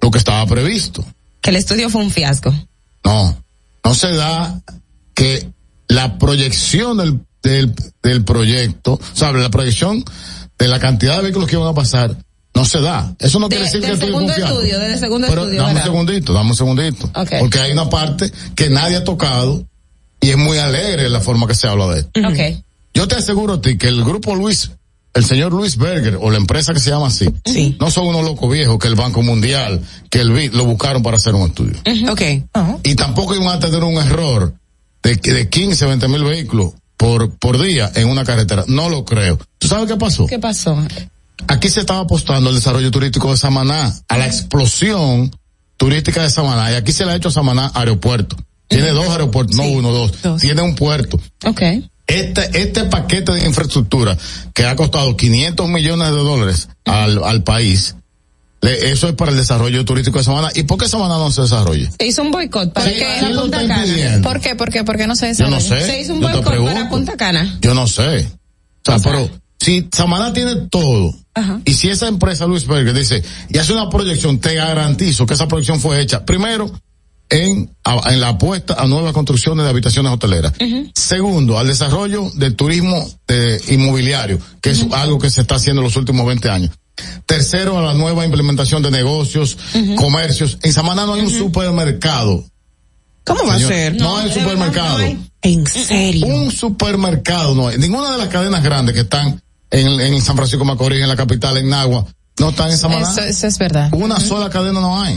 lo que estaba previsto. Que el estudio fue un fiasco. No. No se da que la proyección del, del, del proyecto, ¿sabe? La proyección de la cantidad de vehículos que van a pasar, no se da. Eso no De- quiere decir que del el estudio segundo estudio, del segundo Pero estudio, dame un segundito, dame un segundito. Porque hay una parte que nadie ha tocado y es muy alegre la forma que se habla de esto. Yo te aseguro a ti que el grupo Luis el señor Luis Berger o la empresa que se llama así, no son unos locos viejos que el Banco Mundial, que el BID lo buscaron para hacer un estudio. Ok. Y tampoco iban a tener un error de, que- de 15, 20 mil vehículos por, por día en una carretera. No lo creo. ¿Tú sabes qué pasó? ¿Qué pasó? Aquí se estaba apostando al desarrollo turístico de Samaná, a la explosión turística de Samaná. Y aquí se le ha hecho a Samaná aeropuerto. Tiene dos aeropuertos, no uno, dos. Tiene un puerto. Ok. Este, este paquete de infraestructura que ha costado 500 millones de dólares al, al país, le- eso es para el desarrollo turístico de Samaná. ¿Y por qué Samaná no se desarrolla? Se hizo un boicot para Sí, que ¿quién lo Punta Cana. impidiendo? ¿Por qué? ¿Por qué? ¿Por qué no se Yo no desarrolla? sé. Se hizo un boicot para. Punta Cana. Yo no sé. O sea, pero si Samaná tiene todo, y si esa empresa Luis Berger dice, y hace una proyección, te garantizo que esa proyección fue hecha, primero, en, a- en la apuesta a nuevas construcciones de habitaciones hoteleras. Segundo, al desarrollo del turismo inmobiliario, que es algo que se está haciendo en los últimos 20 años. Tercero, a la nueva implementación de negocios, comercios. En Samaná no hay un supermercado. ¿Cómo va Señor, a ser? No, hay supermercado. ¿En serio? Un supermercado no hay. Ninguna de las cadenas grandes que están en, en San Francisco de Macorís, en la capital, en Nagua, no están en Samaná. Eso, eso es verdad. Una sola cadena no hay.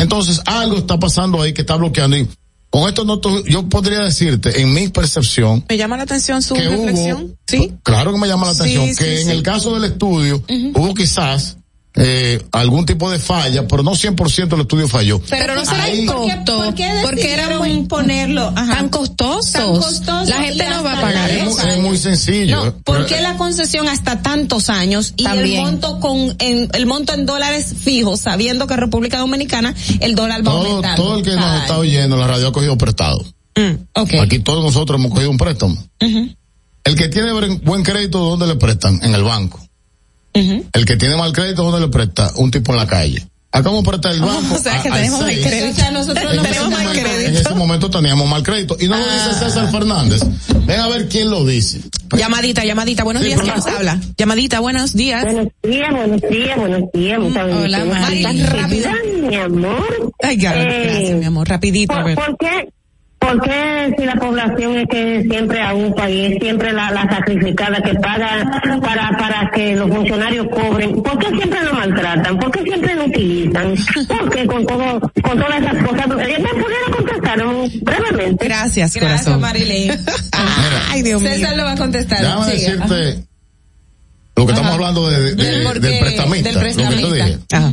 Entonces, algo está pasando ahí que está bloqueando. Y con esto no, yo podría decirte, en mi percepción, Me llama la atención su reflexión. hubo, Sí. claro que me llama la atención, sí, que en sí. el caso del estudio hubo quizás eh, algún tipo de falla, pero no 100% el estudio falló. Pero no será Ahí- el costo, ¿Por qué porque era decidieron muy ponerlo ajá, tan costosos. tan costoso La gente no va a pagar es, eso. muy, es muy sencillo. No, ¿por qué la concesión hasta tantos años y También. el monto con en, el monto en dólares fijos, sabiendo que en República Dominicana el dólar va todo, aumentando? todo el que nos está oyendo, la radio ha cogido prestado. Okay. Aquí todos nosotros hemos cogido un préstamo. El que tiene buen- buen crédito, ¿dónde le prestan? En el banco. El que tiene mal crédito, ¿dónde le presta? Un tipo en la calle. Acá vamos a prestar el banco. O sea, que a- tenemos mal crédito. O sea, nosotros En ese, tenemos mal momento, crédito. en ese momento teníamos mal crédito. Y no lo dice Ah. César Fernández. Ven a ver quién lo dice. Llamadita, llamadita. Buenos Sí, días, ¿quién nos habla? Llamadita, buenos días. Buenos días, buenos días, buenos días. Muchas Hola. Mari. Tan Rápido. Mi amor. Ay, gracias, Eh, gracias, mi amor. Rapidito, a ¿Por, ver. por qué? ¿Por qué si la población es que siempre a un país, siempre la, la sacrificada que paga para, para que los funcionarios cobren? ¿Por qué siempre lo maltratan? ¿Por qué siempre lo utilizan? ¿Por qué con todo, con todas esas cosas? Eh, ¿Me pudieron contestar brevemente? Gracias, Gracias, corazón. Marilyn. Ay, Dios mío. César lo va a contestar. Déjame Sigue. decirte lo que estamos hablando de, de- Del prestamista. del Lo que te prestamista. dije. Ajá.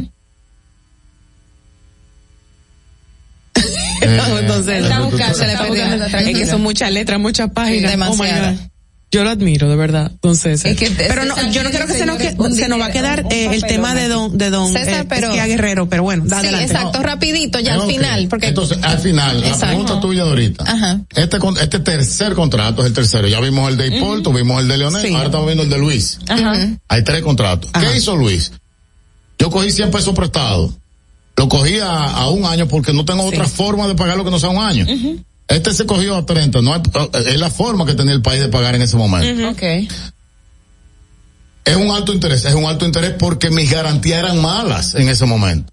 Eh, Entonces, Está buscando, Se le está perdió. es que son muchas letras, muchas páginas. Demasiado. Oh God. Yo lo admiro, de verdad, don César. Es que pero no, César yo no quiero que se nos, que- se nos va a quedar un eh, el tema de don, de don César, eh, pero- Esquia Guerrero, pero bueno, da Sí, adelante. exacto, rapidito, ya al final, porque Entonces, al final, la Exacto. pregunta tuya de ahorita. Ajá. Este, este tercer contrato es el tercero. Ya vimos el de Hipólito, vimos el de Leonel, Sí. ahora estamos viendo el de Luis. Ajá. Hay tres contratos. Ajá. ¿Qué hizo Luis? Yo cogí 100 pesos prestados. Lo cogí a, un año porque no tengo otra forma de pagarlo que no sea un año. Este se cogió a 30. No hay- es la forma que tenía el país de pagar en ese momento. Ok. Es un alto interés. Es un alto interés porque mis garantías eran malas en ese momento.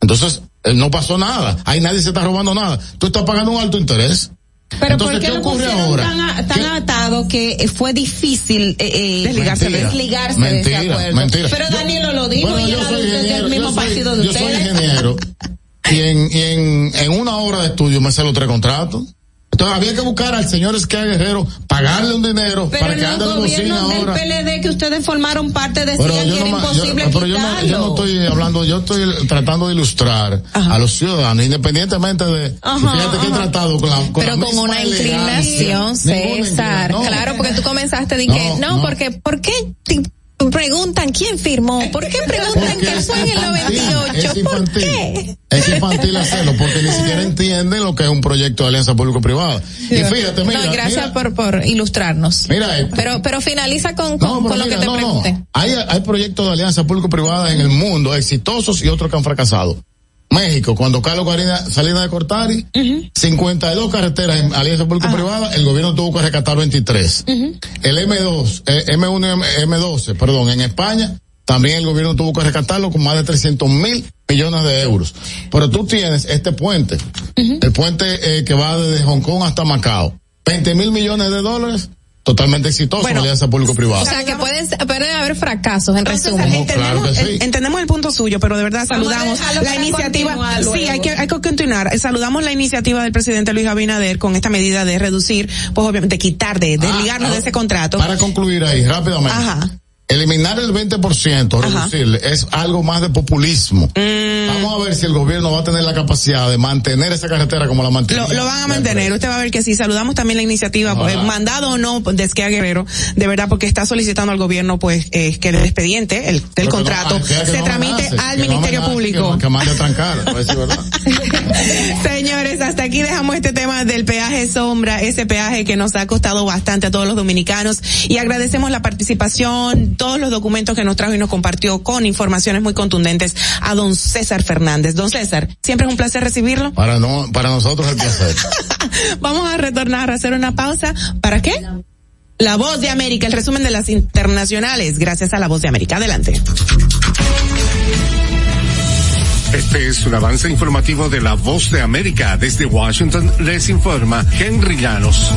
Entonces, eh, no pasó nada. Ahí nadie se está robando nada. Tú estás pagando un alto interés. Pero Entonces, ¿por qué ¿qué lo ocurre ahora? tan, tan ¿Qué- atado que eh, fue difícil eh, eh, Desligarse de- desligarse de Mentira, ese acuerdo? mentira. Pero Danielo lo dijo Bueno, y yo soy de ustedes, del mismo yo soy- partido de yo soy ustedes. ingeniero y en, y en, en una hora de estudio me sé los tres contratos. Entonces había que buscar al señor Esquia Guerrero, pagarle un dinero Pero para que ande los de bocina gobiernos del. PLD que ustedes formaron parte decían Pero yo era no, yo, imposible pero yo no, quitarlo. yo no estoy hablando, yo estoy tratando de ilustrar a los ciudadanos, independientemente de, Ajá, fíjate que he tratado con la, con pero la con una inclinación, César. No. Claro, porque tú comenzaste de que, No, no, no. porque, ¿por qué preguntan quién firmó? ¿Por qué preguntan es fue en el infantil, 98? es ¿Por infantil. qué? Es infantil hacerlo porque ni siquiera entienden lo que es un proyecto de alianza público-privada. Y fíjate, mira, no, gracias mira, por, por ilustrarnos. mira esto. Pero, pero finaliza con, con, No, pero con lo que te no, no. pregunté. Hay, hay proyectos de alianza público-privada en el mundo exitosos y otros que han fracasado. México, cuando Carlos Salinas de Cortari, 52 carreteras en alianza público-privada, el gobierno tuvo que rescatar 23. El M2, eh, M1 y M- M12, perdón, en España, también el gobierno tuvo que rescatarlo con más de 300 mil millones de euros. Pero tú tienes este puente, el puente eh, que va desde Hong Kong hasta Macao, 20 mil millones de dólares totalmente exitoso en alianza público-privada. O sea, que pueden, pueden haber fracasos, en resumen. Entendemos, en- entendemos el punto suyo, pero de verdad saludamos la iniciativa. Sí, hay que, hay que continuar. Saludamos la iniciativa del presidente Luis Abinader con esta medida de reducir, pues obviamente quitar, de desligarnos de ese contrato. Para concluir ahí, rápidamente. Ajá. Eliminar el 20%, reducirle, es algo más de populismo. Mm. Vamos a ver si el gobierno va a tener la capacidad de mantener esa carretera como la mantiene. Lo, lo van a mantener. Usted va a ver que sí. Saludamos también la iniciativa, pues, mandado o no de Esquea Guerrero, de verdad, porque está solicitando al gobierno, pues, eh, que el expediente, el, del no- contrato, se no tramite amenace, al no Ministerio Público. Que, que trancar. Señores, hasta aquí dejamos este tema del peaje sombra, ese peaje que nos ha costado bastante a todos los dominicanos y agradecemos la participación, todos los documentos que nos trajo y nos compartió con informaciones muy contundentes a don César Fernández. Don César, siempre es un placer recibirlo. Para no, para nosotros el placer. Vamos a retornar a hacer una pausa. ¿Para qué? La voz de América, el resumen de las internacionales, gracias a la voz de América. Adelante. Este es un avance informativo de la Voz de América. Desde Washington les informa Henry Llanos.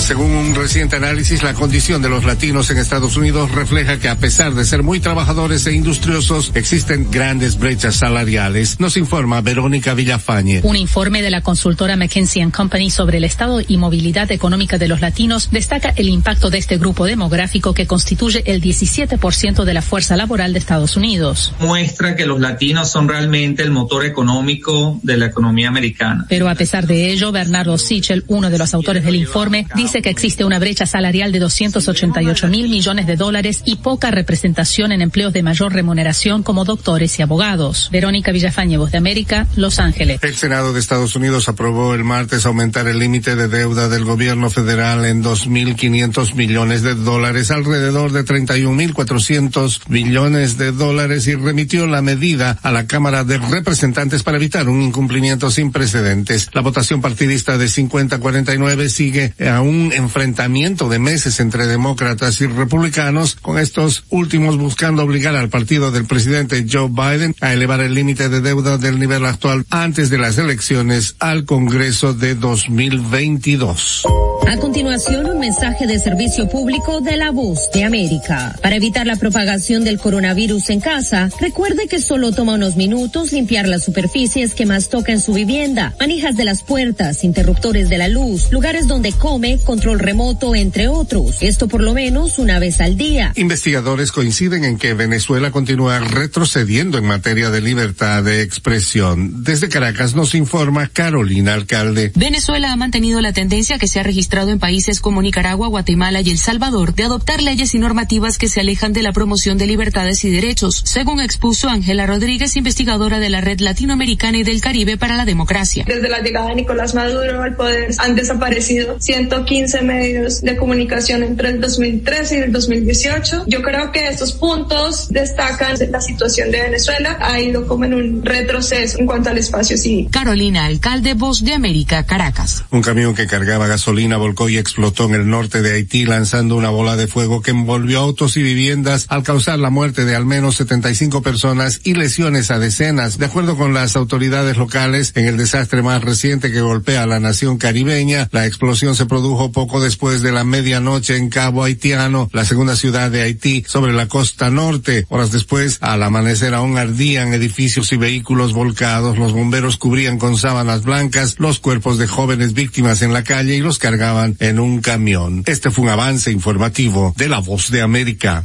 Según un reciente análisis, la condición de los latinos en Estados Unidos refleja que a pesar de ser muy trabajadores e industriosos, existen grandes brechas salariales. Nos informa Verónica Villafañe. Un informe de la consultora McKinsey Company sobre el estado y movilidad económica de los latinos destaca el impacto de este grupo demográfico que constituye el 17% de la fuerza laboral de Estados Unidos. muestra que los latinos son realmente el motor económico de la economía americana. Pero a pesar de ello, Bernardo Sichel, uno de los autores del informe, dice que existe una brecha salarial de 288 mil millones de dólares y poca representación en empleos de mayor remuneración como doctores y abogados. Verónica Villafañe, Voz de América, Los Ángeles. El Senado de Estados Unidos aprobó el martes aumentar el límite de deuda del gobierno federal en 2.500 millones de dólares, alrededor de 31.400 millones de dólares y remitió la medida a la Cámara de Representantes para evitar un incumplimiento sin precedentes. La votación partidista de 50-49 sigue a un enfrentamiento de meses entre demócratas y republicanos, con estos últimos buscando obligar al partido del presidente Joe Biden a elevar el límite de deuda del nivel actual antes de las elecciones al Congreso de 2022. A continuación, un mensaje de servicio público de la voz de América. Para evitar la propagación del coronavirus en casa, recuerde que solo toma unos minutos limpiar las superficies que más toca en su vivienda, manijas de las puertas, interruptores de la luz, lugares donde come, control remoto, entre otros. Esto por lo menos una vez al día. Investigadores coinciden en que Venezuela continúa retrocediendo en materia de libertad de expresión. Desde Caracas nos informa Carolina Alcalde. Venezuela ha mantenido la tendencia que se ha registrado en países como Nicaragua, Guatemala y El Salvador de adoptar leyes y normativas que se alejan de la promoción de libertades y derechos, según expuso Ángela Rodríguez, investigadora de la Red Latinoamericana y del Caribe para la Democracia. Desde la llegada de Nicolás Maduro al poder han desaparecido 115 medios de comunicación entre el 2013 y el 2018. Yo creo que estos puntos destacan la situación de Venezuela. Ha ido como en un retroceso en cuanto al espacio cívico. Carolina Alcalde, Voz de América, Caracas. Un camión que cargaba gasolina volcó y explotó en el norte de Haití lanzando una bola de fuego que envolvió autos y viviendas al causar la muerte de al menos 75 personas y lesiones a decenas. De acuerdo con las autoridades locales, en el desastre más reciente que golpea a la nación caribeña, la explosión se produjo poco después de la medianoche en Cabo Haitiano, la segunda ciudad de Haití, sobre la costa norte. Horas después, al amanecer aún ardían edificios y vehículos volcados, los bomberos cubrían con sábanas blancas los cuerpos de jóvenes víctimas en la calle y los cargaban en un camión. Este fue un avance informativo de La Voz de América.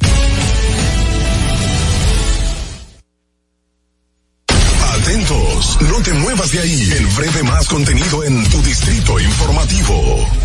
Atentos, no te muevas de ahí. El breve más contenido en tu distrito informativo.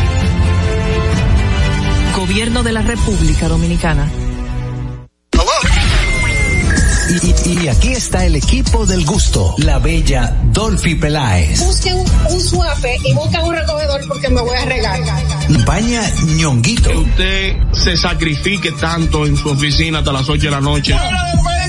Gobierno de la República Dominicana. Y, y, aquí está el equipo del gusto, la bella Dolphy Peláez. Busquen un, un suape y busquen un recogedor porque me voy a regar. Paña ñonguito. Que usted se sacrifique tanto en su oficina hasta las 8 de la noche.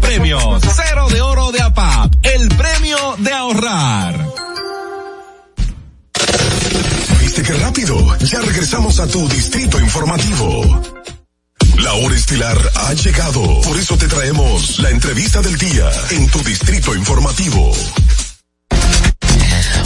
premios. Cero de oro de APAP. El premio de ahorrar. ¿Viste qué rápido? Ya regresamos a tu Distrito Informativo. La hora estilar ha llegado. Por eso te traemos la entrevista del día en tu Distrito Informativo.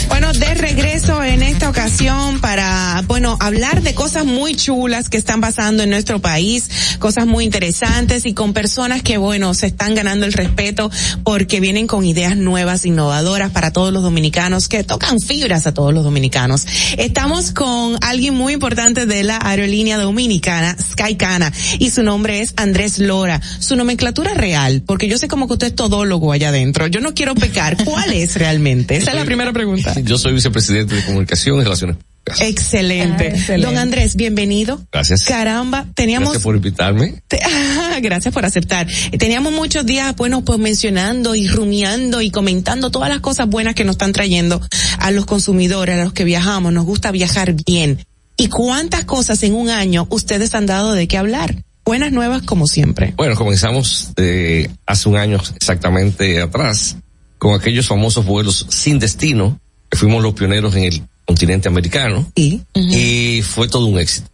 Bueno, de regreso en esta ocasión para, bueno, hablar de cosas muy chulas que están pasando en nuestro país, cosas muy interesantes y con personas que, bueno, se están ganando el respeto porque vienen con ideas nuevas, innovadoras para todos los dominicanos, que tocan fibras a todos los dominicanos. Estamos con alguien muy importante de la aerolínea dominicana, Skycana, y su nombre es Andrés Lora. Su nomenclatura real, porque yo sé como que usted es todólogo allá adentro. Yo no quiero pecar. ¿Cuál es realmente? Esa es la primera pregunta. Yo soy vicepresidente de Comunicación y Relaciones Excelente. Ah, excelente. Don Andrés, bienvenido. Gracias. Caramba, teníamos... Gracias por invitarme. Te- Gracias por aceptar. Eh, Teníamos muchos días, bueno, pues mencionando y rumiando y comentando todas las cosas buenas que nos están trayendo a los consumidores, a los que viajamos. Nos gusta viajar bien. ¿Y cuántas cosas en un año ustedes han dado de qué hablar? Buenas nuevas como siempre. Bueno, comenzamos de hace un año exactamente atrás con aquellos famosos vuelos sin destino, fuimos los pioneros en el continente americano. Y, y fue todo un éxito.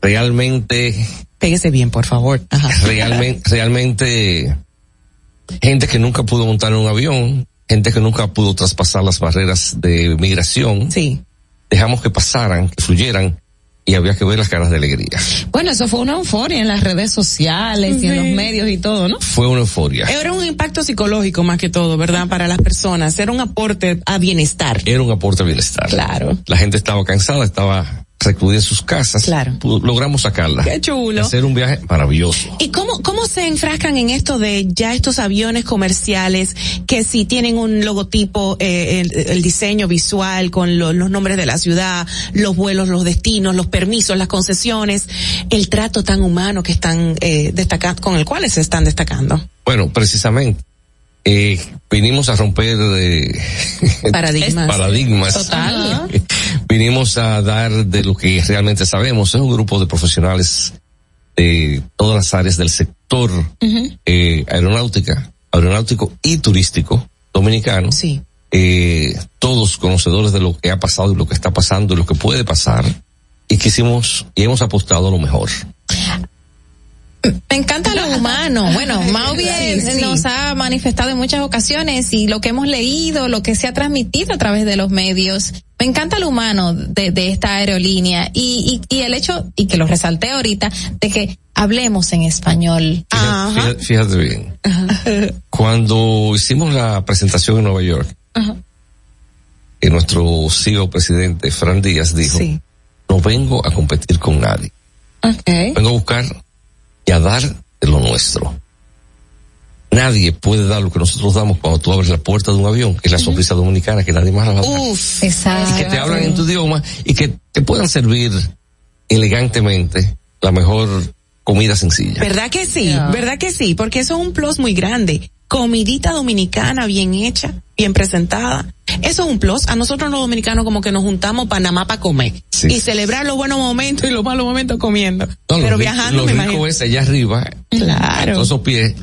Realmente, Pégese bien, por favor. Ajá. realmente, realmente, gente que nunca pudo montar en un avión, gente que nunca pudo traspasar las barreras de migración. Sí. Dejamos que pasaran, que fluyeran, y había que ver las caras de alegría. Bueno, eso fue una euforia en las redes sociales y en los medios y todo, ¿no? Fue una euforia. Era un impacto psicológico más que todo, ¿verdad? Para las personas. Era un aporte a bienestar. Era un aporte a bienestar. Claro. La gente estaba cansada, estaba en sus casas, Claro. logramos sacarla. Qué chulo. Hacer un viaje maravilloso. ¿Y cómo, cómo se enfrascan en esto de ya estos aviones comerciales que si tienen un logotipo, eh, el, el diseño visual con lo- los nombres de la ciudad, los vuelos, los destinos, los permisos, las concesiones, el trato tan humano que están eh, destacando, con el cual se están destacando? Bueno, precisamente. Eh, vinimos a romper eh, Paradigmas. paradigmas. Total. Vinimos a dar de lo que realmente sabemos. Es un grupo de profesionales de todas las áreas del sector eh, aeronáutica, aeronáutico y turístico dominicano. Sí. Eh, todos conocedores de lo que ha pasado y lo que está pasando y lo que puede pasar. Y quisimos y hemos apostado a lo mejor. Me encanta lo humano. Bueno, Mau bien Sí, sí. nos ha manifestado en muchas ocasiones y lo que hemos leído, lo que se ha transmitido a través de los medios. Me encanta lo humano de, de esta aerolínea y, y, y el hecho, y que lo resalté ahorita, de que hablemos en español. Fíjate, fíjate bien. Cuando hicimos la presentación en Nueva York, que nuestro CEO presidente, Fran Díaz, dijo, no vengo a competir con nadie. Vengo a buscar y a dar de lo nuestro. Nadie puede dar lo que nosotros damos cuando tú abres la puerta de un avión, que es la sonrisa dominicana, que nadie más la va a dar. Uf, exacto. Y que te hablan en tu idioma y que te puedan servir elegantemente la mejor comida sencilla. ¿Verdad que sí? ¿Verdad que sí? Porque eso es un plus muy grande. Comidita dominicana bien hecha, bien presentada. Eso es un plus. A nosotros los dominicanos como que nos juntamos Panamá para comer. Y celebrar los buenos momentos y los malos momentos comiendo. No, Pero lo viajando lo me rico imagino. es allá arriba, Claro. todos esos pies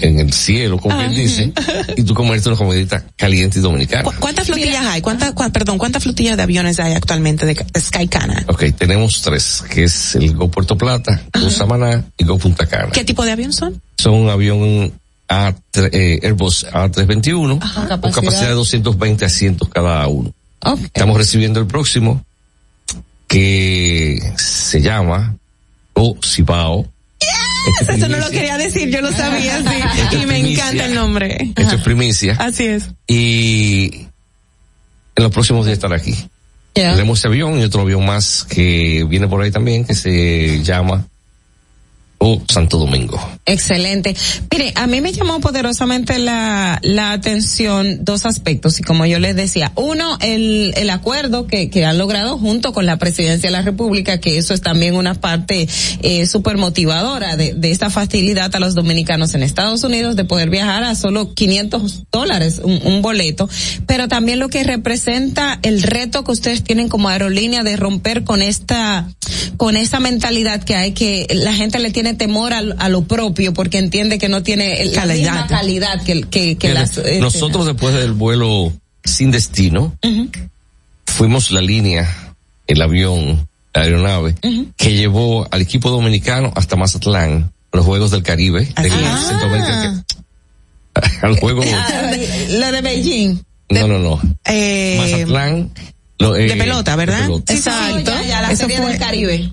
en el cielo, como quien dice, y tú comerte una comidita caliente y dominicana. ¿Cu- ¿Cuántas flotillas hay? ¿Cuántas, perdón, cuántas flotillas de aviones hay actualmente de Ca- Skycana? Ok, tenemos tres, que es el Go Puerto Plata, Go Samaná y Go Punta Cana. ¿Qué tipo de avión son? Son un avión A, eh, Airbus A321 con capacidad. capacidad de 220 asientos cada uno. Estamos recibiendo el próximo que se llama Go Cibao. Este Eso no lo quería decir, yo lo sabía, sí. Y me encanta el nombre. Esto es primicia. Así es. Y en los próximos días estará aquí. Tenemos ese avión y otro avión más que viene por ahí también que se llama O Santo Domingo. Excelente. Mire, a mí me llamó poderosamente la, la atención dos aspectos y como yo les decía, uno, el, el acuerdo que, que han logrado junto con la presidencia de la República, que eso es también una parte eh, súper motivadora de, de esta facilidad a los dominicanos en Estados Unidos de poder viajar a solo 500 dólares un, un boleto, pero también lo que representa el reto que ustedes tienen como aerolínea de romper con esta, con esa mentalidad que hay que la gente le tiene temor a, a lo propio porque entiende que no tiene la Calidad. misma calidad que, que, que las eh, Nosotros después del vuelo sin destino, Ujú. fuimos la línea, el avión, la aeronave, que llevó al equipo dominicano hasta Mazatlán, los Juegos del Caribe, del Centroamérica, que- al juego, Ah, la de Beijing. no, no, no, Eh, Mazatlán, lo, eh, de pelota, ¿verdad? de pelota. Exacto. Ya, ya, la Eso serie fue- del Caribe.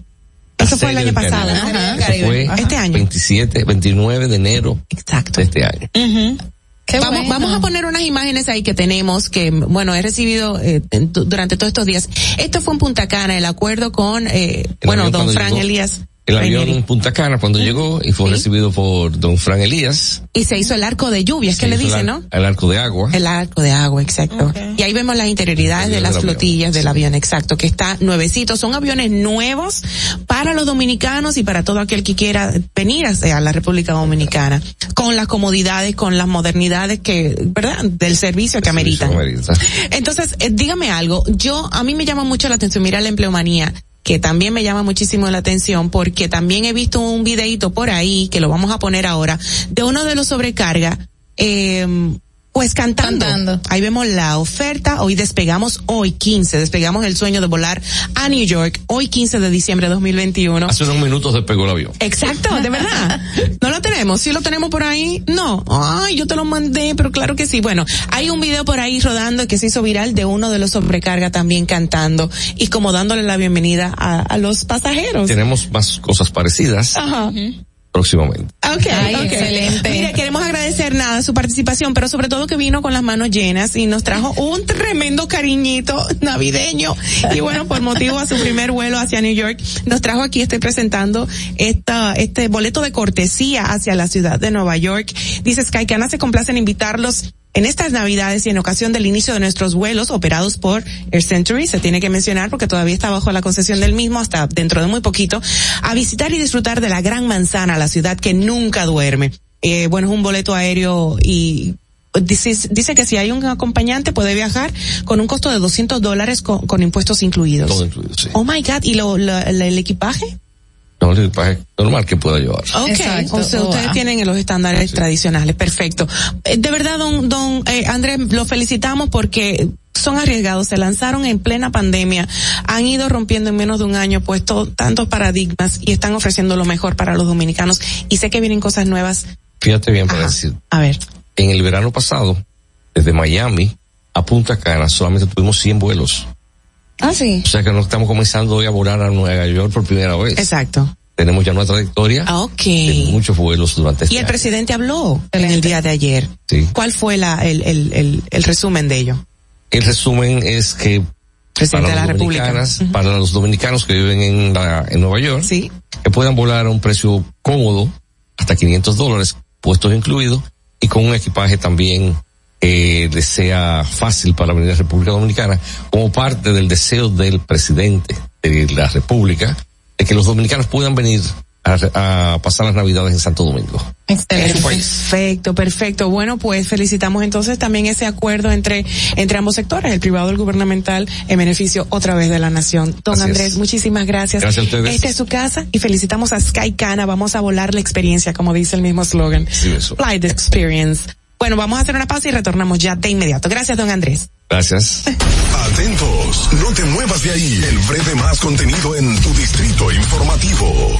Eso fue el año pasado. Ajá. Eso fue Este año. 27, 29 de enero Exacto. de este año. vamos, bueno. vamos a poner unas imágenes ahí que tenemos que, bueno, he recibido eh, durante todos estos días. Esto fue en Punta Cana, el acuerdo con, eh, El bueno, don Fran llegó- Elías. El avión en Punta Cana cuando llegó y fue recibido por don Fran Elías. Y se hizo el arco de lluvias, que le dicen, ¿no? El arco de agua. El arco de agua, exacto. Y ahí vemos las interioridades de Del las avión. flotillas del avión, exacto, que está nuevecito. Son aviones nuevos para los dominicanos y para todo aquel que quiera venir hacia la República Dominicana, con las comodidades, con las modernidades que, ¿verdad? Del servicio que ameritan. Amerita. Entonces, eh, dígame algo. Yo, a mí me llama mucho la atención, mira la empleomanía, que también me llama muchísimo la atención porque también he visto un videito por ahí, que lo vamos a poner ahora, de uno de los sobrecarga, eh, pues cantando. Cantando. Ahí vemos la oferta. Hoy despegamos, hoy 15, despegamos el sueño de volar a New York, hoy 15 de diciembre de 2021. Hace unos minutos despegó el avión. Exacto, de verdad. No lo tenemos. Si lo tenemos por ahí, no. Ay, yo te lo mandé, pero claro que sí. Bueno, hay un video por ahí rodando que se hizo viral de uno de los sobrecarga también cantando y como dándole la bienvenida a, a los pasajeros. Tenemos más cosas parecidas. Ajá. Próximamente. Ok, excelente. Mire, queremos agradecer nada su participación, pero sobre todo que vino con las manos llenas y nos trajo un tremendo cariñito navideño. Y bueno, por motivo a su primer vuelo hacia New York, nos trajo aquí, estoy presentando esta, este boleto de cortesía hacia la ciudad de Nueva York. Dice Skycana se complace en invitarlos en estas navidades y en ocasión del inicio de nuestros vuelos operados por Air Century, se tiene que mencionar porque todavía está bajo la concesión del mismo hasta dentro de muy poquito, a visitar y disfrutar de la gran manzana, la ciudad que nunca duerme. Eh, bueno, es un boleto aéreo y Dice, dice, que si hay un acompañante puede viajar con un costo de 200 dólares con, impuestos incluidos. Todo incluido, sí. Oh my God, ¿y lo, el equipaje? No, el equipaje normal que pueda llevar. Ok, o sea, ustedes tienen los estándares tradicionales, perfecto. Eh, de verdad, don, don eh, Andrés, lo felicitamos porque son arriesgados, se lanzaron en plena pandemia, han ido rompiendo en menos de un año pues tantos paradigmas y están ofreciendo lo mejor para los dominicanos y sé que vienen cosas nuevas. Fíjate bien para decir. A ver. En el verano pasado, desde Miami a Punta Cana solamente tuvimos 100 vuelos. Ah, sí. O sea que no estamos comenzando hoy a volar a Nueva York por primera vez. Exacto. Tenemos ya una trayectoria ah, okay. de muchos vuelos durante este Y el presidente habló en el día de ayer. Sí. ¿Cuál fue la, el, el, el, el resumen de ello? El resumen es que Presidente para, de la República. para los dominicanos que viven en, la, en Nueva York, sí. que puedan volar a un precio cómodo, hasta 500 dólares, puestos incluidos, y con un equipaje también eh, les sea fácil para venir a la República Dominicana, como parte del deseo del presidente de la República de que los dominicanos puedan venir a, pasar las navidades en Santo Domingo. Excelente. Perfecto, perfecto. Bueno, pues felicitamos entonces también ese acuerdo entre, entre ambos sectores, el privado y el gubernamental, en beneficio otra vez de la nación. Don Andrés, muchísimas gracias. Gracias a ustedes. Esta es su casa y felicitamos a Skycana. Vamos a volar la experiencia, como dice el mismo slogan. Sí, eso. Fly the experience. Bueno, vamos a hacer una pausa y retornamos ya de inmediato. Gracias, don Andrés. Gracias. Atentos, no te muevas de ahí. El breve más contenido en tu distrito informativo.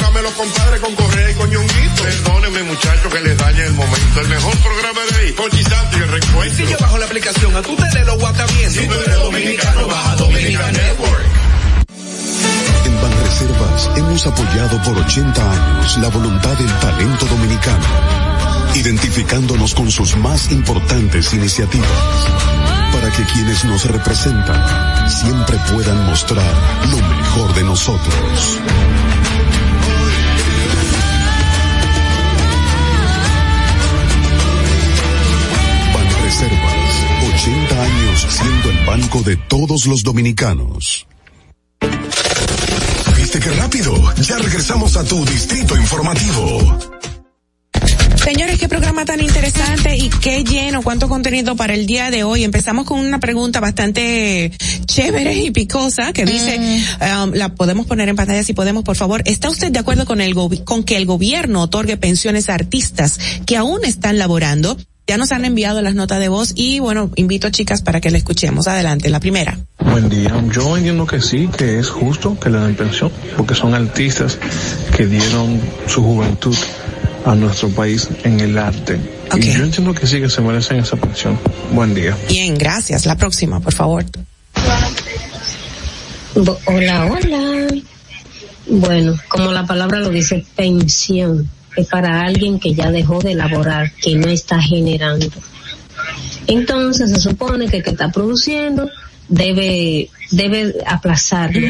programa los compadres con Correa y con Ñonguito. Perdóneme muchacho que les dañe el momento. El mejor programa de ahí, Pochi Santo y el recuento. Si yo bajo la aplicación, a tu tele lo guata bien. Si tú eres dominicano, baja Dominican Network. En Banreservas hemos apoyado por 80 años la voluntad del talento dominicano, identificándonos con sus más importantes iniciativas, para que quienes nos representan siempre puedan mostrar lo mejor de nosotros. Siendo el banco de todos los dominicanos. ¿Viste qué rápido? Ya regresamos a tu Distrito Informativo. Señores, qué programa tan interesante y qué lleno, cuánto contenido para el día de hoy. Empezamos con una pregunta bastante chévere y picosa que dice, um, la podemos poner en pantalla si podemos, por favor. ¿Está usted de acuerdo con el gobi- con que el gobierno otorgue pensiones a artistas que aún están laborando? Ya nos han enviado las notas de voz y bueno, invito a chicas para que la escuchemos. Adelante, la primera. Buen día. Yo entiendo que sí, que es justo que le den pensión, porque son artistas que dieron su juventud a nuestro país en el arte. Y yo entiendo que sí, que se merecen esa pensión. Buen día. Bien, gracias. La próxima, por favor. Hola, hola. Bueno, como la palabra lo dice, pensión es para alguien que ya dejó de laborar, que no está generando. Entonces se supone que el que está produciendo debe, debe aplazarlo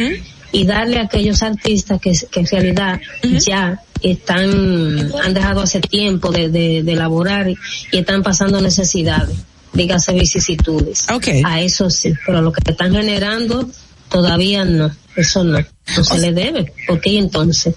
y darle a aquellos artistas que, que en realidad ya están, han dejado hace tiempo de, de, de laborar y están pasando necesidades, dígase vicisitudes. A eso sí, pero lo que están generando todavía no, eso no, no se le debe. ¿Por qué entonces?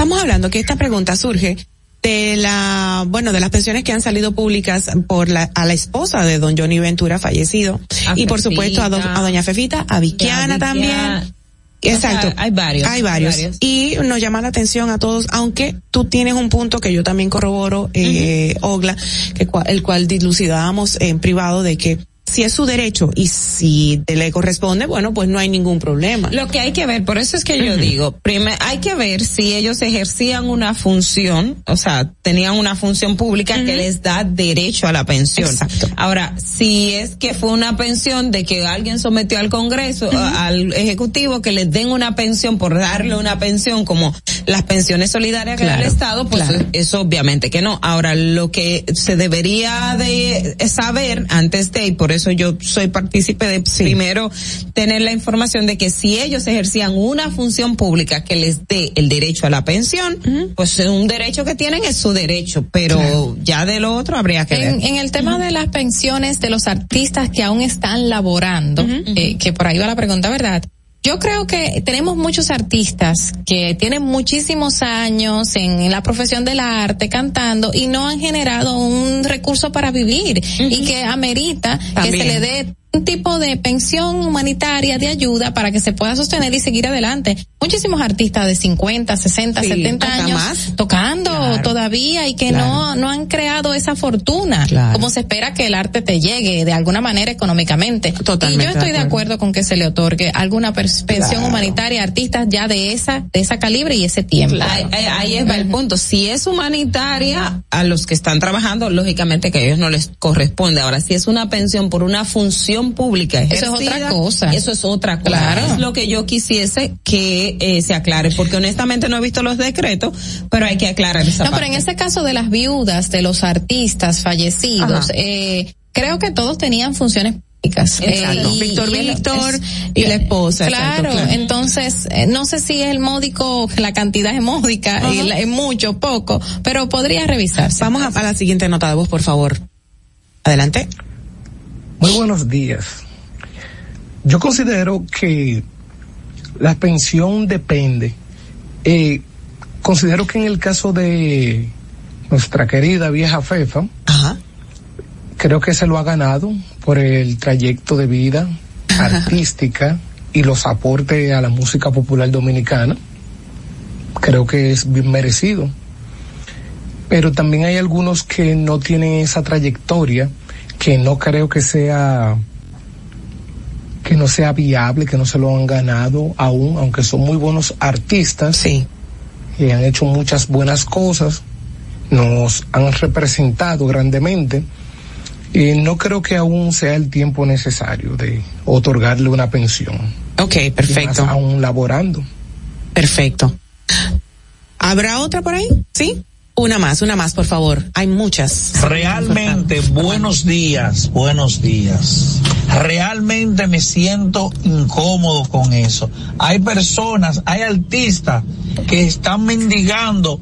Estamos hablando que esta pregunta surge de la, bueno, de las pensiones que han salido públicas por la, a la esposa de don Johnny Ventura fallecido. A y por supuesto a, do- a doña Fefita, a Viquiana también. Exacto. O sea, hay varios, Hay varios. hay varios. Y nos llama la atención a todos, aunque tú tienes un punto que yo también corroboro, eh, Ogla, que el cual dilucidábamos en privado de que si es su derecho y si te le corresponde, bueno, pues no hay ningún problema. Lo que hay que ver, por eso es que yo digo, primero hay que ver si ellos ejercían una función, o sea, tenían una función pública que les da derecho a la pensión. Ahora, si es que fue una pensión de que alguien sometió al Congreso, al Ejecutivo, que les den una pensión por darle una pensión como las pensiones solidarias que da el Estado, pues claro. eso obviamente que no. Ahora, lo que se debería de saber antes de, y por eso yo soy partícipe de primero tener la información de que si ellos ejercían una función pública que les dé el derecho a la pensión, pues es un derecho que tienen es su derecho, pero ya de lo otro habría que En, ver. en el tema de las pensiones de los artistas que aún están laborando, eh, que por ahí va la pregunta, ¿verdad? Yo creo que tenemos muchos artistas que tienen muchísimos años en, la profesión del arte cantando y no han generado un recurso para vivir y que amerita que se le dé un tipo de pensión humanitaria de ayuda para que se pueda sostener y seguir adelante. Muchísimos artistas de 50, 60, Sí, 70 hasta años más. tocando todavía y que Claro. no no han creado esa fortuna Claro. como se espera que el arte te llegue de alguna manera económicamente. Totalmente y yo estoy de de acuerdo con que se le otorgue alguna pensión Claro. humanitaria a artistas ya de esa de esa calibre y ese tiempo. Ahí, ahí- ahí es va el punto. Si es humanitaria, a los que están trabajando, lógicamente que a ellos no les corresponde. Ahora, si es una pensión por una función pública Eso es otra cosa. Eso es otra cosa. Claro. Es lo que yo quisiese que eh, se aclare, porque honestamente no he visto los decretos, pero hay que aclarar esa No, parte. pero en ese caso de las viudas, de los artistas fallecidos, eh, creo que todos tenían funciones Exacto. Eh, Víctor Víctor y, la esposa. Claro, entonces eh, no sé si es el módico, la cantidad es módica, y es mucho, poco, pero podría revisarse. Vamos a, a la siguiente nota de voz, por favor. Adelante. Muy buenos días. Yo considero que la pensión depende. Eh, considero que en el caso de nuestra querida vieja Fefa, creo que se lo ha ganado por el trayecto de vida artística y los aportes a la música popular dominicana. Creo que es bien merecido. Pero también hay algunos que no tienen esa trayectoria, que no creo que sea que no sea viable, que no se lo han ganado aún, aunque son muy buenos artistas. Sí. Y han hecho muchas buenas cosas, nos han representado grandemente. Y no creo que aún sea el tiempo necesario de otorgarle una pensión. Ok, perfecto. aún laborando. Perfecto. ¿Habrá otra por ahí? ¿Sí? Una más, una más, por favor. Hay muchas. Realmente, buenos días, buenos días. Realmente me siento incómodo con eso. Hay personas, hay artistas que están mendigando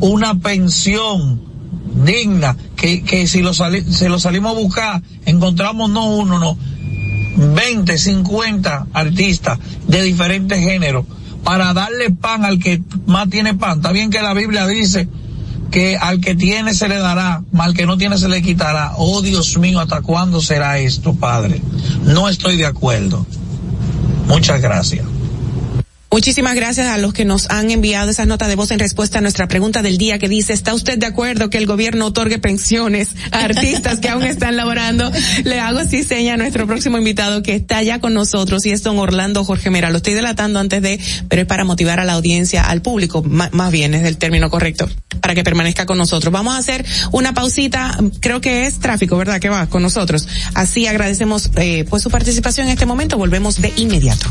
una pensión digna, que, que si lo, sali, si lo salimos a buscar, encontramos no uno, no, 20, 50 artistas de diferentes géneros para darle pan al que más tiene pan. Está bien que la Biblia dice que al que tiene se le dará, mal que no tiene se le quitará. Oh Dios mío, ¿hasta cuándo será esto, Padre? No estoy de acuerdo. Muchas gracias. Muchísimas gracias a los que nos han enviado esas notas de voz en respuesta a nuestra pregunta del día que dice, ¿está usted de acuerdo que el gobierno otorgue pensiones a artistas que aún están laborando? Le hago así seña a nuestro próximo invitado que está ya con nosotros y es don Orlando Jorge Mera. Lo estoy delatando antes de, pero es para motivar a la audiencia, al público, más bien es el término correcto, para que permanezca con nosotros. Vamos a hacer una pausita, creo que es tráfico, ¿verdad? Que va con nosotros. Así agradecemos eh, pues su participación en este momento. Volvemos de inmediato.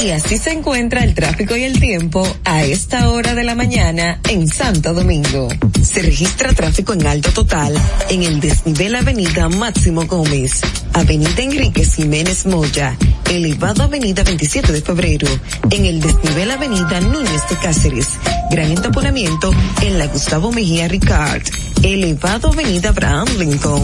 Y así se encuentra el tráfico y el tiempo a esta hora de la mañana en Santo Domingo. Se registra tráfico en alto total en el desnivel Avenida Máximo Gómez, Avenida Enríquez Jiménez Moya, elevado Avenida 27 de Febrero, en el desnivel Avenida Núñez de Cáceres, gran entaponamiento en la Gustavo Mejía Ricard, elevado Avenida Abraham Lincoln,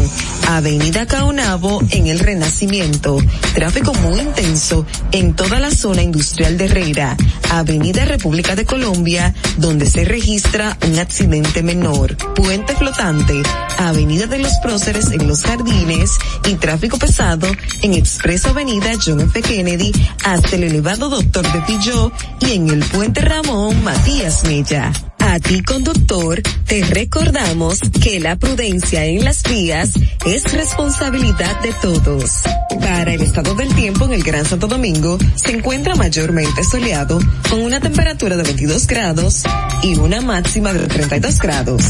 Avenida Caonabo en el Renacimiento, tráfico muy intenso en toda la zona industrial de Herrera, Avenida República de Colombia, donde se registra un accidente menor, puente flotante, Avenida de los Próceres en Los Jardines y tráfico pesado en Expreso Avenida John F. Kennedy hasta el elevado Doctor de Pilló y en el puente Ramón Matías Mella. A ti conductor, te recordamos que la prudencia en las vías es responsabilidad de todos. Para el estado del tiempo en el Gran Santo Domingo se encuentra mayormente soleado con una temperatura de 22 grados y una máxima de 32 grados.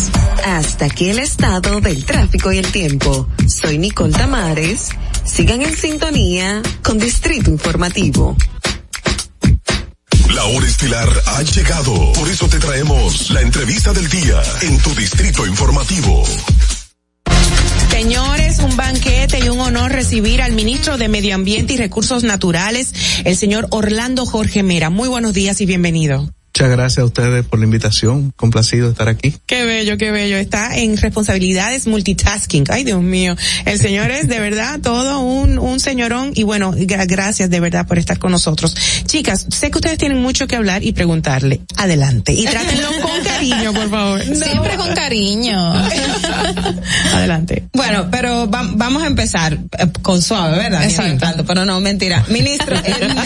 Hasta aquí el estado del tráfico y el tiempo. Soy Nicole Tamares. Sigan en sintonía con Distrito Informativo. La hora estilar ha llegado. Por eso te traemos la entrevista del día en tu distrito informativo. Señores, un banquete y un honor recibir al ministro de Medio Ambiente y Recursos Naturales, el señor Orlando Jorge Mera. Muy buenos días y bienvenido. Muchas gracias a ustedes por la invitación. Complacido de estar aquí. Qué bello, qué bello. Está en responsabilidades multitasking. Ay, Dios mío. El señor es de verdad todo un, un señorón y bueno, gracias de verdad por estar con nosotros. Chicas, sé que ustedes tienen mucho que hablar y preguntarle. Adelante. Y trátenlo con cariño, por favor. Siempre con cariño. Adelante. Bueno, pero vamos a empezar eh, con suave, ¿verdad? Exacto. pero no, mentira. Ministro, el,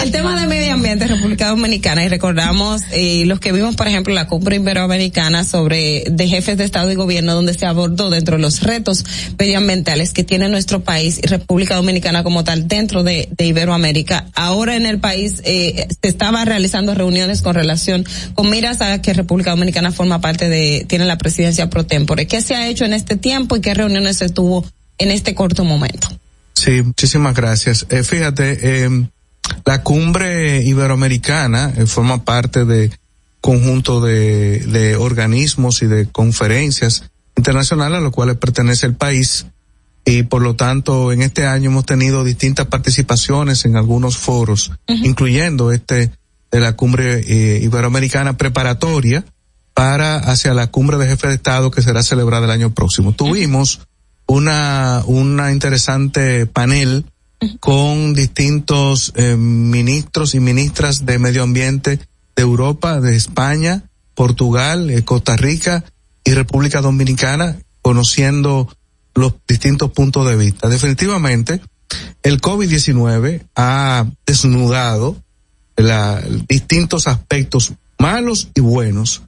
el tema de medio ambiente, República Dominicana Dominicana y recordamos eh, los que vimos, por ejemplo, la cumbre iberoamericana sobre de jefes de Estado y Gobierno, donde se abordó dentro de los retos medioambientales que tiene nuestro país y República Dominicana como tal dentro de, Iberoamérica. Ahora en el país eh, se estaba realizando reuniones con relación, con miras a que República Dominicana forma parte de, tiene la presidencia pro tempore. ¿Qué se ha hecho en este tiempo y qué reuniones se tuvo en este corto momento? Sí, muchísimas gracias. Eh, fíjate, eh, La cumbre iberoamericana eh, forma parte de conjunto de, de organismos y de conferencias internacionales a los cuales pertenece el país. Y por lo tanto en este año hemos tenido distintas participaciones en algunos foros, incluyendo este de la cumbre eh, iberoamericana preparatoria para hacia la cumbre de jefes de Estado que será celebrada el año próximo. Tuvimos una, una interesante panel con distintos eh, ministros y ministras de medio ambiente de Europa, de España, Portugal, eh, Costa Rica y República Dominicana, conociendo los distintos puntos de vista. Definitivamente, el COVID-19 ha desnudado la, distintos aspectos malos y buenos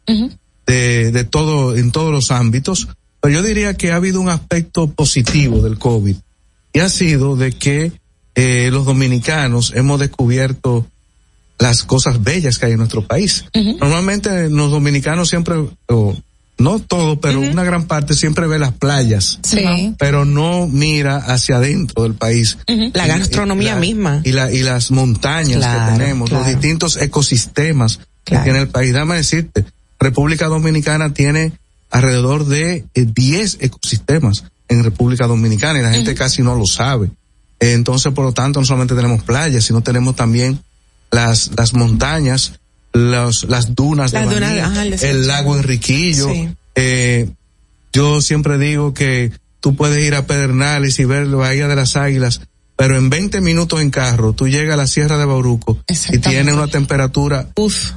de, de todo, en todos los ámbitos, pero yo diría que ha habido un aspecto positivo del COVID y ha sido de que eh, los dominicanos hemos descubierto las cosas bellas que hay en nuestro país. Normalmente los dominicanos siempre, no todo, pero una gran parte siempre ve las playas, pero no mira hacia adentro del país. La gastronomía misma. Y, la, y las montañas que tenemos, los distintos ecosistemas que tiene el país. Dame decirte, República Dominicana tiene alrededor de 10 eh, ecosistemas en República Dominicana y la gente casi no lo sabe. Entonces, por lo tanto, no solamente tenemos playas, sino tenemos también las, las montañas, los, las dunas de el, lago Enriquillo. Eh, yo siempre digo que tú puedes ir a Pedernales y ver la Bahía de las Águilas, pero en 20 minutos en carro tú llegas a la Sierra de Bauruco y tiene una temperatura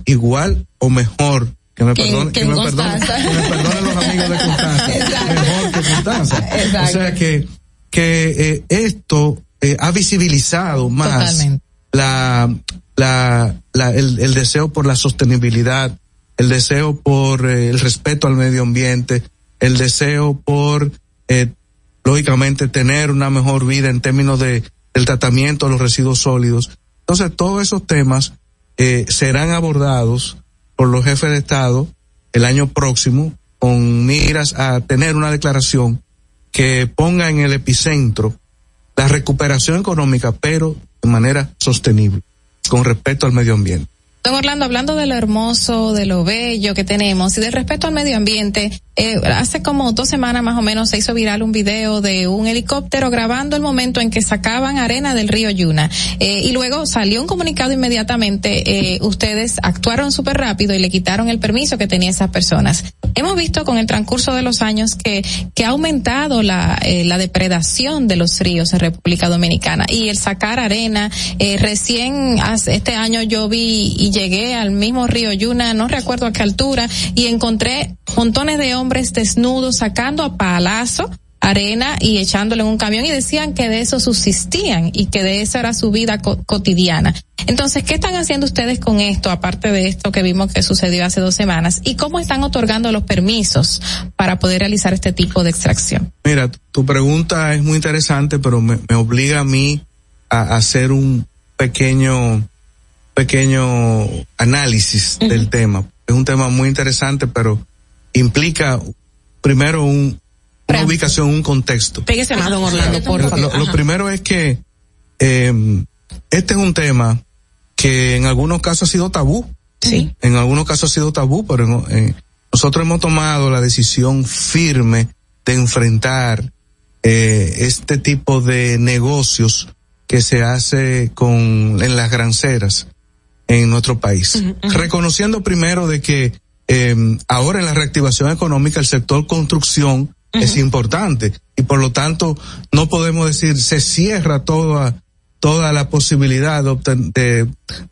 igual o mejor. Que me perdone, que, me perdone, que me perdone los amigos de Constanza, mejor que Constanza. O sea que, que eh, esto eh, ha visibilizado más la, la, la el, el, deseo por la sostenibilidad, el deseo por eh, el respeto al medio ambiente, el deseo por, eh, lógicamente, tener una mejor vida en términos de, del tratamiento de los residuos sólidos. Entonces, todos esos temas eh, serán abordados por los jefes de Estado el año próximo con miras a tener una declaración que ponga en el epicentro la recuperación económica, pero de manera sostenible, con respecto al medio ambiente. Don Orlando, hablando de lo hermoso, de lo bello que tenemos y del respeto al medio ambiente, eh, hace como dos semanas más o menos se hizo viral un video de un helicóptero grabando el momento en que sacaban arena del río Yuna. Eh, y luego salió un comunicado inmediatamente, eh, ustedes actuaron súper rápido y le quitaron el permiso que tenían esas personas. Hemos visto con el transcurso de los años que, que ha aumentado la, eh, la depredación de los ríos en República Dominicana y el sacar arena. Eh, recién este año yo vi y llegué al mismo río Yuna, no recuerdo a qué altura, y encontré montones de hombres desnudos sacando a palazo arena y echándole en un camión y decían que de eso subsistían y que de eso era su vida cotidiana. Entonces, ¿qué están haciendo ustedes con esto, aparte de esto que vimos que sucedió hace dos semanas? ¿Y cómo están otorgando los permisos para poder realizar este tipo de extracción? Mira, tu pregunta es muy interesante, pero me, me obliga a mí a hacer un pequeño pequeño análisis del tema. Es un tema muy interesante, pero implica primero un, una ubicación, un contexto. Pégese más, don Orlando, por favor. Lo, primero es que eh, este es un tema que en algunos casos ha sido tabú. Sí. En algunos casos ha sido tabú, pero eh, nosotros hemos tomado la decisión firme de enfrentar eh, este tipo de negocios que se hace con en las granceras en nuestro país. Reconociendo primero de que eh, ahora en la reactivación económica el sector construcción es importante y por lo tanto no podemos decir se cierra toda toda la posibilidad de,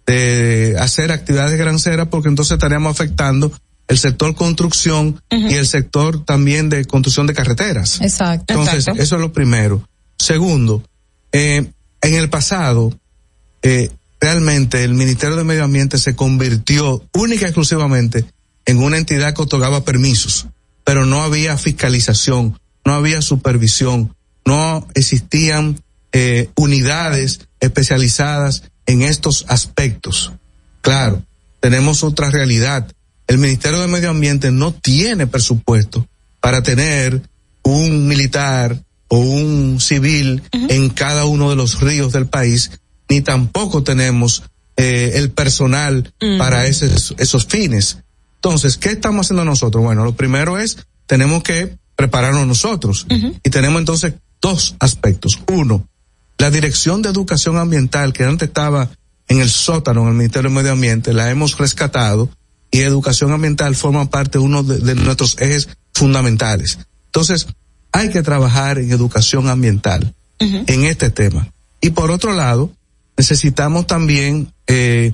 de, hacer actividades granceras porque entonces estaríamos afectando el sector construcción y el sector también de construcción de carreteras. Exacto. Entonces, eso es lo primero. Segundo, eh, en el pasado, eh, realmente el Ministerio de Medio Ambiente se convirtió única y exclusivamente en una entidad que otorgaba permisos, pero no había fiscalización, no había supervisión, no existían eh, unidades especializadas en estos aspectos. Claro, tenemos otra realidad. El Ministerio de Medio Ambiente no tiene presupuesto para tener un militar o un civil en cada uno de los ríos del país ni tampoco tenemos eh, el personal para esos, esos fines. Entonces, ¿qué estamos haciendo nosotros? Bueno, lo primero es, tenemos que prepararnos nosotros. Y tenemos entonces dos aspectos. Uno, la Dirección de Educación Ambiental, que antes estaba en el sótano en el Ministerio de Medio Ambiente, la hemos rescatado y educación ambiental forma parte de uno de, nuestros ejes fundamentales. Entonces, hay que trabajar en educación ambiental en este tema. Y por otro lado, necesitamos también, eh,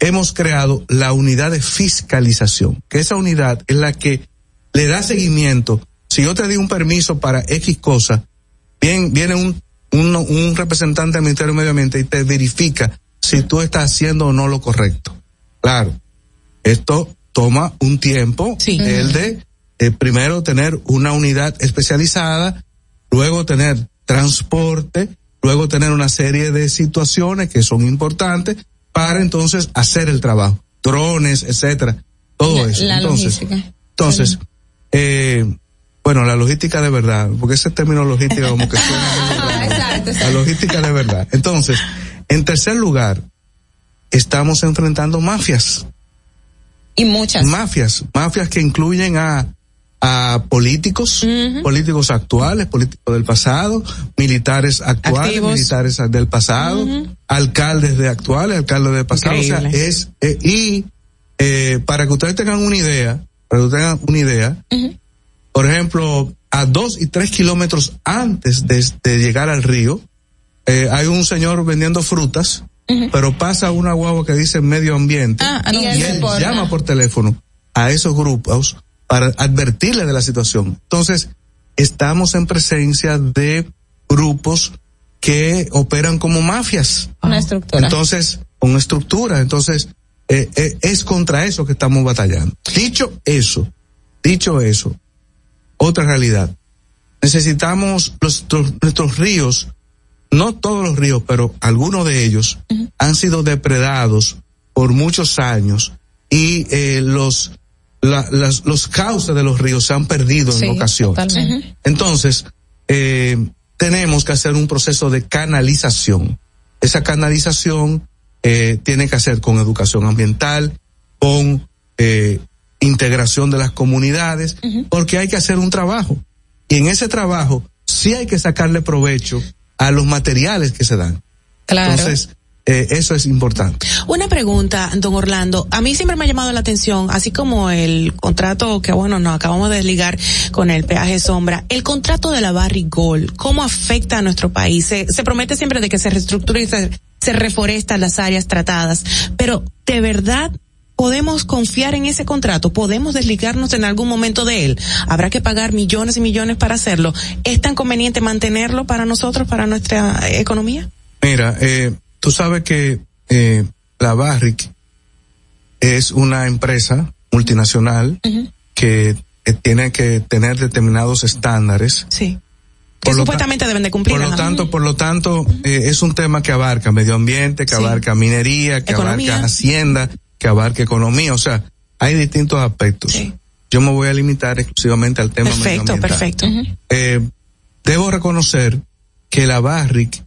hemos creado la unidad de fiscalización, que esa unidad es la que le da seguimiento. Si yo te di un permiso para X cosa, bien, viene un, un, un representante del Ministerio de Medio Ambiente y te verifica si tú estás haciendo o no lo correcto. Claro, esto toma un tiempo, el de eh, primero tener una unidad especializada, luego tener transporte, luego tener una serie de situaciones que son importantes para entonces hacer el trabajo, drones, etcétera, todo eso. entonces, entonces, eh, bueno, la logística de verdad, porque ese término logística como que suena la logística de verdad. Entonces, en tercer lugar, estamos enfrentando mafias. Y muchas. Mafias, mafias que incluyen a, a políticos, políticos actuales, políticos del pasado, militares actuales, militares del pasado, alcaldes de actuales, alcaldes del pasado. O sea, es, eh, y eh, para que ustedes tengan una idea, para que tengan una idea, por ejemplo, a dos y tres kilómetros antes de, de llegar al río, eh, hay un señor vendiendo frutas, pero pasa una guagua que dice medio ambiente ah, y, él llama por teléfono a esos grupos para advertirle de la situación. Entonces, estamos en presencia de grupos que operan como mafias. Una estructura. Entonces, con estructura. Entonces, eh, eh, es contra eso que estamos batallando. Dicho eso, dicho eso, otra realidad. Necesitamos nuestros ríos no todos los ríos, pero algunos de ellos han sido depredados por muchos años y eh, los los cauces de los ríos se han perdido en ocasiones. Entonces, eh, tenemos que hacer un proceso de canalización. Esa canalización eh, tiene que hacer con educación ambiental, con integración de las comunidades, porque hay que hacer un trabajo. Y en ese trabajo sí hay que sacarle provecho a los materiales que se dan. Claro. Entonces, eh, eso es importante. Una pregunta, don Orlando. A mí siempre me ha llamado la atención, así como el contrato que, bueno, nos acabamos de desligar con el peaje sombra, el contrato de la Barrigol, ¿cómo afecta a nuestro país? Se, promete siempre de que se reestructura y se, se reforestan las áreas tratadas, pero ¿de verdad podemos confiar en ese contrato, podemos desligarnos en algún momento de él. Habrá que pagar millones y millones para hacerlo. ¿Es tan conveniente mantenerlo para nosotros, para nuestra economía? Mira, eh, tú sabes que eh, la Barrick es una empresa multinacional que tiene que tener determinados estándares. Sí. Que supuestamente deben de cumplir. Por lo tanto, por lo tanto, eh, es un tema que abarca medio ambiente, que abarca minería, que abarca hacienda, que abarque economía, o sea, hay distintos aspectos. Yo me voy a limitar exclusivamente al tema Perfecto, perfecto. Eh, debo reconocer que la Barrick,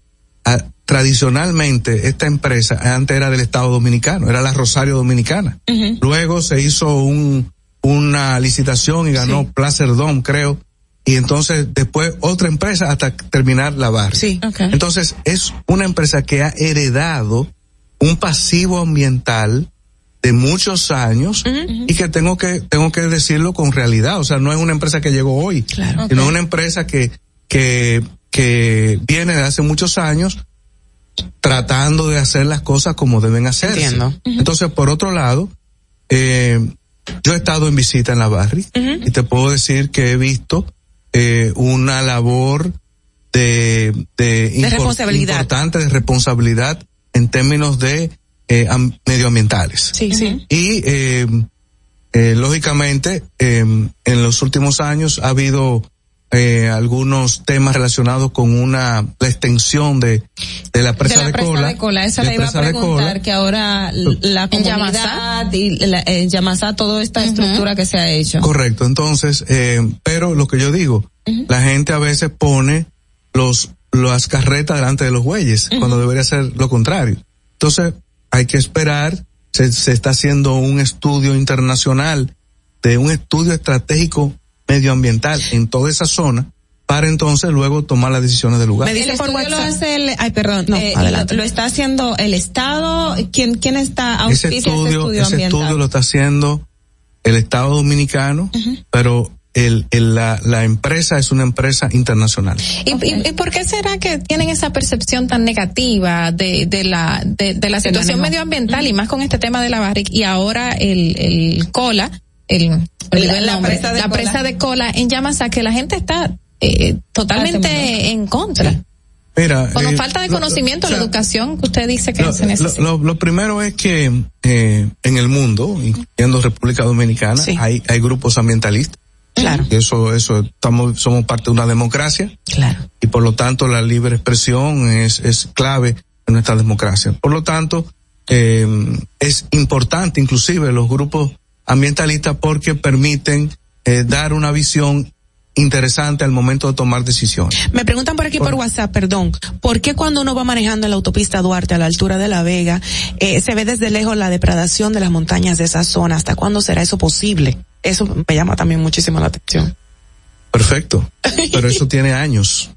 tradicionalmente, esta empresa antes era del Estado Dominicano, era la Rosario Dominicana. Luego se hizo un, una licitación y ganó Placer Dome, creo. Y entonces después otra empresa hasta terminar la Barrick. Sí. Entonces es una empresa que ha heredado un pasivo ambiental de muchos años y que tengo que tengo que decirlo con realidad, o sea, no es una empresa que llegó hoy, claro. sino una empresa que que que viene de hace muchos años tratando de hacer las cosas como deben hacerse. Entiendo. Entonces, por otro lado, eh, yo he estado en visita en la Barri y te puedo decir que he visto eh, una labor de, de, responsabilidad. importante de responsabilidad en términos de eh, medioambientales. Sí, sí. Y eh, eh, lógicamente en los últimos años ha habido algunos temas relacionados con una la extensión de, de la presa de, cola. De cola. Esa le iba a preguntar que ahora la comunidad y la, en Yamasá toda esta estructura que se ha hecho. Correcto. Entonces, pero lo que yo digo, la gente a veces pone los las carretas delante de los bueyes, cuando debería ser lo contrario. Entonces, hay que esperar, se, se está haciendo un estudio internacional de un estudio estratégico medioambiental en toda esa zona para entonces luego tomar las decisiones del lugar. Me dice por WhatsApp. Lo hace el, ay, perdón, no, eh, lo, lo, está haciendo el Estado. ¿Quién, quién está ese estudio, ese estudio, ese estudio lo está haciendo el Estado Dominicano, uh -huh. pero el, el, la, la, empresa es una empresa internacional. ¿Y, okay. y, y, por qué será que tienen esa percepción tan negativa de, de la, de, de la situación medioambiental uh -huh. y más con este tema de la barrica y ahora el, el cola, el, el, la, la, presa de, la presa de cola en llamas a que la gente está eh, totalmente en contra. Mira, Cuando eh, falta de conocimiento, la educación que usted dice que lo, se necesita. Lo, lo, primero es que eh, en el mundo, incluyendo República Dominicana, sí. hay, hay grupos ambientalistas. Claro. Y eso, eso, estamos, somos parte de una democracia. Claro. Y por lo tanto, la libre expresión es, es clave en nuestra democracia. Por lo tanto, eh, es importante inclusive los grupos ambientalistas porque permiten eh, dar una visión interesante al momento de tomar decisiones. Me preguntan por aquí por, por, WhatsApp, perdón, ¿por qué cuando uno va manejando en la autopista Duarte a la altura de La Vega, eh, se ve desde lejos la depredación de las montañas de esa zona? ¿Hasta cuándo será eso posible? Eso me llama también muchísimo la atención. Perfecto, pero eso tiene años.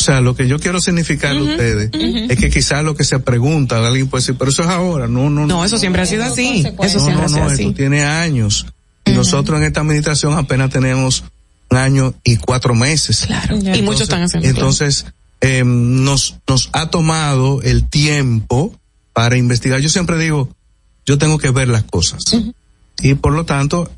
O sea, lo que yo quiero significar uh -huh, a ustedes uh -huh. es que quizás lo que se pregunta, alguien puede decir, pero eso es ahora, no, no, no. No, eso siempre ha sido así. Eso no, siempre no, ha sido no, así. Esto tiene años. Y nosotros en esta administración apenas tenemos un año y cuatro meses. Claro. y entonces, muchos están haciendo. Entonces, eh, nos, nos ha tomado el tiempo para investigar. Yo siempre digo, yo tengo que ver las cosas. Uh -huh. Y por lo tanto,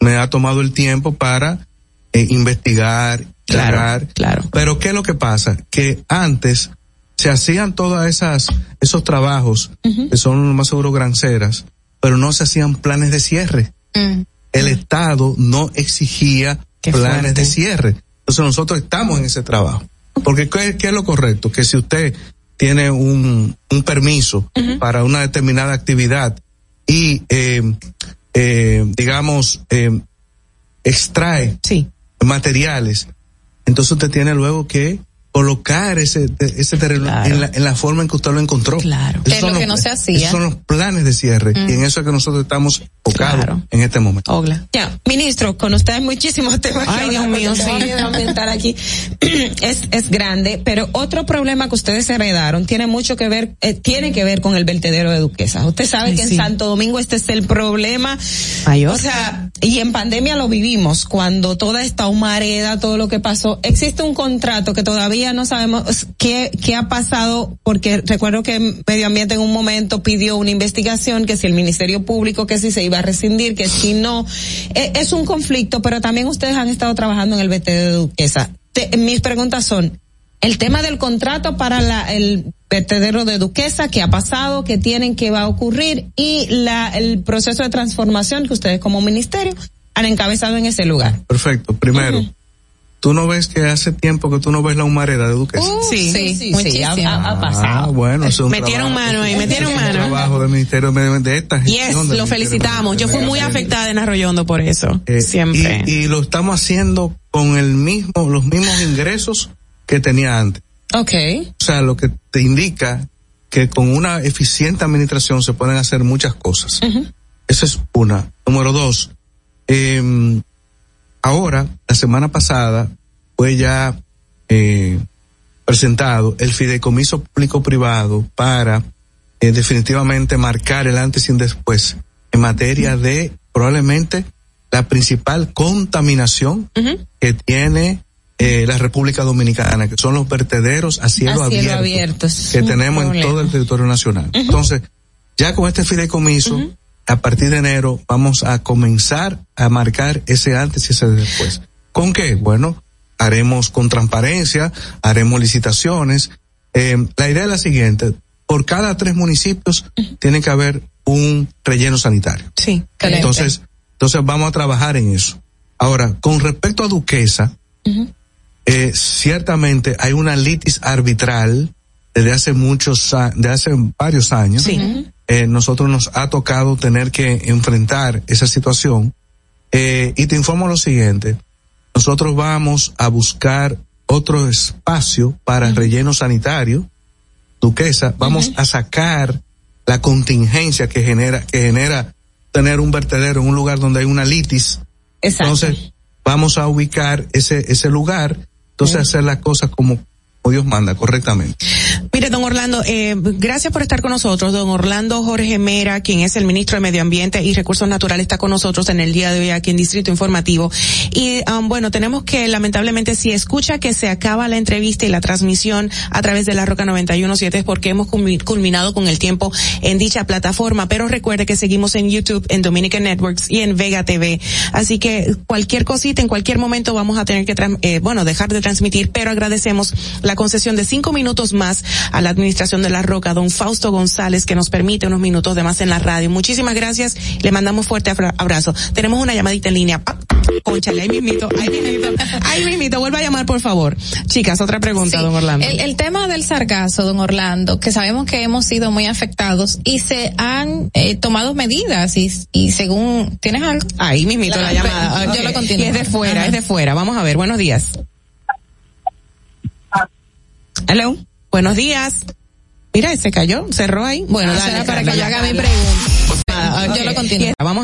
me ha tomado el tiempo para eh, investigar, claro, claro. Pero ¿qué es lo que pasa? Que antes se hacían todas esas, esos trabajos, uh -huh. que son más seguro granceras, pero no se hacían planes de cierre. Uh -huh. El Estado no exigía Qué planes fuerte. de cierre. Entonces nosotros estamos en ese trabajo. Porque ¿qué, qué es lo correcto? Que si usted tiene un, un permiso uh -huh. para una determinada actividad y, eh, eh, digamos, eh, extrae sí. materiales, entonces usted tiene luego que colocar ese, ese terreno claro. en, la, en, la, forma en que usted lo encontró. Claro. Es lo que no se hacía. Esos son los planes de cierre mm. y en eso es que nosotros estamos enfocados claro. en este momento. Ogla. Ya, ministro, con ustedes muchísimos temas. Ay, Dios mío, sí. aumentar aquí. es, es grande, pero otro problema que ustedes heredaron tiene mucho que ver, eh, tiene que ver con el vertedero de Duquesa. Usted sabe Ay, que sí. en Santo Domingo este es el problema. Mayor. O sea, y en pandemia lo vivimos, cuando toda esta humareda, todo lo que pasó, existe un contrato que todavía no sabemos qué, qué ha pasado, porque recuerdo que Medio Ambiente en un momento pidió una investigación, que si el Ministerio Público, que si se iba a rescindir, que si no. Eh, es un conflicto, pero también ustedes han estado trabajando en el BT de Duquesa. Te, mis preguntas son, el tema del contrato para la, el vertedero de Duquesa, qué ha pasado, qué tienen, qué va a ocurrir y la, el proceso de transformación que ustedes como ministerio han encabezado en ese lugar. Perfecto. Primero, uh -huh tú no ves que hace tiempo que tú no ves la humareda de Duques. Uh, sí, sí, sí, sí ha, ha, pasado. Ah, bueno, es un metieron trabajo, mano ahí, metieron mano. trabajo del Ministerio de, de esta. Yes, lo felicitamos. Yo fui muy afectada en Arroyondo por eso. Eh, siempre. Y, y, lo estamos haciendo con el mismo, los mismos ingresos que tenía antes. Okay. O sea, lo que te indica que con una eficiente administración se pueden hacer muchas cosas. Uh -huh. Esa es una. Número dos, eh, Ahora, la semana pasada, fue ya eh, presentado el fideicomiso público-privado para eh, definitivamente marcar el antes y un después en materia de probablemente la principal contaminación uh -huh. que tiene eh, la República Dominicana, que son los vertederos a cielo, a cielo abierto que tenemos problema. en todo el territorio nacional. Uh -huh. Entonces, ya con este fideicomiso, uh -huh a partir de enero vamos a comenzar a marcar ese antes y ese después. ¿Con qué? Bueno, haremos con transparencia, haremos licitaciones. Eh, la idea es la siguiente, por cada tres municipios uh -huh. tiene que haber un relleno sanitario. Sí. Entonces, entonces vamos a trabajar en eso. Ahora, con respecto a Duquesa, uh -huh. eh, ciertamente hay una litis arbitral desde hace muchos, de hace varios años. Sí. Uh -huh eh, nosotros nos ha tocado tener que enfrentar esa situación. Eh, y te informo lo siguiente, nosotros vamos a buscar otro espacio para relleno sanitario, duquesa, vamos a sacar la contingencia que genera, que genera tener un vertedero en un lugar donde hay una litis. Entonces, vamos a ubicar ese, ese lugar, entonces hacer las cosas como Dios manda correctamente. Mire, don Orlando, eh, gracias por estar con nosotros. Don Orlando Jorge Mera, quien es el ministro de Medio Ambiente y Recursos Naturales, está con nosotros en el día de hoy aquí en Distrito Informativo. Y um, bueno, tenemos que lamentablemente si escucha que se acaba la entrevista y la transmisión a través de la Roca 917 es porque hemos culminado con el tiempo en dicha plataforma, pero recuerde que seguimos en YouTube, en Dominican Networks y en Vega TV. Así que cualquier cosita, en cualquier momento vamos a tener que, eh, bueno, dejar de transmitir, pero agradecemos la concesión de cinco minutos más a la administración de La Roca, don Fausto González, que nos permite unos minutos de más en la radio. Muchísimas gracias. Le mandamos fuerte abrazo. Tenemos una llamadita en línea. Conchale, ahí mismito, ahí mismito, ahí mismito, vuelva a llamar por favor. Chicas, otra pregunta, don Orlando. El, tema del sargazo, don Orlando, que sabemos que hemos sido muy afectados y se han eh, tomado medidas y, y según, ¿tienes algo? Ahí mismito la, llamada. Yo lo continúo. Y es de fuera, es de fuera. Vamos a ver, buenos días. Hello. Buenos días. Mira, se cayó, cerró ahí. Bueno, ah, dale, para que yo haga mi pregunta. yo lo continúo. Vamos a